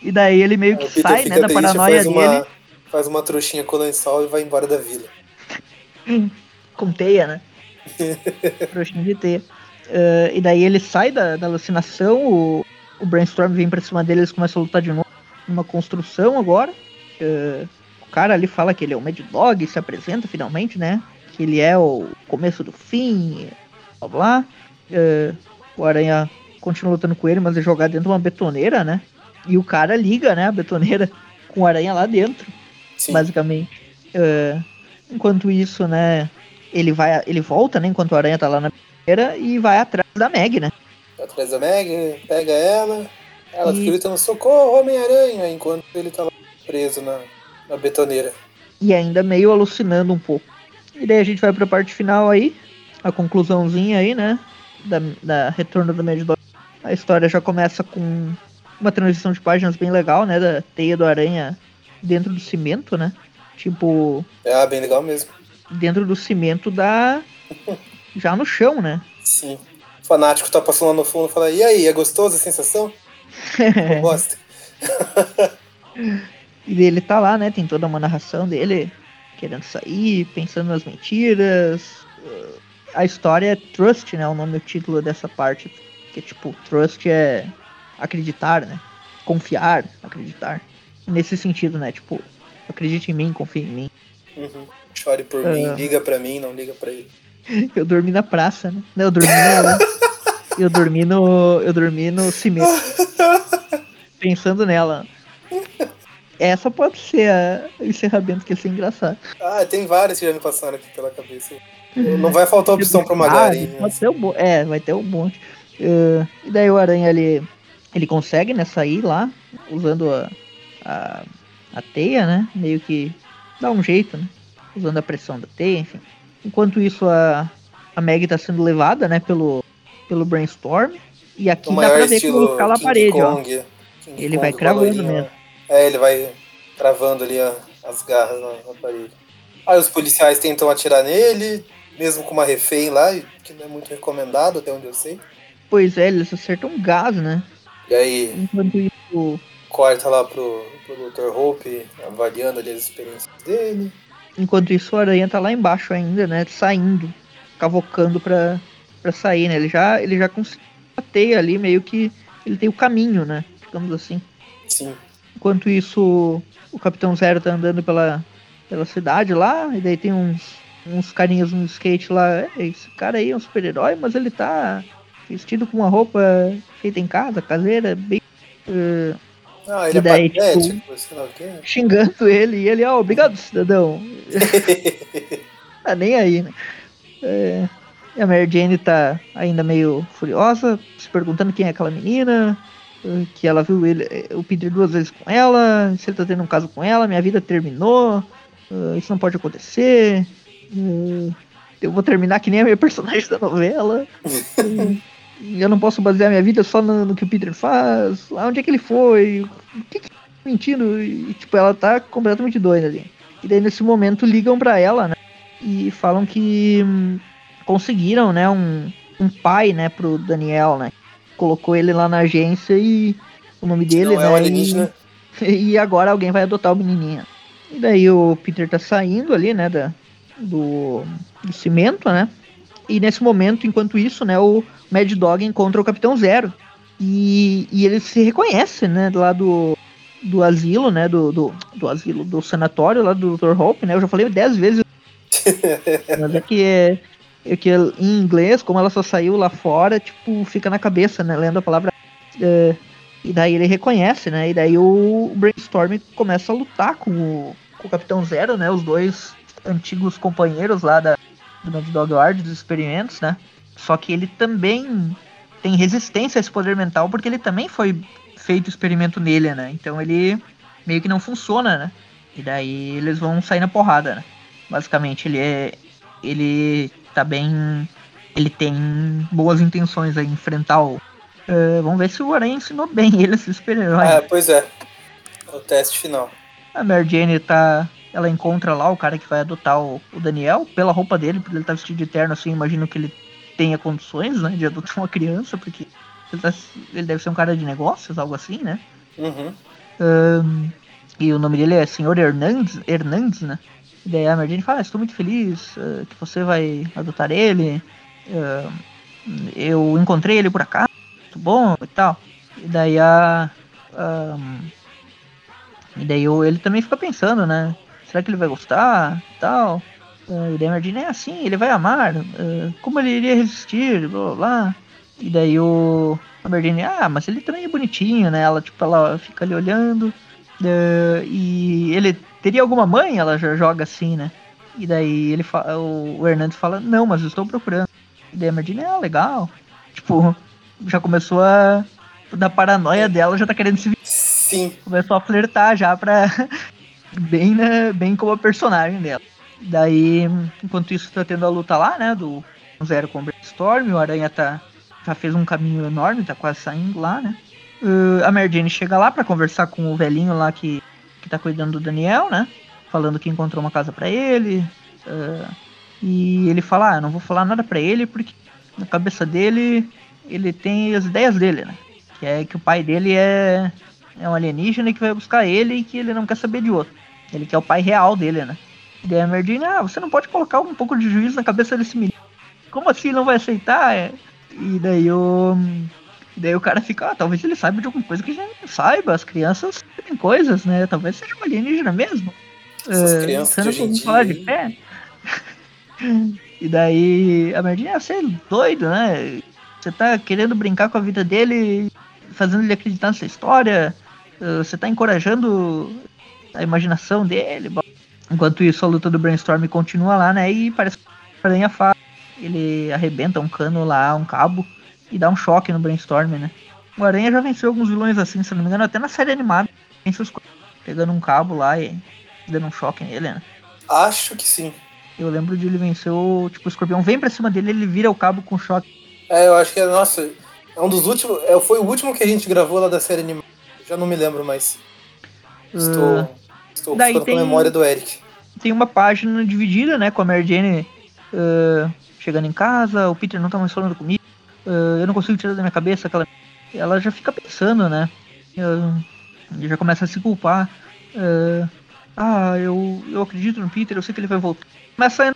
E daí ele meio que Peter sai, né, da triste, paranoia faz uma, dele, faz uma trouxinha com lençol e vai embora da vila. com teia, né? Trouxinha de teia. Eh, e daí ele sai da, da alucinação, o, o Brainstorm vem pra cima dele, eles começam a lutar de novo. Numa construção agora. Eh, o cara ali fala que ele é o Mad Dog, se apresenta finalmente, né? Que ele é o começo do fim, blá blá. Eh, o Aranha continua lutando com ele, mas é jogado dentro de uma betoneira, né? E o cara liga, né, a betoneira com o Aranha lá dentro Sim. basicamente. Enquanto isso, né, ele vai, ele volta, né, enquanto o Aranha tá lá na primeira e vai atrás da Meg, né? Atrás da Meg, pega ela. Ela E- fica gritando socorro, Homem-Aranha, enquanto ele tá lá preso na, na betoneira. E ainda meio alucinando um pouco. E daí a gente vai pra parte final aí, a conclusãozinha aí, né? da, da Retorno do Mad Dog, a história já começa com uma transição de páginas bem legal, né? Da teia do aranha dentro do cimento, né? Tipo, É bem legal mesmo. dentro do cimento da. já no chão, né? Sim. O fanático tá passando lá no fundo e fala, e aí, é gostosa a sensação? Eu gosto. E ele tá lá, né? Tem toda uma narração dele querendo sair, pensando nas mentiras. A história é Trust, né? O nome o título dessa parte. Que tipo, Trust é acreditar, né? Confiar, acreditar. Nesse sentido, né? Tipo, acredite em mim, confie em mim. Uhum. Chore por É. mim, liga pra mim, não liga pra ele. Eu dormi na praça, né? Não, eu dormi no. eu dormi no. Eu dormi no cimento. Pensando nela. Essa pode ser a- o encerramento que ia ser engraçado. Ah, tem vários que já me passaram aqui pela cabeça. Não vai faltar opção pro Magari. Ah, ter um. É, vai ter um monte. Eh, e daí o Aranha ele, ele consegue, né, sair lá, usando a, a, a teia, né? Meio que dá um jeito, né? Usando a pressão da teia, enfim. Enquanto isso, a, a Meg tá sendo levada, né, pelo, pelo Brainstorm. E aqui dá pra ver como escala a King parede, ó. Kong. King Ele vai Kong, cravando loirinho, mesmo. É, ele vai travando ali a- as garras na, na parede. Aí os policiais tentam atirar nele, mesmo com uma refém lá, que não é muito recomendado, até onde eu sei. Pois é, eles acertam um gás, né? E aí Enquanto isso, corta lá pro, pro Dr. Hope, avaliando ali as experiências dele. Enquanto isso, o Aranha tá lá embaixo ainda, né? Saindo, cavocando pra, pra sair, né? Ele já, ele já conseguiu a teia ali, meio que ele tem o caminho, né? Digamos assim. Sim. Enquanto isso, o Capitão Zero tá andando pela, pela cidade lá, e daí tem uns, uns carinhas no skate lá. "É, Esse cara aí é um super-herói, mas ele tá vestido com uma roupa feita em casa, caseira, bem. eh, Ah, ele E daí, é patético, tipo- quê. xingando ele, e ele, ó, obrigado, cidadão. tá nem aí, né? É, e a Mary Jane tá ainda meio furiosa, se perguntando quem é aquela menina, que ela viu ele, o Peter duas vezes com ela, se ele tá tendo um caso com ela, minha vida terminou, eh, isso não pode acontecer, eh, eu vou terminar que nem a minha personagem da novela, eu não posso basear minha vida só no, no que o Peter faz, lá onde é que ele foi, o que que tá mentindo, e tipo, ela tá completamente doida ali. E daí nesse momento ligam pra ela, né? E falam que hum, conseguiram, né, um, um pai, né, pro Daniel, né? Colocou ele lá na agência e o nome dele, não né? é um e- e agora alguém vai adotar o menininho. E daí o Peter tá saindo ali, né, da, do, do cimento, né? E nesse momento, enquanto isso, né, o Mad Dog encontra o Capitão Zero. E, e ele se reconhece, né, lá do, do asilo, né, do, do, do asilo, do sanatório lá do Dr. Hope, né? Eu já falei dez vezes, mas é que é, é que em inglês, como ela só saiu lá fora, tipo, fica na cabeça, né, lendo a palavra é, e daí ele reconhece, né? E daí o Brainstorm começa a lutar com o, com o Capitão Zero, né? Os dois antigos companheiros lá da, do Mad Dog Ward, dos experimentos, né? Só que ele também tem resistência a esse poder mental, porque ele também foi feito experimento nele, né? Então ele meio que não funciona, né? E daí eles vão sair na porrada, né? Basicamente, ele é. Ele tá bem. Ele tem boas intenções a enfrentar o. É, vamos ver se o Aranha ensinou bem ele a ser super-herói. Ah, pois é. É o teste final. A Mary Jane tá. Ela encontra lá o cara que vai adotar o, o Daniel pela roupa dele, porque ele tá vestido de terno assim. Imagino que ele tenha condições, né, de adotar uma criança, porque ele, tá- ele deve ser um cara de negócios, algo assim, né? Uhum. Ahn, e o nome dele é Senhor Hernandes, Hernandes né? E daí a Mary Jane fala, "Ah, estou muito feliz ah, que você vai adotar ele. Ah, eu encontrei ele por acaso, muito bom e tal. E daí a. ahm, e daí ele também fica pensando, né? Será que ele vai gostar tal? Ah, e Jane é assim, ele vai amar. ah, como ele iria resistir? Blá blá blá. E daí o. A ah, mas ele também é bonitinho, né? Ela, tipo, ela fica ali olhando. eh, e ele teria alguma mãe? Ela já joga assim, né? E daí ele fa- o, Hernandes fala, não, mas eu estou procurando. E daí a Mary Jane, ah, legal. Tipo, já começou a. Da paranoia dela, já tá querendo se Sim. começou a flertar já pra. bem, né, bem como a personagem dela. Daí, enquanto isso, tá tendo a luta lá, né? Do Zero com o Brainstorm, o Aranha tá já fez um caminho enorme, tá quase saindo lá, né? Uh, a Mary Jane chega lá para conversar com o velhinho lá que, que tá cuidando do Daniel, né? Falando que encontrou uma casa para ele. Uh, e ele fala, ah, não vou falar nada para ele porque na cabeça dele ele tem as ideias dele, né? Que é que o pai dele é, é um alienígena que vai buscar ele e que ele não quer saber de outro. Ele quer o pai real dele, né? E daí a Merdine, ah, você não pode colocar um pouco de juízo na cabeça desse menino. Como assim não vai aceitar? É? E daí o. Daí o cara fica, ah, talvez ele saiba de alguma coisa que a gente não saiba. As crianças têm coisas, né? Talvez seja um alienígena mesmo. Essas É, crianças de não hoje em falar de fé. e daí a Merdinha, ah, você é doido, né? Você tá querendo brincar com a vida dele, fazendo ele acreditar nessa história. eh, Você tá encorajando a imaginação dele. Enquanto isso, a luta do Brainstorm continua lá, né? E parece que a aranha faz. Ele arrebenta um cano lá, um cabo, e dá um choque no Brainstorm, né? O Aranha já venceu alguns vilões assim, se não me engano, até na série animada. Os pegando um cabo lá e dando um choque nele, né? Acho que sim. Eu lembro de ele vencer o. Tipo, o escorpião vem pra cima dele, ele vira o cabo com choque. É, eu acho que é, nossa, é um dos últimos. É, foi o último que a gente gravou lá da série animada. Já não me lembro mais. Estou, Ah, estou daí ficando tem- com a memória do Eric. tem uma página dividida, né? Com a Mary Jane ah, chegando em casa, o Peter não tá mais falando comigo. ah, eu não consigo tirar da minha cabeça aquela. Ela já fica pensando, né? e já começa a se culpar. ah, eu, eu acredito no Peter, eu sei que ele vai voltar. Começa a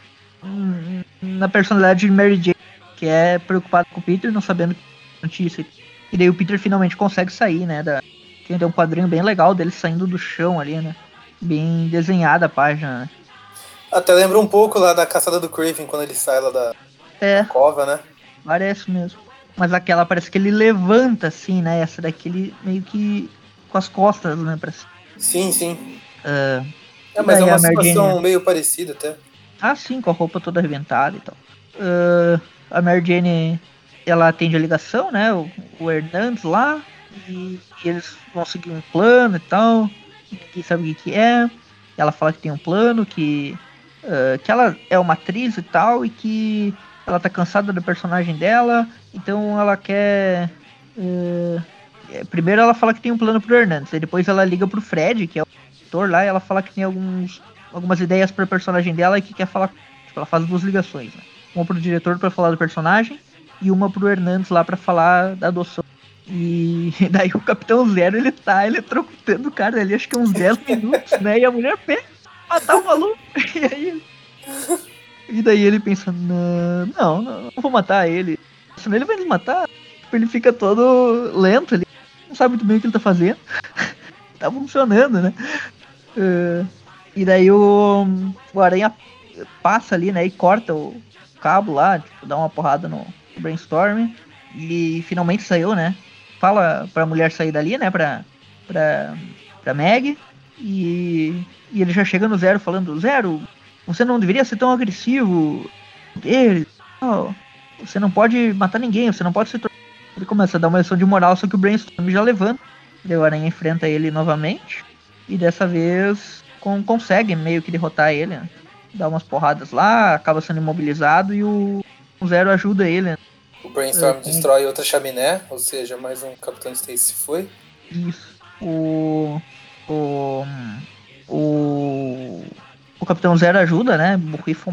na personalidade de Mary Jane, que é preocupada com o Peter, não sabendo que notícia. E daí o Peter finalmente consegue sair, né? Da... Tem até um quadrinho bem legal dele saindo do chão ali, né? Bem desenhada a página, né? Até lembra um pouco lá da caçada do Craven quando ele sai lá da É, cova, né? parece mesmo. Mas aquela parece que ele levanta assim, né? Essa daqui ele meio que com as costas, né? Pra... Sim, sim. Ah, É, mas é uma Mary Jane- situação meio parecida até. ah, sim, com a roupa toda arrebentada e tal. Ah, a Mary Jane, ela atende a ligação, né? O, o Hernandes lá. E, e eles vão seguir um plano e tal. Ninguém sabe o que, que é. Ela fala que tem um plano, que, ah, que ela é uma atriz e tal, e que ela tá cansada do personagem dela, então ela quer. é, primeiro ela fala que tem um plano pro Hernandes, e depois ela liga pro Fred, que é o ator lá, e ela fala que tem alguns, algumas ideias pro personagem dela e que quer falar. Tipo, ela faz duas ligações, né? Uma pro diretor pra falar do personagem, e uma pro Hernandes lá pra falar da adoção. E daí o Capitão Zero, ele tá eletrocutando o cara ali, acho que uns 10 minutos, né? E a mulher pensa, matar o maluco. E aí. E daí ele pensa, não, não, não, vou matar ele. Senão ele vai nos matar. Tipo, ele fica todo lento ali. Não sabe muito bem o que ele tá fazendo. tá funcionando, né? Eh, e daí o, o Aranha passa ali, né? E corta o cabo lá, tipo, dá uma porrada no brainstorm. E finalmente saiu, né? Fala pra mulher sair dali, né? Pra, pra, pra Meg. E, e ele já chega no Zero falando, Zero, você não deveria ser tão agressivo. Ele, tal. você não pode matar ninguém, você não pode se tor-" Ele começa a dar uma lição de moral, só que o Brainstorm já levanta. Daí o Aranha enfrenta ele novamente. E dessa vez con- consegue meio que derrotar ele. né? Dá umas porradas lá, acaba sendo imobilizado e o Zero ajuda ele. né? O Brainstorm É, destrói outra chaminé, ou seja, mais um Capitão Stacy foi. Isso. O. O. O. O Capitão Zero ajuda, né? Burrifo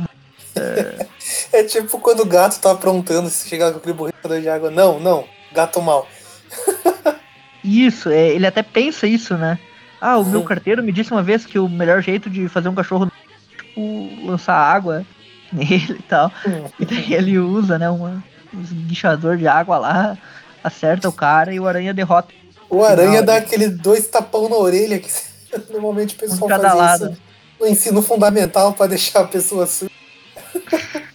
É tipo quando o gato tá aprontando, se chegar com aquele borrifador de água. Não, não, gato mal. Isso, é, ele até pensa isso, né? Ah, o meu Sim. carteiro me disse uma vez que o melhor jeito de fazer um cachorro é tipo, lançar água nele e tal. E daí ele usa, né, uma, um esguichador de água lá, acerta o cara e o aranha derrota O aranha Final, dá né? aquele dois tapão na orelha que normalmente o pessoal faz lado. isso no ensino fundamental pra deixar a pessoa surda.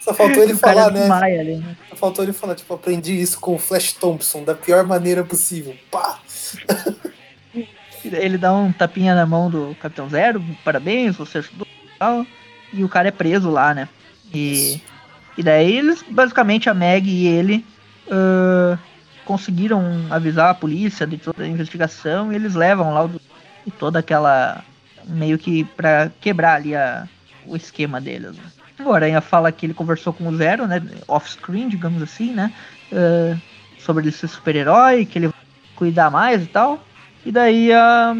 Só faltou ele o falar, né? ali, né? Só faltou ele falar, tipo, aprendi isso com o Flash Thompson da pior maneira possível. Pá! Ele dá um tapinha na mão do Capitão Zero, parabéns, você ajudou e tal. E o cara é preso lá, né? E, e daí eles, basicamente, a Meg e ele ah, conseguiram avisar a polícia de toda a investigação e eles levam lá o, e toda aquela. meio que pra quebrar ali a, o esquema deles. né? O Aranha fala que ele conversou com o Zero, né? Off-screen, digamos assim, né? eh, sobre ele ser super-herói, que ele vai cuidar mais e tal. E daí a-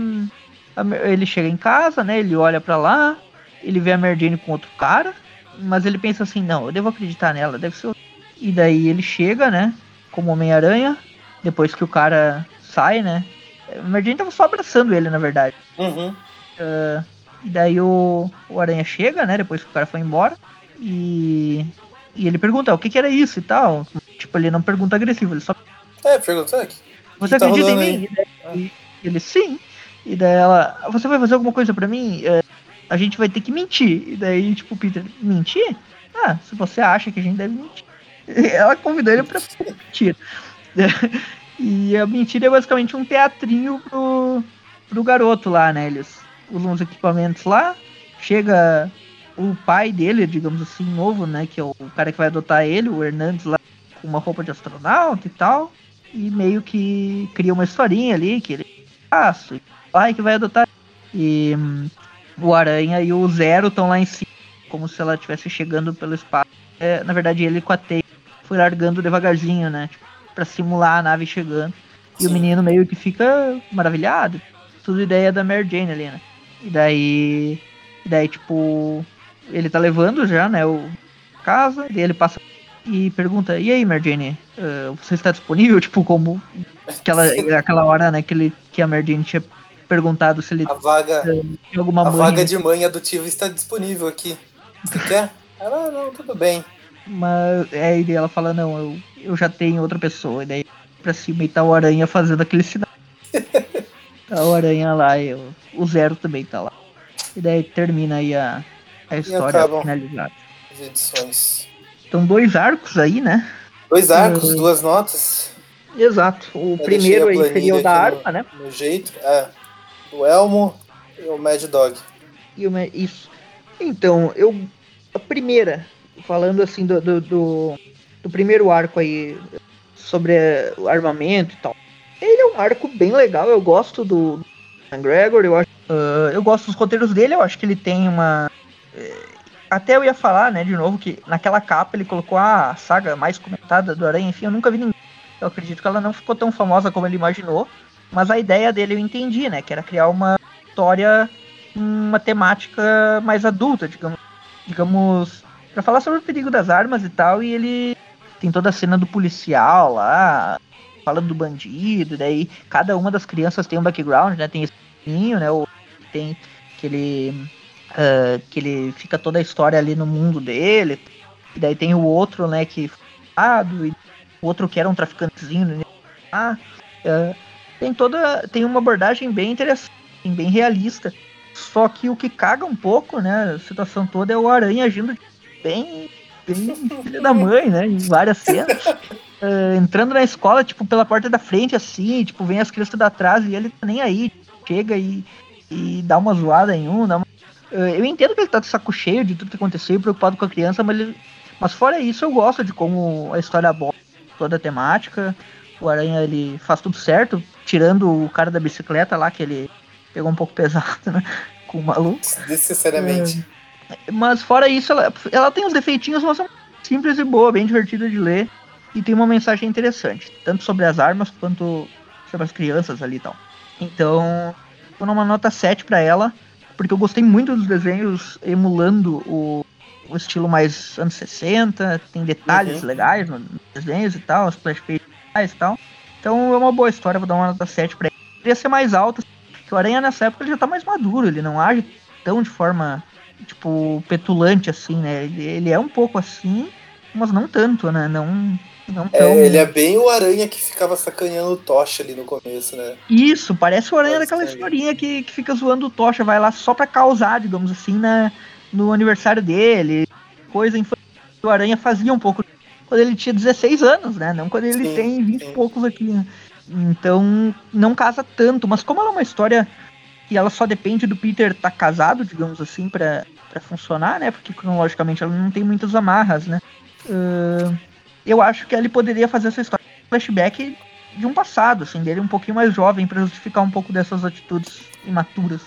ele chega em casa, né? Ele olha pra lá, ele vê a Mary Jane com outro cara, mas ele pensa assim, não, eu devo acreditar nela, deve ser. o-" E daí ele chega, né? Como Homem-Aranha, depois que o cara sai, né? A Mary Jane tava só abraçando ele, na verdade. Uhum. E daí o, o Aranha chega, né? Depois que o cara foi embora. E, e ele pergunta o que, que era isso e tal. Tipo, ele não pergunta agressivo, ele só. É, perguntou aqui. Você tá acredita em mim? Daí ele sim. E daí ela. Você vai fazer alguma coisa pra mim? É, a gente vai ter que mentir. E daí, tipo, o Peter, mentir? Ah, se você acha que a gente deve mentir. Ela convidou ele pra mentir. E a mentira é basicamente um teatrinho pro, pro garoto lá, né? Eles usam os equipamentos lá, chega o pai dele, digamos assim, novo, né? Que é o cara que vai adotar ele, o Hernandes lá, com uma roupa de astronauta e tal. E meio que cria uma historinha ali, que ele passo, e o pai que vai adotar. E hum, o Aranha e o Zero estão lá em cima, como se ela estivesse chegando pelo espaço. É, na verdade, ele com a teia foi largando devagarzinho, né? Tipo, pra simular a nave chegando. E o Sim. menino meio que fica maravilhado. Tudo ideia da Mary Jane ali, né? E daí. E daí, tipo. Ele tá levando já, né? O casa. E ele passa e pergunta: E aí, Mary Jane? eh, você está disponível? Tipo, como. Aquela, aquela hora, né? Que, ele, que a Mary Jane tinha perguntado se ele A vaga, tinha alguma a mãe. vaga né? de mãe adotiva está disponível aqui. Você quer? Ela, não, tudo bem. Mas aí daí ela fala, não, eu, eu já tenho outra pessoa. E daí pra cima e tá o Aranha fazendo aquele sinal. tá o Aranha lá e o, o Zero também tá lá. E daí termina aí a, a história finalizada. As edições. Então dois arcos aí, né? Dois arcos, Uhum. duas notas. Exato. O Eu primeiro aí a seria o da arma, né? No jeito, é. O Elmo e o Mad Dog. E uma, isso. Então, eu. A primeira, falando assim do, do, do, do primeiro arco aí, sobre eh, o armamento e tal. Ele é um arco bem legal, eu gosto do Ian Gregor, eu acho. ah, eu gosto dos roteiros dele, eu acho que ele tem uma. eh, até eu ia falar, né, de novo, que naquela capa ele colocou a saga mais comentada do Aranha, enfim, eu nunca vi ninguém. Eu acredito que ela não ficou tão famosa como ele imaginou. Mas a ideia dele eu entendi, né? Que era criar uma história uma temática mais adulta, digamos, digamos, para falar sobre o perigo das armas e tal, e ele tem toda a cena do policial lá, falando do bandido, daí cada uma das crianças tem um background, né? Tem esse menino, né? O tem que ele ah, que ele fica toda a história ali no mundo dele. E daí tem o outro, né, que ah, e o outro que era um traficantezinho, né? Ah, ah, tem toda tem uma abordagem bem interessante, bem realista. Só que o que caga um pouco, né, a situação toda é o Aranha agindo bem, bem filho da mãe, né, em várias cenas. Ah, entrando na escola, tipo, pela porta da frente, assim, tipo, vem as crianças da trás e ele tá nem aí. Chega e, e dá uma zoada em um, dá uma... Ah, Eu entendo que ele tá de saco cheio de tudo que aconteceu e preocupado com a criança, mas, ele... mas fora isso eu gosto de como a história aborda toda a temática. O Aranha, ele faz tudo certo, tirando o cara da bicicleta lá, que ele pegou um pouco pesado, né? Com o maluco. Desnecessariamente. Mas fora isso, ela, ela tem uns defeitinhos, mas é simples e boa, bem divertida de ler. E tem uma mensagem interessante, tanto sobre as armas quanto sobre as crianças ali e tal. Então, tô numa nota 7 pra ela, porque eu gostei muito dos desenhos emulando o, o estilo mais anos 60, tem detalhes Uhum. legais nos desenhos e tal, as splash pages e tal. Então é uma boa história, vou dar uma nota 7 pra ele. Queria ser mais alta, que o Aranha nessa época ele já tá mais maduro, ele não age tão de forma, tipo, petulante assim, né? Ele, ele é um pouco assim, mas não tanto, né? Não, não tão... É, ele é bem o aranha que ficava sacaneando o Tocha ali no começo, né? Isso, parece o Aranha daquela historinha que, que fica zoando o Tocha, vai lá só pra causar, digamos assim, na, no aniversário dele. Coisa infantil. O Aranha fazia um pouco quando ele tinha 16 anos, né? Não quando ele Sim, tem 20 e poucos aqui. né? Então, não casa tanto. Mas como ela é uma história que ela só depende do Peter estar casado, digamos assim, pra, pra funcionar, né? Porque cronologicamente ela não tem muitas amarras, né? Ahn, eu acho que ele poderia fazer essa história um flashback de um passado, assim, dele um pouquinho mais jovem pra justificar um pouco dessas atitudes imaturas.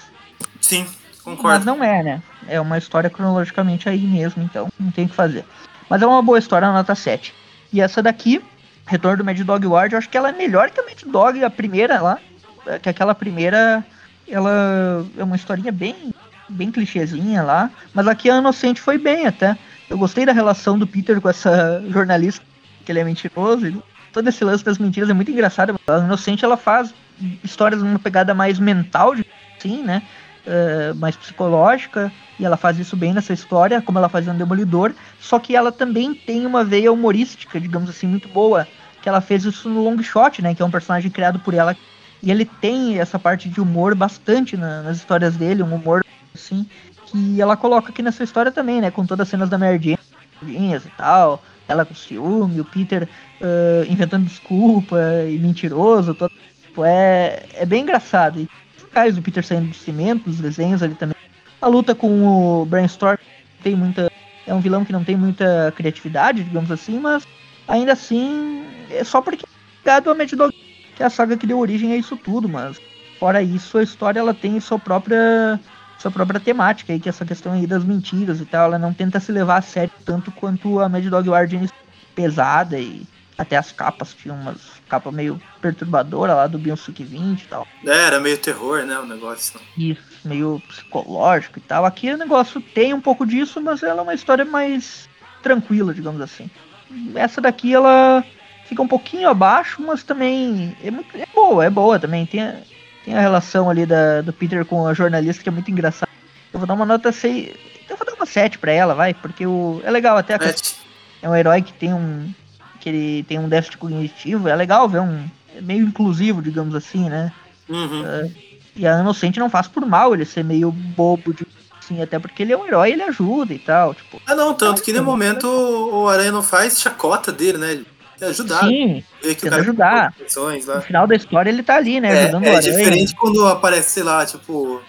Sim, Mas não é, né? É uma história cronologicamente aí mesmo, então não tem o que fazer. Mas é uma boa história, nota 7. E essa daqui Retorno do Mad Dog Ward, eu acho que ela é melhor que a Mad Dog, a primeira lá. é, Que aquela primeira, ela é uma historinha bem, bem clichêzinha lá. Mas aqui a Inocente foi bem até. Eu gostei da relação do Peter com essa jornalista, que ele é mentiroso. e todo esse lance das mentiras é muito engraçado. A Inocente, ela faz histórias numa pegada mais mental, sim, né? É, mais psicológica, e ela faz isso bem nessa história, como ela fazia no Demolidor, só que ela também tem uma veia humorística, digamos assim, muito boa, que ela fez isso no Long Shot, né, que é um personagem criado por ela, e ele tem essa parte de humor bastante na- nas histórias dele, um humor, assim, que ela coloca aqui nessa história também, né, com todas as cenas da Jane, e tal, ela com ciúme, o Peter ah, inventando desculpa e mentiroso, todo, tipo, é, é bem engraçado, e cais do Peter saindo do cimento, os desenhos ali também. A luta com o Brainstorm tem muita. É um vilão que não tem muita criatividade, digamos assim, mas ainda assim é só porque é ligado a Mad Dog, que é a saga que deu origem a isso tudo, mas fora isso, a história ela tem sua própria sua própria temática aí, que é essa questão aí das mentiras e tal, ela não tenta se levar a sério tanto quanto a Mad Dog Origins pesada e até as capas tinham umas capa meio perturbadora lá do Bionsuke 20 e tal. É, era meio terror, né, o negócio. Isso, meio psicológico e tal. Aqui o negócio tem um pouco disso, mas ela é uma história mais tranquila, digamos assim. Essa daqui ela fica um pouquinho abaixo, mas também é, muito, é boa, é boa também. Tem a, tem a relação ali da, do Peter com a jornalista que é muito engraçada. Eu vou dar uma nota 6. Eu vou dar uma 7 pra ela, vai, porque o, é legal até a Sete. é um herói que tem um que ele tem um déficit cognitivo, é legal ver um é meio inclusivo, digamos assim, né? Uhum. E a Inocente não faz por mal ele ser meio bobo, de, assim, até porque ele é um herói, ele ajuda e tal, tipo. Ah, não, tanto que no momento o Aranha não faz chacota dele, né? Ajudar. Sim, que ajudar. no final da história ele tá ali, né? É, é diferente quando aparece, sei lá, tipo,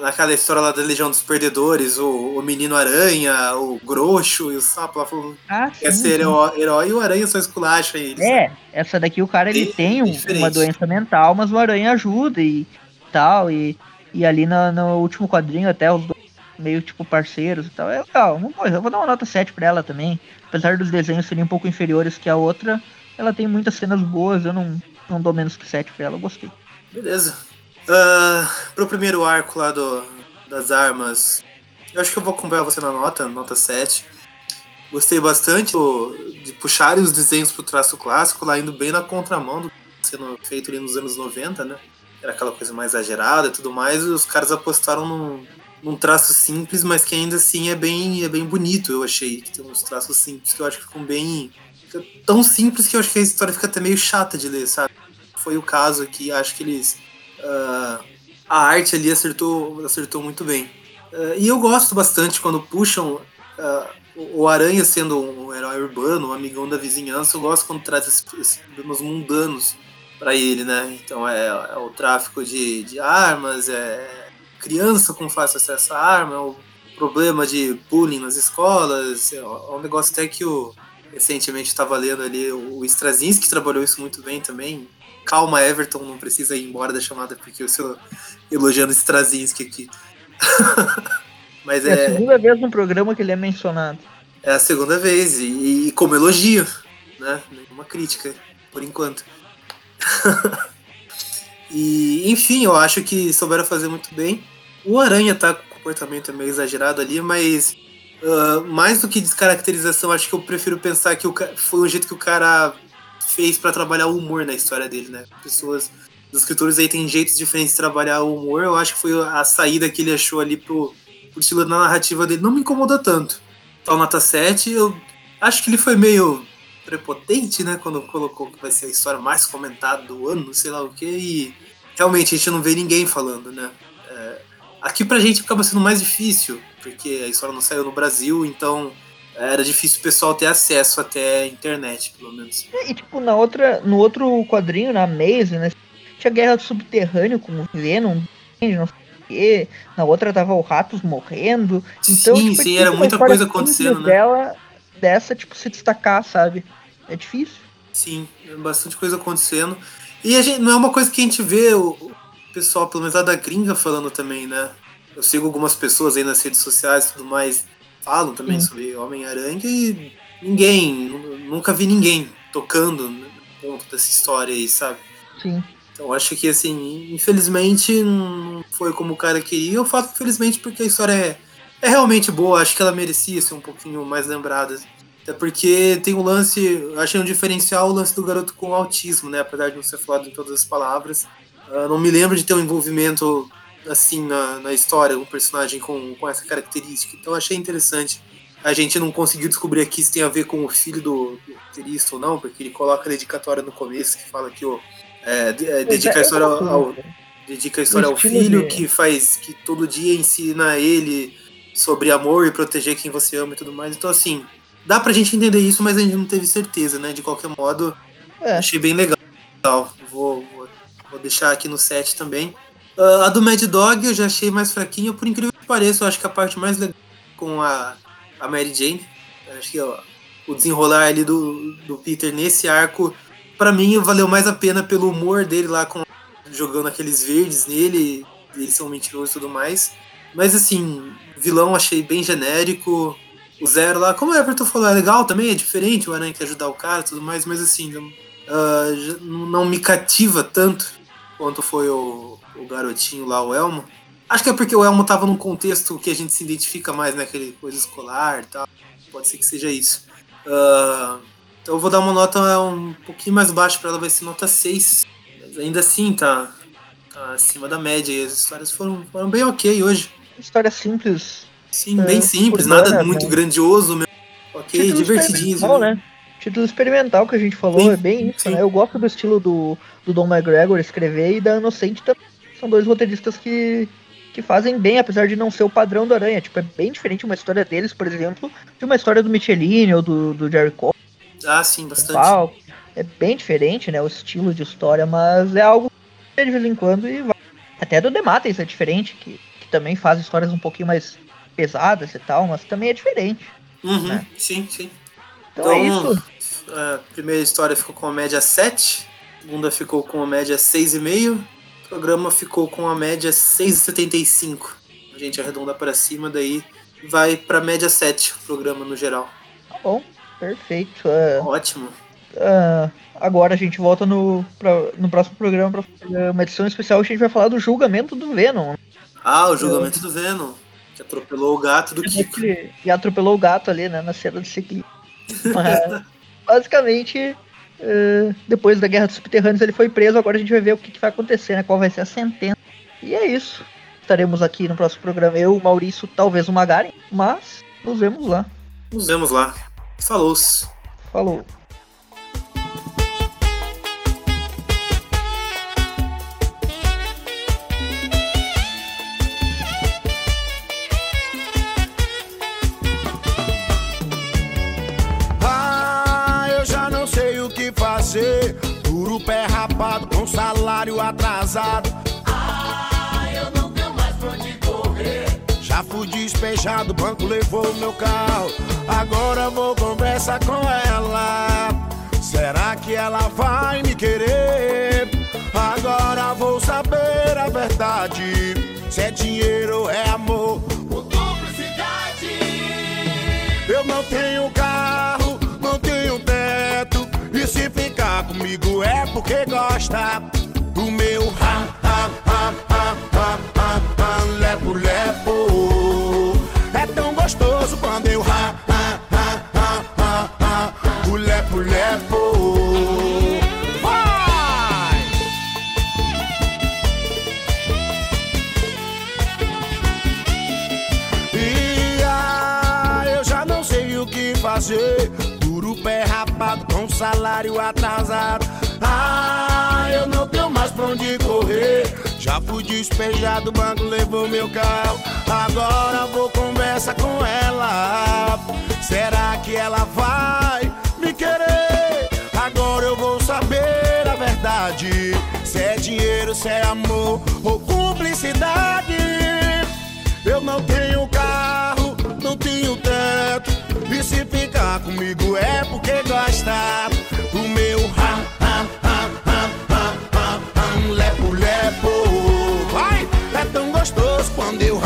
naquela história lá da Legião dos Perdedores, o, o Menino Aranha, o Groxo e o Sapo lá falando Ah, que quer sim, ser sim. herói, herói e o Aranha só esculacha eles. É, essa daqui o cara ele Bem tem um- diferente. uma doença mental, mas o Aranha ajuda e tal. E, e ali no, no último quadrinho até os dois meio tipo parceiros e tal. É legal. Vamos pôr, eu vou dar uma nota 7 pra ela também. Apesar dos desenhos serem um pouco inferiores que a outra, ela tem muitas cenas boas, eu não, não dou menos que 7 pra ela, eu gostei. Beleza. Ah, pro primeiro arco lá do, das armas, eu acho que eu vou acompanhar você na nota, nota 7. Gostei bastante do- de puxarem os desenhos pro traço clássico, lá indo bem na contramão do que sendo feito ali nos anos 90, né? Era aquela coisa mais exagerada e tudo mais, e os caras apostaram num, num traço simples, mas que ainda assim é bem, é bem bonito, eu achei. Que tem uns traços simples que eu acho que ficam bem. fica tão simples que eu acho que a história fica até meio chata de ler, sabe? Foi o caso aqui, acho que eles. Ah, a arte ali acertou, acertou muito bem. Ah, e eu gosto bastante quando puxam ah, o Aranha sendo um herói urbano, um amigão da vizinhança, eu gosto quando traz esses, problemas mundanos para ele, né? Então é, é o tráfico de, de armas, é criança com fácil acesso à arma, é o problema de bullying nas escolas, é um negócio até que o recentemente estava lendo ali o Straczynski trabalhou isso muito bem também. Calma, Everton, não precisa ir embora da chamada porque eu estou elogiando Straczynski aqui. Mas É a é, segunda vez no programa que ele é mencionado. é a segunda vez, e, e como elogio, né? Nenhuma crítica, por enquanto. e, enfim, eu acho que souberam fazer muito bem. O Aranha tá com o comportamento meio exagerado ali, mas ah, mais do que descaracterização, acho que eu prefiro pensar que o, foi o jeito que o cara fez pra trabalhar o humor na história dele, né? Pessoas, os escritores aí têm jeitos diferentes de trabalhar o humor, eu acho que foi a saída que ele achou ali pro, pro estilo da narrativa dele. Não me incomodou tanto. Tal nota 7, eu acho que ele foi meio prepotente, né? Quando colocou que vai ser a história mais comentada do ano, sei lá o que, e realmente a gente não vê ninguém falando, né? É, aqui pra gente acaba sendo mais difícil, porque a história não saiu no Brasil, então era difícil o pessoal ter acesso até a internet, pelo menos. E tipo, na outra, no outro quadrinho, na Maze, né? Tinha guerra subterrânea com o Venom, não sei o quê. Na outra tava o Ratos morrendo. Então, sim, tipo, sim, era muita coisa acontecendo, né? Dela, dessa, tipo, se destacar, sabe? É difícil. Sim, é bastante coisa acontecendo. E a gente, não é uma coisa que a gente vê o, o pessoal, pelo menos lá da gringa, falando também, né? Eu sigo algumas pessoas aí nas redes sociais e tudo mais, falam também Sim. sobre Homem-Aranha e ninguém, nu- nunca vi ninguém tocando no ponto dessa história aí, sabe? Sim. Então acho que assim, infelizmente não foi como o cara queria. Eu falo infelizmente porque a história é, é realmente boa, acho que ela merecia ser um pouquinho mais lembrada. Até porque tem um lance, achei um diferencial o lance do garoto com autismo, né? Apesar de não ser falado em todas as palavras. Uh, não me lembro de ter um envolvimento assim na, na história, um personagem com, com essa característica. Então achei interessante. A gente não conseguiu descobrir aqui se tem a ver com o filho do, do roteirista ou não, porque ele coloca a dedicatória no começo que fala que o é, é, dedica a história ao, ao dedica a história ao filho que faz que todo dia ensina ele sobre amor e proteger quem você ama e tudo mais. Então assim, dá pra gente entender isso, mas a gente não teve certeza, né? De qualquer modo, é. achei bem legal. Vou, vou, vou, deixar aqui no set também. Uh, a do Mad Dog eu já achei mais fraquinha, por incrível que pareça, eu acho que a parte mais legal com a, a Mary Jane. acho que ó, o desenrolar ali do, do Peter nesse arco para mim valeu mais a pena pelo humor dele lá com jogando aqueles verdes nele, eles são mentirosos e tudo mais. Mas assim, vilão achei bem genérico. O Zero lá, como o Everton falou, é legal também, é diferente, o Aranha quer ajudar o cara e tudo mais, mas assim, não, uh, não me cativa tanto quanto foi o, o garotinho lá, o Elmo. Acho que é porque o Elmo tava num contexto que a gente se identifica mais, né? Aquele coisa escolar e tal. Pode ser que seja isso. Uh, então eu vou dar uma nota um pouquinho mais baixa para ela, vai ser nota 6. Mas ainda assim tá, tá acima da média e as histórias foram, foram bem ok hoje. História simples. Sim, é, bem simples, nada né, muito né? grandioso, meu. ok, Título divertidinho. Né? Título experimental que a gente falou, sim, é bem isso, sim. né? Eu gosto do estilo do, do Don McGregor escrever e da Inocente também. São dois roteiristas que, que fazem bem, apesar de não ser o padrão do Aranha. Tipo, é bem diferente uma história deles, por exemplo, de uma história do Michelin ou do, do Jerry Cole ah, sim, bastante. É bem diferente, né? O estilo de história, mas é algo que de vez em quando e vai. Até do Demates é diferente, que, que também faz histórias um pouquinho mais pesadas e tal, mas também é diferente. Uhum, né? Sim, sim. Então, é então é. A primeira história ficou com a média 7, a segunda ficou com a média 6,5, o programa ficou com a média 6,75. A gente arredonda para cima, daí vai para média 7 o programa no geral. Tá bom. Perfeito. É, Ótimo. É, agora a gente volta no, pra, no próximo programa para uma edição especial. A gente vai falar do julgamento do Venom. Ah, o julgamento do Venom. Que atropelou o gato do Kiko. E atropelou o gato ali, né, na cena do. Mas, basicamente, uh, depois da Guerra dos Subterrâneos, ele foi preso. Agora a gente vai ver o que, que, vai acontecer, né? Qual vai ser a sentença. E é isso. Estaremos aqui no próximo programa. Eu, o Maurício, talvez o Magari. Mas nos vemos lá. Nos vemos lá. Falou. Falou. Com salário atrasado Já fui despejado, o banco levou meu carro. Agora vou conversar com ela. Será que ela vai me querer? Agora vou saber a verdade. Se é dinheiro ou é amor. Ou cumplicidade. Eu não tenho carro, não tenho teto. E se ficar comigo é porque gosta do meu ha, ha, ha, ha, ha, ha, ha, lepo, lepo. Gostoso quando eu ha, salário atrasado. Ah, eu não tenho mais pra onde correr. Já fui despejado, o banco levou meu carro. Agora vou conversar com ela. Será que ela vai me querer? Agora eu vou saber a verdade. Se é dinheiro, se é amor ou cumplicidade. Eu não tenho carro, não tenho teto. Se ficar comigo é porque gosta do meu ha, ha, ha, ha, ha, ha, ha, lepo, lepo tão gostoso quando eu